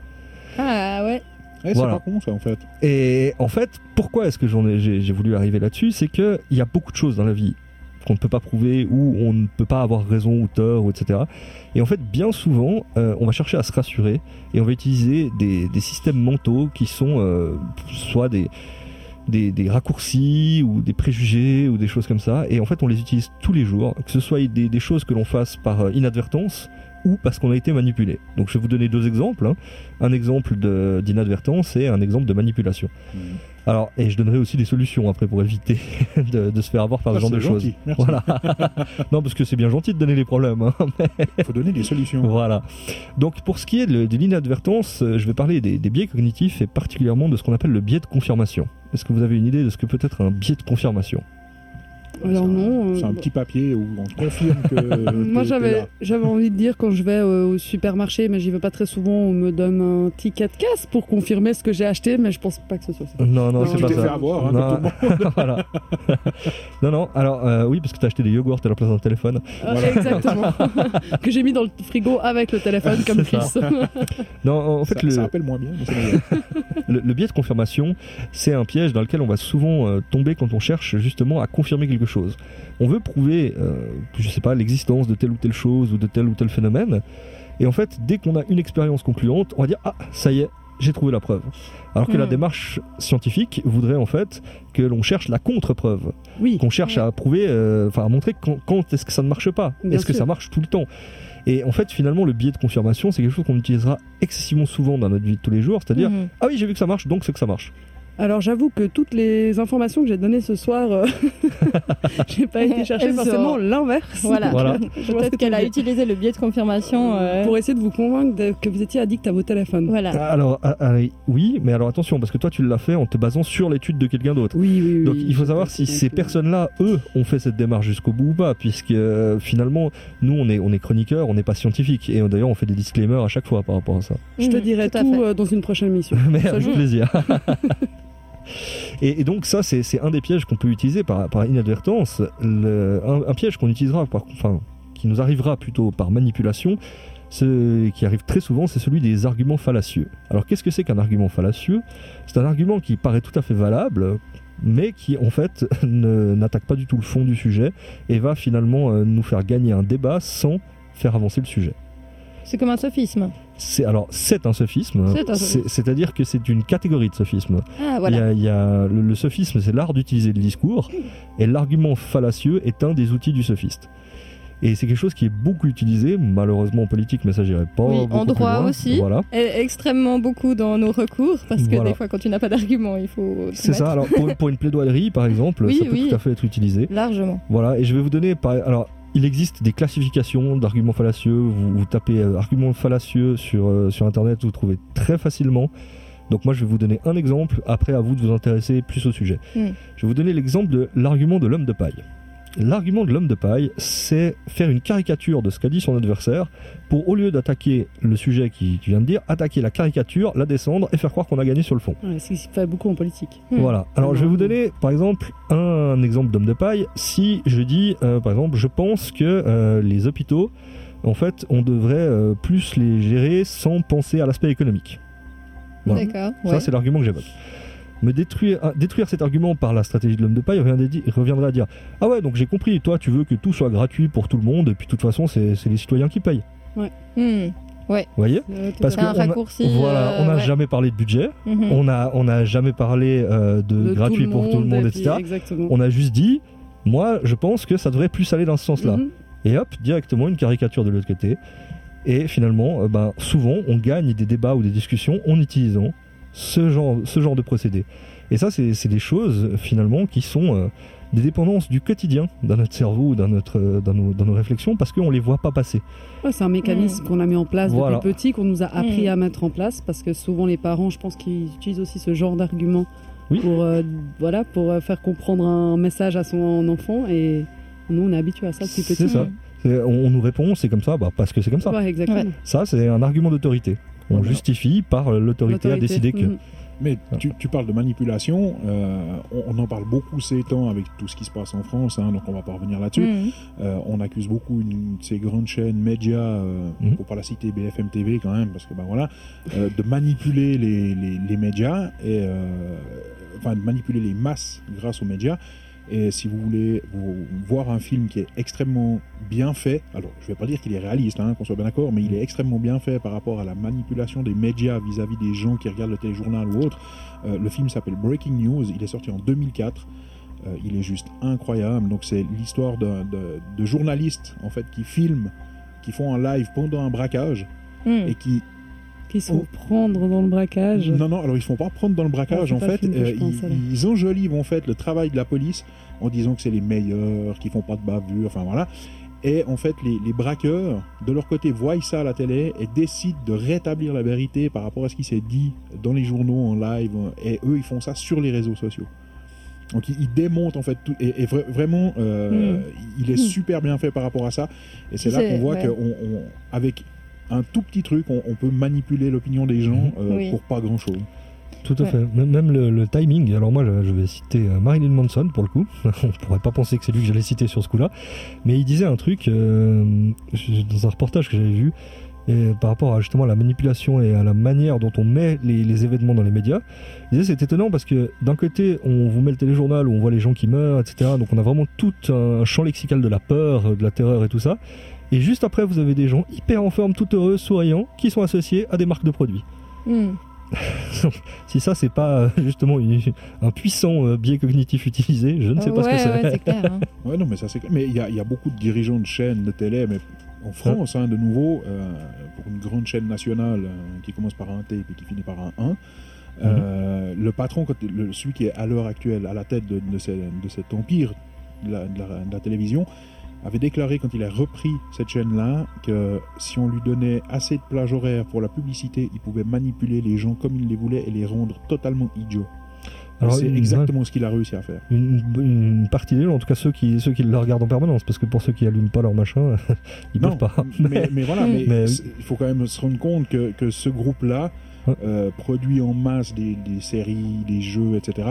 Ah ouais. Eh, Voilà. C'est pas con ça en fait. Et en fait, pourquoi est-ce que j'en ai, j'ai, j'ai voulu arriver là-dessus? C'est qu'il y a beaucoup de choses dans la vie qu'on ne peut pas prouver ou on ne peut pas avoir raison ou tort, ou etc. Et en fait, bien souvent, euh, on va chercher à se rassurer et on va utiliser des, des systèmes mentaux qui sont euh, soit des, des, des raccourcis ou des préjugés ou des choses comme ça. Et en fait, on les utilise tous les jours, que ce soit des, des choses que l'on fasse par euh, inadvertance ou parce qu'on a été manipulé. Donc je vais vous donner deux exemples. hein. Un exemple d'inadvertance et un exemple de manipulation. Alors, et je donnerai aussi des solutions après pour éviter de, de se faire avoir par Ah, ce genre c'est de choses. merci. Voilà. non, parce que c'est bien gentil de donner les problèmes. hein, mais Il faut donner des solutions. voilà. Donc, pour ce qui est de, de l'inadvertance, euh, je vais parler des, des biais cognitifs et particulièrement de ce qu'on appelle le biais de confirmation. Est-ce que vous avez une idée de ce que peut être un biais de confirmation? Alors non. euh, C'est un petit papier où on te confirme que. Moi j'avais envie de dire quand je vais euh, au supermarché, mais j'y vais pas très souvent, on me donne un ticket de casse pour confirmer ce que j'ai acheté, mais je pense pas que ce soit ça. Non, non, Non, c'est tu pas t'es ça. fait avoir, hein, Non, voilà. non, non. Alors, euh, oui, parce que t'as acheté des yogourts à la place d'un téléphone. Euh, Exactement. que j'ai mis dans le frigo avec le téléphone comme Chris. Non, en fait, Ça, le, ça rappelle moins bien, mais c'est meilleur. le, le biais de confirmation, c'est un piège dans lequel on va souvent euh, tomber quand on cherche justement à confirmer quelque chose. On veut prouver, euh, je sais pas, l'existence de telle ou telle chose ou de tel ou tel phénomène. Et en fait, dès qu'on a une expérience concluante, on va dire Ah, ça y est, j'ai trouvé la preuve. Alors que la Hmm. démarche scientifique voudrait en fait que l'on cherche la contre-preuve. Oui. Qu'on cherche à prouver, euh, à montrer quand, quand est-ce que ça ne marche pas. Est-ce que ça marche tout le temps Et en fait, finalement, le biais de confirmation, c'est quelque chose qu'on utilisera excessivement souvent dans notre vie de tous les jours. C'est-à-dire, Mhm. ah oui, j'ai vu que ça marche, donc c'est que ça marche. Alors j'avoue que toutes les informations que j'ai données ce soir, euh, j'ai pas été chercher forcément l'inverse. Voilà. Voilà. Ce que Peut-être qu'elle a utilisé le biais de confirmation. euh, Pour essayer de vous convaincre de- que vous étiez addict à vos téléphones. Voilà. Alors, ah, ah, oui, mais alors attention, parce que toi, tu l'as fait en te basant sur l'étude de quelqu'un d'autre. Oui, oui, oui. Donc il faut savoir si ces personnes-là, eux, ont fait cette démarche jusqu'au bout ou pas, puisque euh, finalement, nous, on est, on est chroniqueurs, on n'est pas scientifiques, et euh, d'ailleurs, on fait des disclaimers à chaque fois par rapport à ça. Je te Mhm, dirai tout tout euh, dans une prochaine émission. Mais Ça, avec je- plaisir. Et, donc ça, c'est un des pièges qu'on peut utiliser par, inadvertance. Un, piège qu'on utilisera, par, enfin, qui nous arrivera plutôt par manipulation, ce qui arrive très souvent, c'est celui des arguments fallacieux. Alors qu'est-ce que c'est qu'un argument fallacieux? C'est un argument qui paraît tout à fait valable, mais qui en fait n'attaque pas du tout le fond du sujet et va finalement euh, nous faire gagner un débat sans faire avancer le sujet. C'est comme un sophisme. C'est alors c'est un sophisme, c'est-à-dire que c'est une catégorie de sophisme. Ah, Il y a, il y a- le, le sophisme, c'est l'art d'utiliser le discours, et l'argument fallacieux est un des outils du sophiste. Et c'est quelque chose qui est beaucoup utilisé, malheureusement en politique, mais ça j'irai pas. Oui, en droit loin. aussi. Voilà. Et extrêmement beaucoup dans nos recours, parce que Voilà. des fois, quand tu n'as pas d'argument, il faut. C'est ça. Alors pour, pour une plaidoirie, par exemple, Oui, ça peut oui. tout à fait être utilisé. Largement. Voilà. Et je vais vous donner. Par... Alors, il existe des classifications d'arguments fallacieux. Vous, vous tapez euh, arguments fallacieux sur euh, sur internet, vous trouvez très facilement. Donc moi, je vais vous donner un exemple. Après, à vous de vous intéresser plus au sujet. Mm. Je vais vous donner l'exemple de l'argument de l'homme de paille. L'argument de l'homme de paille, c'est faire une caricature de ce qu'a dit son adversaire pour, au lieu d'attaquer le sujet qui, qui vient de dire, attaquer la caricature, la descendre et faire croire qu'on a gagné sur le fond. Ouais, c'est ce qui se fait beaucoup en politique. Hmm. Voilà. Alors je vais vous donner par exemple un exemple d'homme de paille. Si je dis euh, par exemple, je pense que euh, les hôpitaux, en fait, on devrait euh, plus les gérer sans penser à l'aspect économique. Voilà. D'accord. Ça ouais. c'est l'argument que j'évoque. Me détruire, ah, détruire cet argument par la stratégie de l'homme de paille reviendrait, à dire Ah ouais, donc j'ai compris, toi tu veux que tout soit gratuit pour tout le monde, et puis de toute façon c'est les citoyens qui payent. Hmm. Vous voyez? Euh, Parce à C'est un que on a- raccourci. Voilà, on n'a euh, ouais. jamais parlé de budget, Mhm. on n'a on a jamais parlé euh, de, gratuit tout pour tout le monde, et etc. Exactement. On a juste dit, moi, je pense que ça devrait plus aller dans ce sens-là. Mhm. Et hop, directement une caricature de l'autre côté. Et finalement, euh, ben, souvent, on gagne des débats ou des discussions en utilisant ce genre, ce genre de procédé. Et ça, c'est c'est des choses, finalement, qui sont euh, des dépendances du quotidien dans notre cerveau ou dans, notre, euh, dans, nos, dans nos réflexions, parce qu'on les voit pas passer. Ouais, c'est un mécanisme qu'on a mis en place Voilà. depuis petit, qu'on nous a appris Mm. à mettre en place, parce que souvent les parents, je pense qu'ils utilisent aussi ce genre d'argument Oui. pour, euh, voilà, pour faire comprendre un message à son enfant. Et nous, on est habitués à ça depuis petit. C'est ça. On, on nous répond, c'est comme ça, bah, parce que c'est comme ça. Ouais, exactement. Ouais. Ça, c'est un argument d'autorité. On Voilà. justifie par euh, l'autorité à décider que. Mhm. Mais tu, tu parles de manipulation, euh, on, on en parle beaucoup ces temps avec tout ce qui se passe en France, hein, donc on va pas revenir là-dessus. Mhm. Euh, on accuse beaucoup une ces grandes chaînes médias, euh, Mhm. faut pas la citer BFM TV quand même, parce que ben voilà, euh, de manipuler les, les- les médias et euh, enfin de manipuler les masses grâce aux médias. Et si vous voulez vous- voir un film qui est extrêmement bien fait, alors je vais pas dire qu'il est réaliste, hein, qu'on soit bien d'accord, mais il est extrêmement bien fait par rapport à la manipulation des médias vis-à-vis des gens qui regardent le téléjournal ou autre. Euh, le film s'appelle Breaking News, il est sorti en 2004. Euh, il est juste incroyable. Donc c'est l'histoire de, de journalistes en fait qui filment, qui font un live pendant un braquage Mhm. et qui Qui se font prendre dans le braquage. non non alors ils se font pas prendre dans le braquage Ah, en pas le fait euh, pense, ils, ils enjolivent en fait le travail de la police en disant que c'est les meilleurs, qu'ils font pas de bavure, enfin voilà. Et en fait, les, les braqueurs, de leur côté, voient ça à la télé et décident de rétablir la vérité par rapport à ce qui s'est dit dans les journaux, en live. Et eux, ils font ça sur les réseaux sociaux. Donc, ils, démontent en fait tout. Et, et vra- vraiment, euh, Mm. il est Mm. super bien fait par rapport à ça. Et c'est là qu'on voit ouais. qu'avec un tout petit truc, on, on peut manipuler l'opinion des gens euh, Oui. pour pas grand chose. Tout à Ouais. fait. Même même le, le timing. Alors moi, je, je vais citer euh, Marilyn Manson pour le coup. On pourrait pas penser que c'est lui que j'allais citer sur ce coup-là, mais il disait un truc euh, dans un reportage que j'avais vu. Et par rapport à justement à la manipulation et à la manière dont on met les, les événements dans les médias, il disait c'est étonnant parce que d'un côté on vous met le téléjournal où on voit les gens qui meurent, etc. Donc on a vraiment tout un champ lexical de la peur, de la terreur et tout ça. Et juste après vous avez des gens hyper en forme, tout heureux, souriants, qui sont associés à des marques de produits. Mhm. Si ça, c'est pas euh, justement une- un puissant euh, biais cognitif utilisé, je ne sais pas ce Ouais, que c'est. ouais, c'est clair. hein. Ouais, non, mais ça c'est clair. Mais il y, a- il y a beaucoup de dirigeants de chaînes de télé, mais en France, hein, de nouveau, euh, pour une grande chaîne nationale euh, qui commence par un T et puis qui finit par un 1, Euh, Le patron, celui qui est à l'heure actuelle à la tête de, de ce- de cet empire de la, de la- de la télévision, avait déclaré quand il a repris cette chaîne-là que si on lui donnait assez de plage horaire pour la publicité, il pouvait manipuler les gens comme il les voulait et les rendre totalement idiots. C'est exactement ce qu'il a réussi à faire. Une, une partie des gens, en tout cas ceux qui, ceux qui le regardent en permanence, parce que pour ceux qui allument pas leur machin, ils Non, peuvent pas. mais, mais voilà, mais, Mais il faut quand même se rendre compte que, que ce groupe-là Ouais. euh, produit en masse des, des séries, des jeux, etc.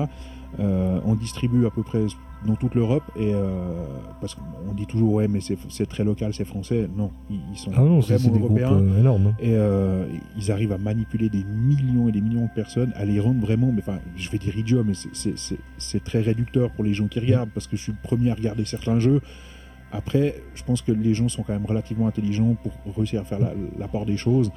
Euh, on distribue à peu près dans toute l'Europe et euh, parce qu'on dit toujours ouais mais c'est très local, c'est français. Non, ils, ils sont Ah non, vraiment européens. énormes. Et euh, ils arrivent à manipuler des millions et des millions de personnes, à les rendre vraiment, mais enfin, je vais dire idiot, mais c'est- très réducteur pour les gens qui regardent, parce que je suis le premier à regarder certains jeux. Après, je pense que les gens sont quand même relativement intelligents pour réussir à faire la, la part des choses.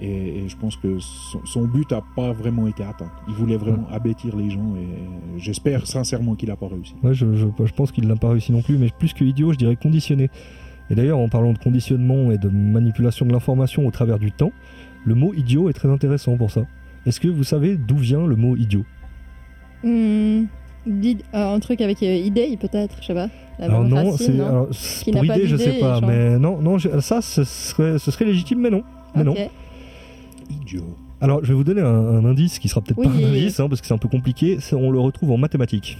Et, et je pense que son, son but n'a pas vraiment été atteint. Il voulait vraiment abêtir les gens et j'espère sincèrement qu'il n'a pas réussi. Ouais, je, je, je pense qu'il n'a pas réussi non plus, mais plus que idiot, je dirais conditionné. Et d'ailleurs, en parlant de conditionnement et de manipulation de l'information au travers du temps, le mot idiot est très intéressant pour ça. Est-ce que vous savez d'où vient le mot idiot? Hmm, d'id- euh, un truc avec euh, idée, peut-être, je sais pas. La Alors même non, racine, c'est pour idée, je sais pas, mais non, non, je- ça, ce serait, ce serait légitime, mais non. Mais non. Idiot. Alors, je vais vous donner un, un indice qui sera peut-être pas un indice, hein, parce que c'est un peu compliqué. On le retrouve en mathématiques.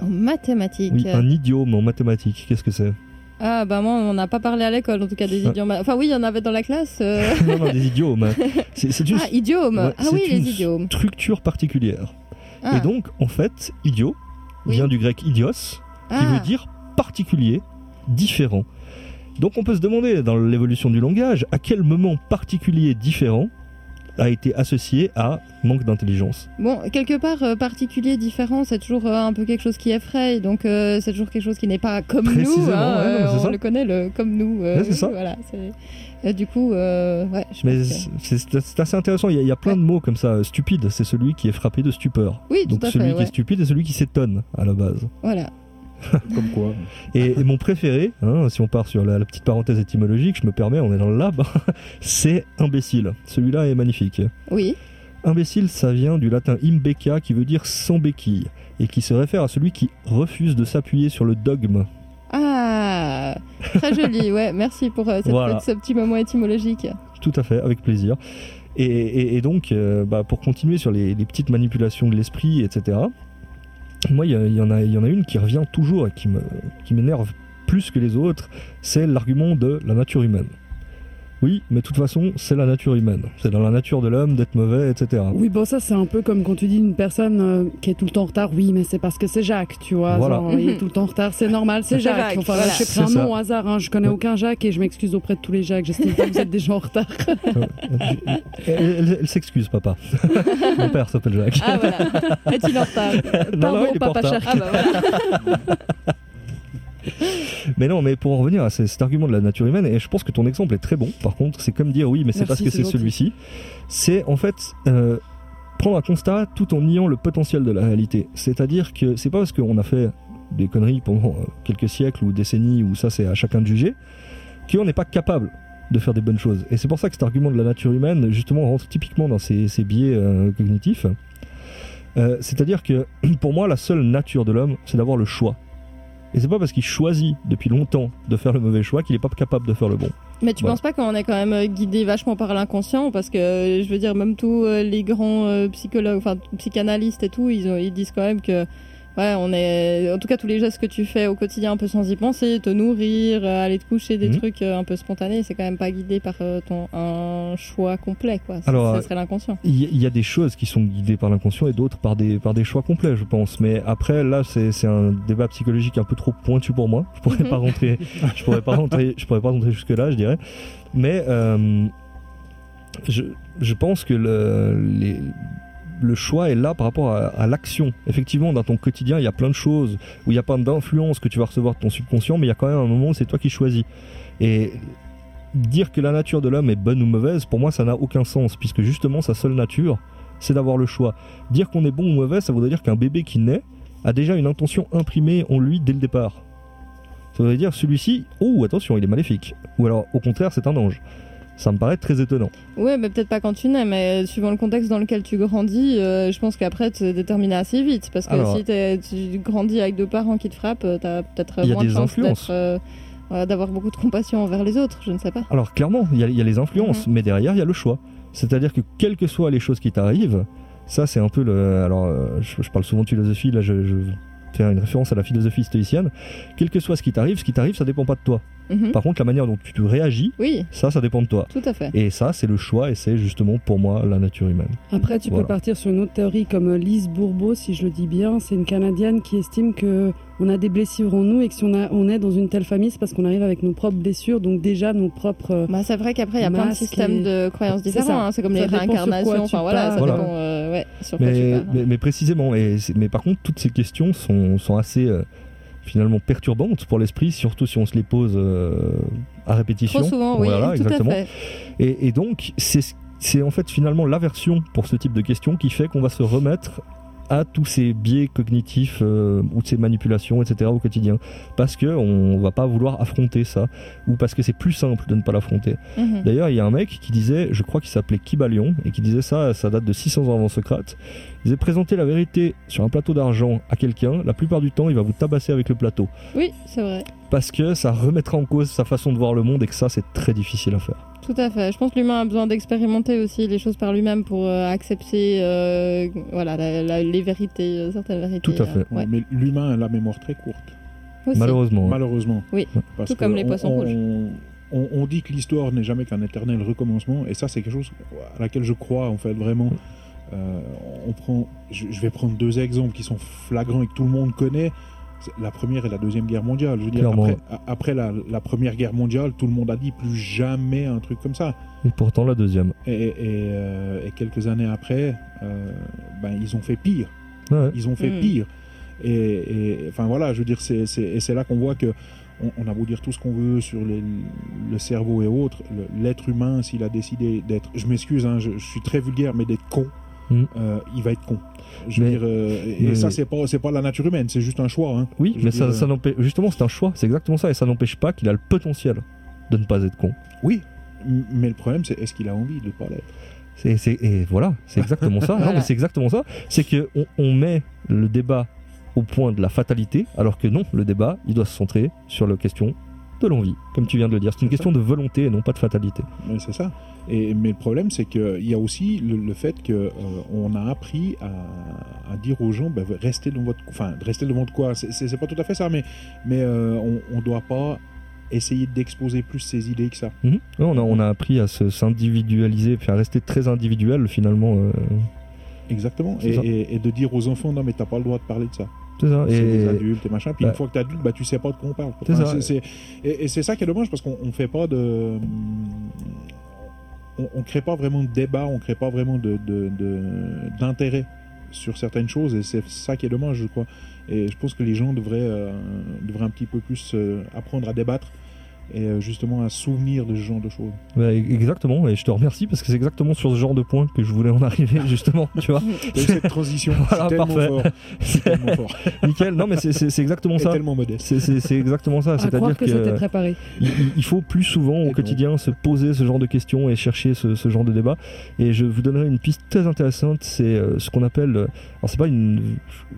En mathématiques. Oui, un idiome en mathématiques. Qu'est-ce que c'est? Ah, bah moi, on n'a pas parlé à l'école, en tout cas, des Ah. idiomes. Enfin, oui, il y en avait dans la classe. euh. Non, non, des idiomes. C'est c'est une Ah, idiomes Ouais, Ah c'est oui, les une idiomes. structure particulière. Ah. Et donc, en fait, idiot Oui. vient du grec idios, qui Ah. veut dire particulier, différent. Donc, on peut se demander, dans l'évolution du langage, à quel moment particulier différent a été associé à manque d'intelligence. Bon, quelque part, euh, particulier, différent, c'est toujours euh, un peu quelque chose qui effraie, donc euh, c'est toujours quelque chose qui n'est pas comme nous. Précisément, hein, ouais, non, c'est on ça. le connaît, le comme nous. Ouais, c'est ça. Voilà, du coup, ouais, je Mais c'est assez intéressant, il y, a, il y a plein de mots comme ça. Stupide, c'est celui qui est frappé de stupeur. Oui, tout Donc à celui fait, qui est stupide est celui qui s'étonne à la base. Voilà. Comme quoi. Et, et mon préféré, hein, si on part sur la, la petite parenthèse étymologique, je me permets, on est dans le lab, c'est imbécile. Celui-là est magnifique. Oui. Imbécile, ça vient du latin imbecca qui veut dire sans béquille et qui se réfère à celui qui refuse de s'appuyer sur le dogme. Ah, très joli, ouais, merci pour euh, cette- Voilà. ce petit moment étymologique. Tout à fait, avec plaisir. Et, et- et donc, euh, bah, pour continuer sur les, les petites manipulations de l'esprit, etc., moi, il y, en a- une qui revient toujours et qui m'énerve plus que les autres, c'est l'argument de la nature humaine. Oui, mais de toute façon, c'est la nature humaine. C'est dans la nature de l'homme d'être mauvais, etc. Oui, bon, ça, c'est un peu comme quand tu dis une personne euh, qui est tout le temps en retard. Oui, mais c'est parce que c'est Jacques, tu vois. Voilà. genre, il est tout le temps en retard, c'est normal, c'est Jacques. Jacques, Enfin, voilà. là, j'ai pris un nom au hasard. hein, Je connais Ouais. aucun Jacques et je m'excuse auprès de tous les Jacques. J'estime pas que vous êtes des gens en retard. elle elle- s'excuse, papa. Mon père s'appelle Jacques. Ah voilà, est-il en retard? Non, Pardon, il est pas en papa retard. Shark. Ah bah voilà. Mais non, mais pour en revenir à ce- cet argument de la nature humaine, et je pense que ton exemple est très bon, par contre, c'est comme dire oui, mais c'est parce que c'est celui-ci. C'est en fait euh, prendre un constat tout en niant le potentiel de la réalité. C'est-à-dire que c'est pas parce qu'on a fait des conneries pendant euh, quelques siècles ou décennies, ou ça c'est à chacun de juger, qu'on n'est pas capable de faire des bonnes choses. Et c'est pour ça que cet argument de la nature humaine, justement, rentre typiquement dans ces, ces biais euh, cognitifs. Euh, C'est-à-dire que pour moi, la seule nature de l'homme, c'est d'avoir le choix. Et c'est pas parce qu'il choisit depuis longtemps de faire le mauvais choix qu'il est pas capable de faire le bon. Mais tu Voilà. penses pas qu'on est quand même euh, guidé vachement par l'inconscient? Parce que euh, je veux dire, même tous euh, les grands psychologues, enfin psychanalystes et tout, ils, ont- ils disent quand même que. Ouais, on est. En tout cas, tous les gestes que tu fais au quotidien un peu sans y penser, te nourrir, euh, aller te coucher, des Mhm. trucs euh, un peu spontanés, c'est quand même pas guidé par euh, ton un choix complet, quoi. Alors, ça serait l'inconscient. Il y, a des choses qui sont guidées par l'inconscient et d'autres par des, par des choix complets, je pense. Mais après, là, c'est c'est un débat psychologique un peu trop pointu pour moi. Je pourrais pas rentrer, je pourrais pas rentrer, je pourrais pas rentrer jusque là, je dirais. Mais euh, je, je pense que le, les- le choix est là par rapport à, l'action. Effectivement, dans ton quotidien, il y a plein de choses où il n'y a pas d'influence que tu vas recevoir de ton subconscient, mais il y a quand même un moment où c'est toi qui choisis. Et dire que la nature de l'homme est bonne ou mauvaise, pour moi, ça n'a aucun sens, puisque justement, sa seule nature, c'est d'avoir le choix. Dire qu'on est bon ou mauvais, ça voudrait dire qu'un bébé qui naît a déjà une intention imprimée en lui dès le départ. Ça voudrait dire celui-ci, oh attention, il est maléfique. Ou alors, au contraire, c'est un ange. Ça me paraît très étonnant. Ouais, mais peut-être pas quand tu nais, mais suivant le contexte dans lequel tu grandis, euh, je pense qu'après tu es déterminé assez vite. Parce que Alors- si tu grandis avec deux parents qui te frappent, euh, t'as peut-être moins de chance d'être, euh, d'avoir beaucoup de compassion envers les autres, je ne sais pas. Alors clairement, il y, a- il y a les influences, Mhm. mais derrière, il y a le choix. C'est-à-dire que quelles que soient les choses qui t'arrivent, ça c'est un peu le... Alors, je, je parle souvent de philosophie, là je, je fais une référence à la philosophie stoïcienne. Quel que soit ce qui t'arrive, ce qui t'arrive, ça dépend pas de toi. Mhm. Par contre, la manière dont tu réagis, Oui, ça, ça dépend de toi. tout à fait. Et ça, c'est le choix, et c'est justement pour moi la nature humaine. Après, tu Voilà. peux partir sur une autre théorie comme Lise Bourbeau, si je le dis bien. C'est une Canadienne qui estime que on a des blessures en nous et que si on, a, on est dans une telle famille, c'est parce qu'on arrive avec nos propres blessures, donc déjà nos propres. euh, Bah, c'est vrai qu'après, il y a plein de systèmes et- de croyances différents. hein. C'est comme Ça les réincarnations. Enfin voilà, ça dépend euh, ouais, sur quoi tu Mais, pars. mais, mais précisément, et mais par contre, toutes ces questions sont, sont assez euh, finalement perturbantes pour l'esprit, surtout si on se les pose euh, à répétition. Trop souvent, oui, Voilà, tout exactement. à fait. Et, et donc, c'est c'est en fait finalement l'aversion pour ce type de questions qui fait qu'on va se remettre à tous ces biais cognitifs euh, ou de ces manipulations, etc. au quotidien. Parce qu'on va pas vouloir affronter ça, ou parce que c'est plus simple de ne pas l'affronter. Mhm. D'ailleurs, il y a un mec qui disait, je crois qu'il s'appelait Kybalion, et qui disait ça, ça date de 600 ans avant Socrate. Il disait présenter la vérité sur un plateau d'argent à quelqu'un, la plupart du temps, il va vous tabasser avec le plateau. Oui, c'est vrai. Parce que ça remettra en cause sa façon de voir le monde, et que ça, c'est très difficile à faire. Tout à fait. Je pense que l'humain a besoin d'expérimenter aussi les choses par lui-même pour euh, accepter euh, voilà, la- la- les vérités, euh, certaines vérités. Tout à fait. euh, ouais. Mais l'humain a la mémoire très courte. Aussi. Malheureusement. Malheureusement. Oui, Parce tout comme les on- poissons on, rouges. On, on dit que l'histoire n'est jamais qu'un éternel recommencement, et ça, c'est quelque chose à laquelle je crois, en fait, vraiment. Euh, on prend, je, je vais prendre deux exemples qui sont flagrants et que tout le monde connaît. La première et la deuxième guerre mondiale. Je veux dire, Clairement. après, a- après la, la première guerre mondiale, tout le monde a dit plus jamais un truc comme ça. Et pourtant, la deuxième. Et, et, euh, et quelques années après, euh, ben, ils ont fait pire. Ouais. Ils ont fait Mm. pire. Et, et- enfin voilà, je veux dire, c'est, c'est- et c'est là qu'on voit que on, on a beau dire tout ce qu'on veut sur les- le cerveau et autres, l'être humain, s'il a décidé d'être, je m'excuse, hein, je, je suis très vulgaire, mais d'être con, Mm. euh, il va être con. Je veux Mais- dire, euh, et mais- ça c'est pas, c'est pas la nature humaine, c'est juste un choix. hein. Oui, mais ça, ça n'empêche. Justement, c'est un choix, c'est exactement ça, et ça n'empêche pas qu'il a le potentiel de ne pas être con. Oui, mais le problème c'est est-ce qu'il a envie de pas l'être? C'est, c'est- et voilà, c'est exactement ça. Non, mais c'est exactement ça. C'est que on, on met le débat au point de la fatalité, alors que non, le débat, il doit se centrer sur la question de l'envie, comme tu viens de le dire. C'est une question de volonté et non pas de fatalité. C'est ça. Et, mais le problème, c'est qu'il y a aussi le, le fait qu'on a appris à, à dire aux gens, ben, restez dans votre... Enfin, restez devant votre quoi. C'est- pas tout à fait ça, mais, mais euh, on ne doit pas essayer d'exposer plus ses idées que ça. Mhm. On, a, on a appris à se, s'individualiser, puis à rester très individuel finalement. euh, Exactement. Et- et de dire aux enfants, non, mais t'as pas le droit de parler de ça. C'est ça. C'est des Et, adultes et machin. Puis bah, une fois que t'es adulte, bah, tu sais pas de quoi on parle. C'est ça. c'est- Et, et c'est ça qui est dommage parce qu'on on fait pas de. On, on crée pas vraiment de débat, on crée pas vraiment de, de- de- d'intérêt sur certaines choses et c'est ça qui est dommage, je crois. Et je pense que les gens devraient, euh, devraient un petit peu plus euh, apprendre à débattre et euh, justement se souvenir de ce genre de choses. bah, exactement, et je te remercie parce que c'est exactement sur ce genre de point que je voulais en arriver justement, tu vois. Cette transition, Voilà, c'est tellement parfait. fort. C'est tellement fort. Nickel, non mais c'est, exactement Et ça. tellement modeste. C'est, c'est- c'est exactement ça. à C'est-à-dire que, que préparé. il, il- faut plus souvent Et au non. quotidien se poser ce genre de questions et chercher ce, ce genre de débat. Et je vous donnerai une piste très intéressante, c'est euh, ce qu'on appelle, euh, alors c'est pas une,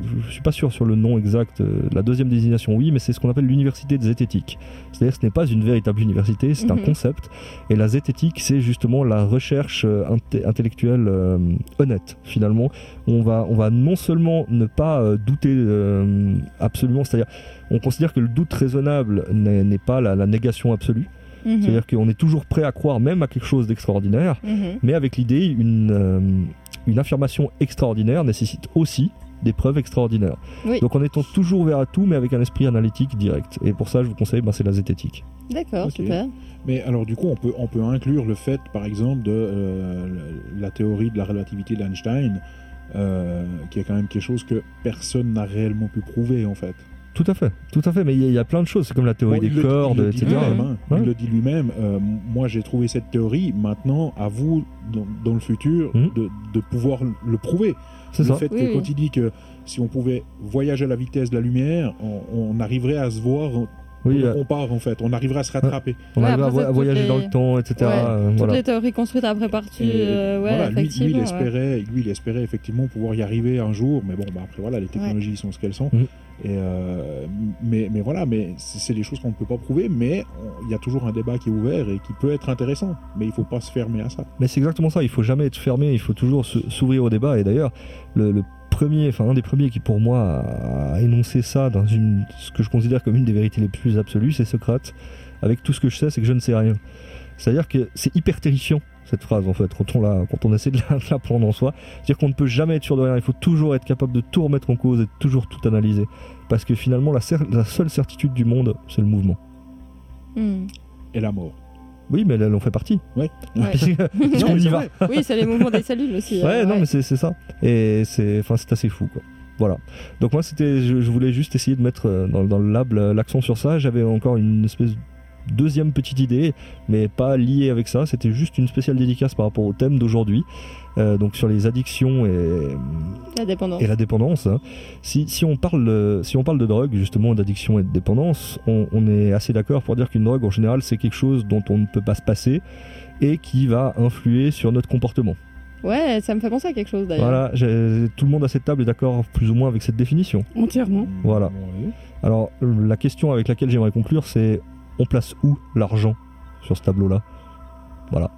je, je suis pas sûr sur le nom exact, la deuxième désignation oui, mais c'est ce qu'on appelle l'université de zététique. C'est-à-dire que ce n'est pas une véritable université, c'est un Mhm. concept. Et la zététique, c'est justement la recherche euh, intellectuelle euh, honnête finalement. On va, on va non seulement ne pas euh, douter euh, absolument, c'est-à-dire on considère que le doute raisonnable n'est pas la- la négation absolue. Mhm. C'est-à-dire qu'on est toujours prêt à croire même à quelque chose d'extraordinaire, Mhm. mais avec l'idée, une, une affirmation extraordinaire nécessite aussi des preuves extraordinaires. Oui. Donc en étant toujours ouvert à tout, mais avec un esprit analytique direct. Et pour ça, je vous conseille, ben, c'est la zététique. D'accord, super. Mais alors du coup, on peut, on peut inclure le fait, par exemple, de euh, la théorie de la relativité d'Einstein, euh, qui est quand même quelque chose que personne n'a réellement pu prouver, en fait. Tout à fait, tout à fait. Mais il y, a- il y a plein de choses. C'est comme la théorie Bon, des cordes, il le dit etc. lui-même, hein. Ouais. Il le dit lui-même. euh, moi, j'ai trouvé cette théorie. Maintenant, à vous, dans, dans le futur, de, de pouvoir le prouver. C'est le ça. fait Oui, que oui. quand il dit que si on pouvait voyager à la vitesse de la lumière, on, on arriverait à se voir Oui, on, euh, on part en fait, on arriverait à se rattraper. on Ouais, arrive à, voyager dans le temps, etc. Ouais, euh, Toutes voilà. les théories construites après partie. Et euh, ouais, voilà, lui, lui, il espérait, lui, il espérait effectivement pouvoir y arriver un jour, mais bon, bah, après voilà, les technologies sont ce qu'elles sont. Et euh, mais, mais voilà, mais c'est des choses qu'on ne peut pas prouver, mais il y a toujours un débat qui est ouvert et qui peut être intéressant, mais il faut pas se fermer à ça. Mais c'est exactement ça, il faut jamais être fermé, il faut toujours s'ouvrir au débat. Et d'ailleurs, le, le enfin un des premiers qui pour moi a, énoncé ça dans une, ce que je considère comme une des vérités les plus absolues, c'est Socrate. Avec tout ce que je sais, c'est que je ne sais rien. C'est-à-dire que c'est hyper terrifiant cette phrase en fait quand on, la, quand on essaie de la, de la prendre en soi. C'est-à-dire qu'on ne peut jamais être sûr de rien, il faut toujours être capable de tout remettre en cause et de toujours tout analyser. Parce que finalement, la, cer- la seule certitude du monde, c'est le mouvement. Hmm. Et la mort. Oui, mais elle en fait partie. Ouais. Ouais. Non, y va. Oui, c'est les mouvements des cellules aussi. Ouais, euh, non, mais c'est ça. Et c'est enfin, c'est assez fou, quoi. Voilà. Donc moi, c'était, je, je voulais juste essayer de mettre euh, dans, dans le lab l'accent sur ça. J'avais encore une espèce de deuxième petite idée, mais pas liée avec ça. C'était juste une spéciale dédicace par rapport au thème d'aujourd'hui. Euh, donc sur les addictions et, La dépendance. et la dépendance. hein. Si, si, on parle, euh, si on parle de drogue, justement, d'addiction et de dépendance, on, on est assez d'accord pour dire qu'une drogue, en général, c'est quelque chose dont on ne peut pas se passer et qui va influer sur notre comportement. Ouais, ça me fait penser à quelque chose d'ailleurs. Voilà, tout le monde à cette table est d'accord plus ou moins avec cette définition. Entièrement. Voilà. Alors, la question avec laquelle j'aimerais conclure, c'est on place où l'argent sur ce tableau-là? Voilà.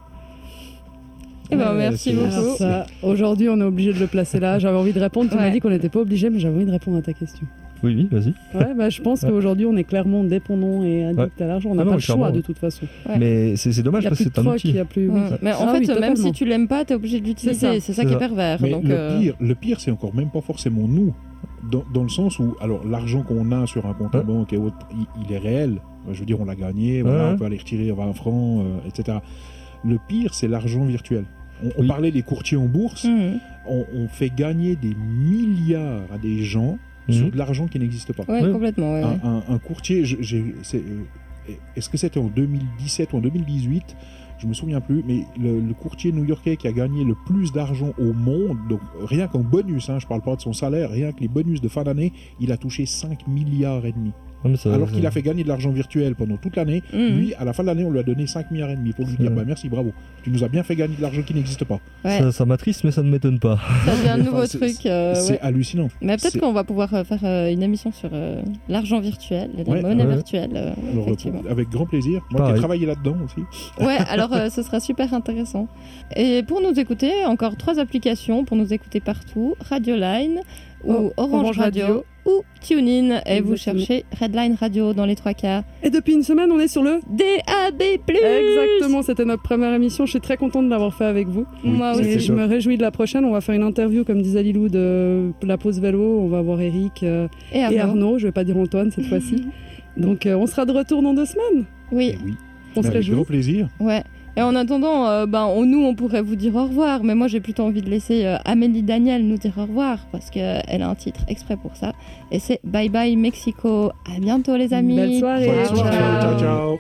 Eh ben, merci beaucoup. Ça, aujourd'hui, on est obligé de le placer là. J'avais envie de répondre. Tu m'as dit qu'on n'était pas obligé, mais j'avais envie de répondre à ta question. Oui, oui, vas-y. Ouais, bah, je pense Ouais. qu'aujourd'hui, on est clairement dépendant et addict à l'argent. On n'a Ah non, pas le choix de toute façon. Ouais. Mais c'est c'est dommage parce que c'est un outil. a plus. Ouais. Mais en Ah fait, oui, même totalement. si tu l'aimes pas, t'es obligé de C'est ça. l'utiliser. C'est ça C'est qui est pervers. Mais donc, le euh, pire, le pire, c'est encore même pas forcément nous, dans, dans le sens où, alors, l'argent qu'on a sur un compte en Ouais. banque et autres, il, il est réel. Je veux dire, on l'a gagné, voilà, on peut aller retirer 20 francs, euh, etc. Le pire, c'est l'argent virtuel. On, on Oui. parlait des courtiers en bourse. mhm. On, on fait gagner des milliards à des gens sur Mhm. de l'argent qui n'existe pas. Ouais, Ouais. complètement. ouais. Un, un- un courtier, euh, est-ce que c'était en 2017 ou en 2018 Je me souviens plus, mais le, le courtier new-yorkais qui a gagné le plus d'argent au monde, donc rien qu'en bonus, hein, je parle pas de son salaire, rien que les bonus de fin d'année, il a touché 5 milliards et demi. Non, mais ça- Alors ça- qu'il a fait gagner de l'argent virtuel pendant toute l'année, Mhm. lui, à la fin de l'année, on lui a donné 5 milliards et demi pour lui dire bah, merci, bravo, tu nous as bien fait gagner de l'argent qui n'existe pas. Ouais. ça, ça m'attriste, mais ça ne m'étonne pas. Ça devient un Enfin, nouveau c'est- truc. euh, C'est ouais. hallucinant. Mais peut-être c'est- qu'on va pouvoir euh, faire euh, une émission sur euh, l'argent virtuel, la Ouais, monnaie ouais. virtuelle. euh, Alors, effectivement. avec grand plaisir. Moi qui Pareil. ai travaillé là-dedans aussi. Ouais, alors euh, ce sera super intéressant. Et pour nous écouter, encore trois applications pour nous écouter partout Radio Line ou Orange, Orange Radio, Radio. ou TuneIn. Et vous cherchez Redline Radio dans les trois cas. Et depuis une semaine, on est sur le. DAB. Exactement, c'était notre première émission. Je suis très contente de l'avoir fait avec vous. Moi aussi. Je me réjouis de la prochaine. On va faire une interview, comme disait Lilou, de la pause vélo. On va voir Eric euh, Et et Arnaud. Arnaud. Je vais pas dire Antoine cette fois-ci. Donc, euh, on sera de retour dans deux semaines. Oui, Eh oui. On se avec réjouit. grand plaisir. ouais. Et en attendant, euh, ben, on- nous, on pourrait vous dire au revoir, mais moi, j'ai plutôt envie de laisser euh, Amélie Daniel nous dire au revoir, parce qu'elle a un titre exprès pour ça. Et c'est Bye Bye Mexico. À bientôt, les amis. Belle soirée. Ciao, Ciao, Ciao, ciao,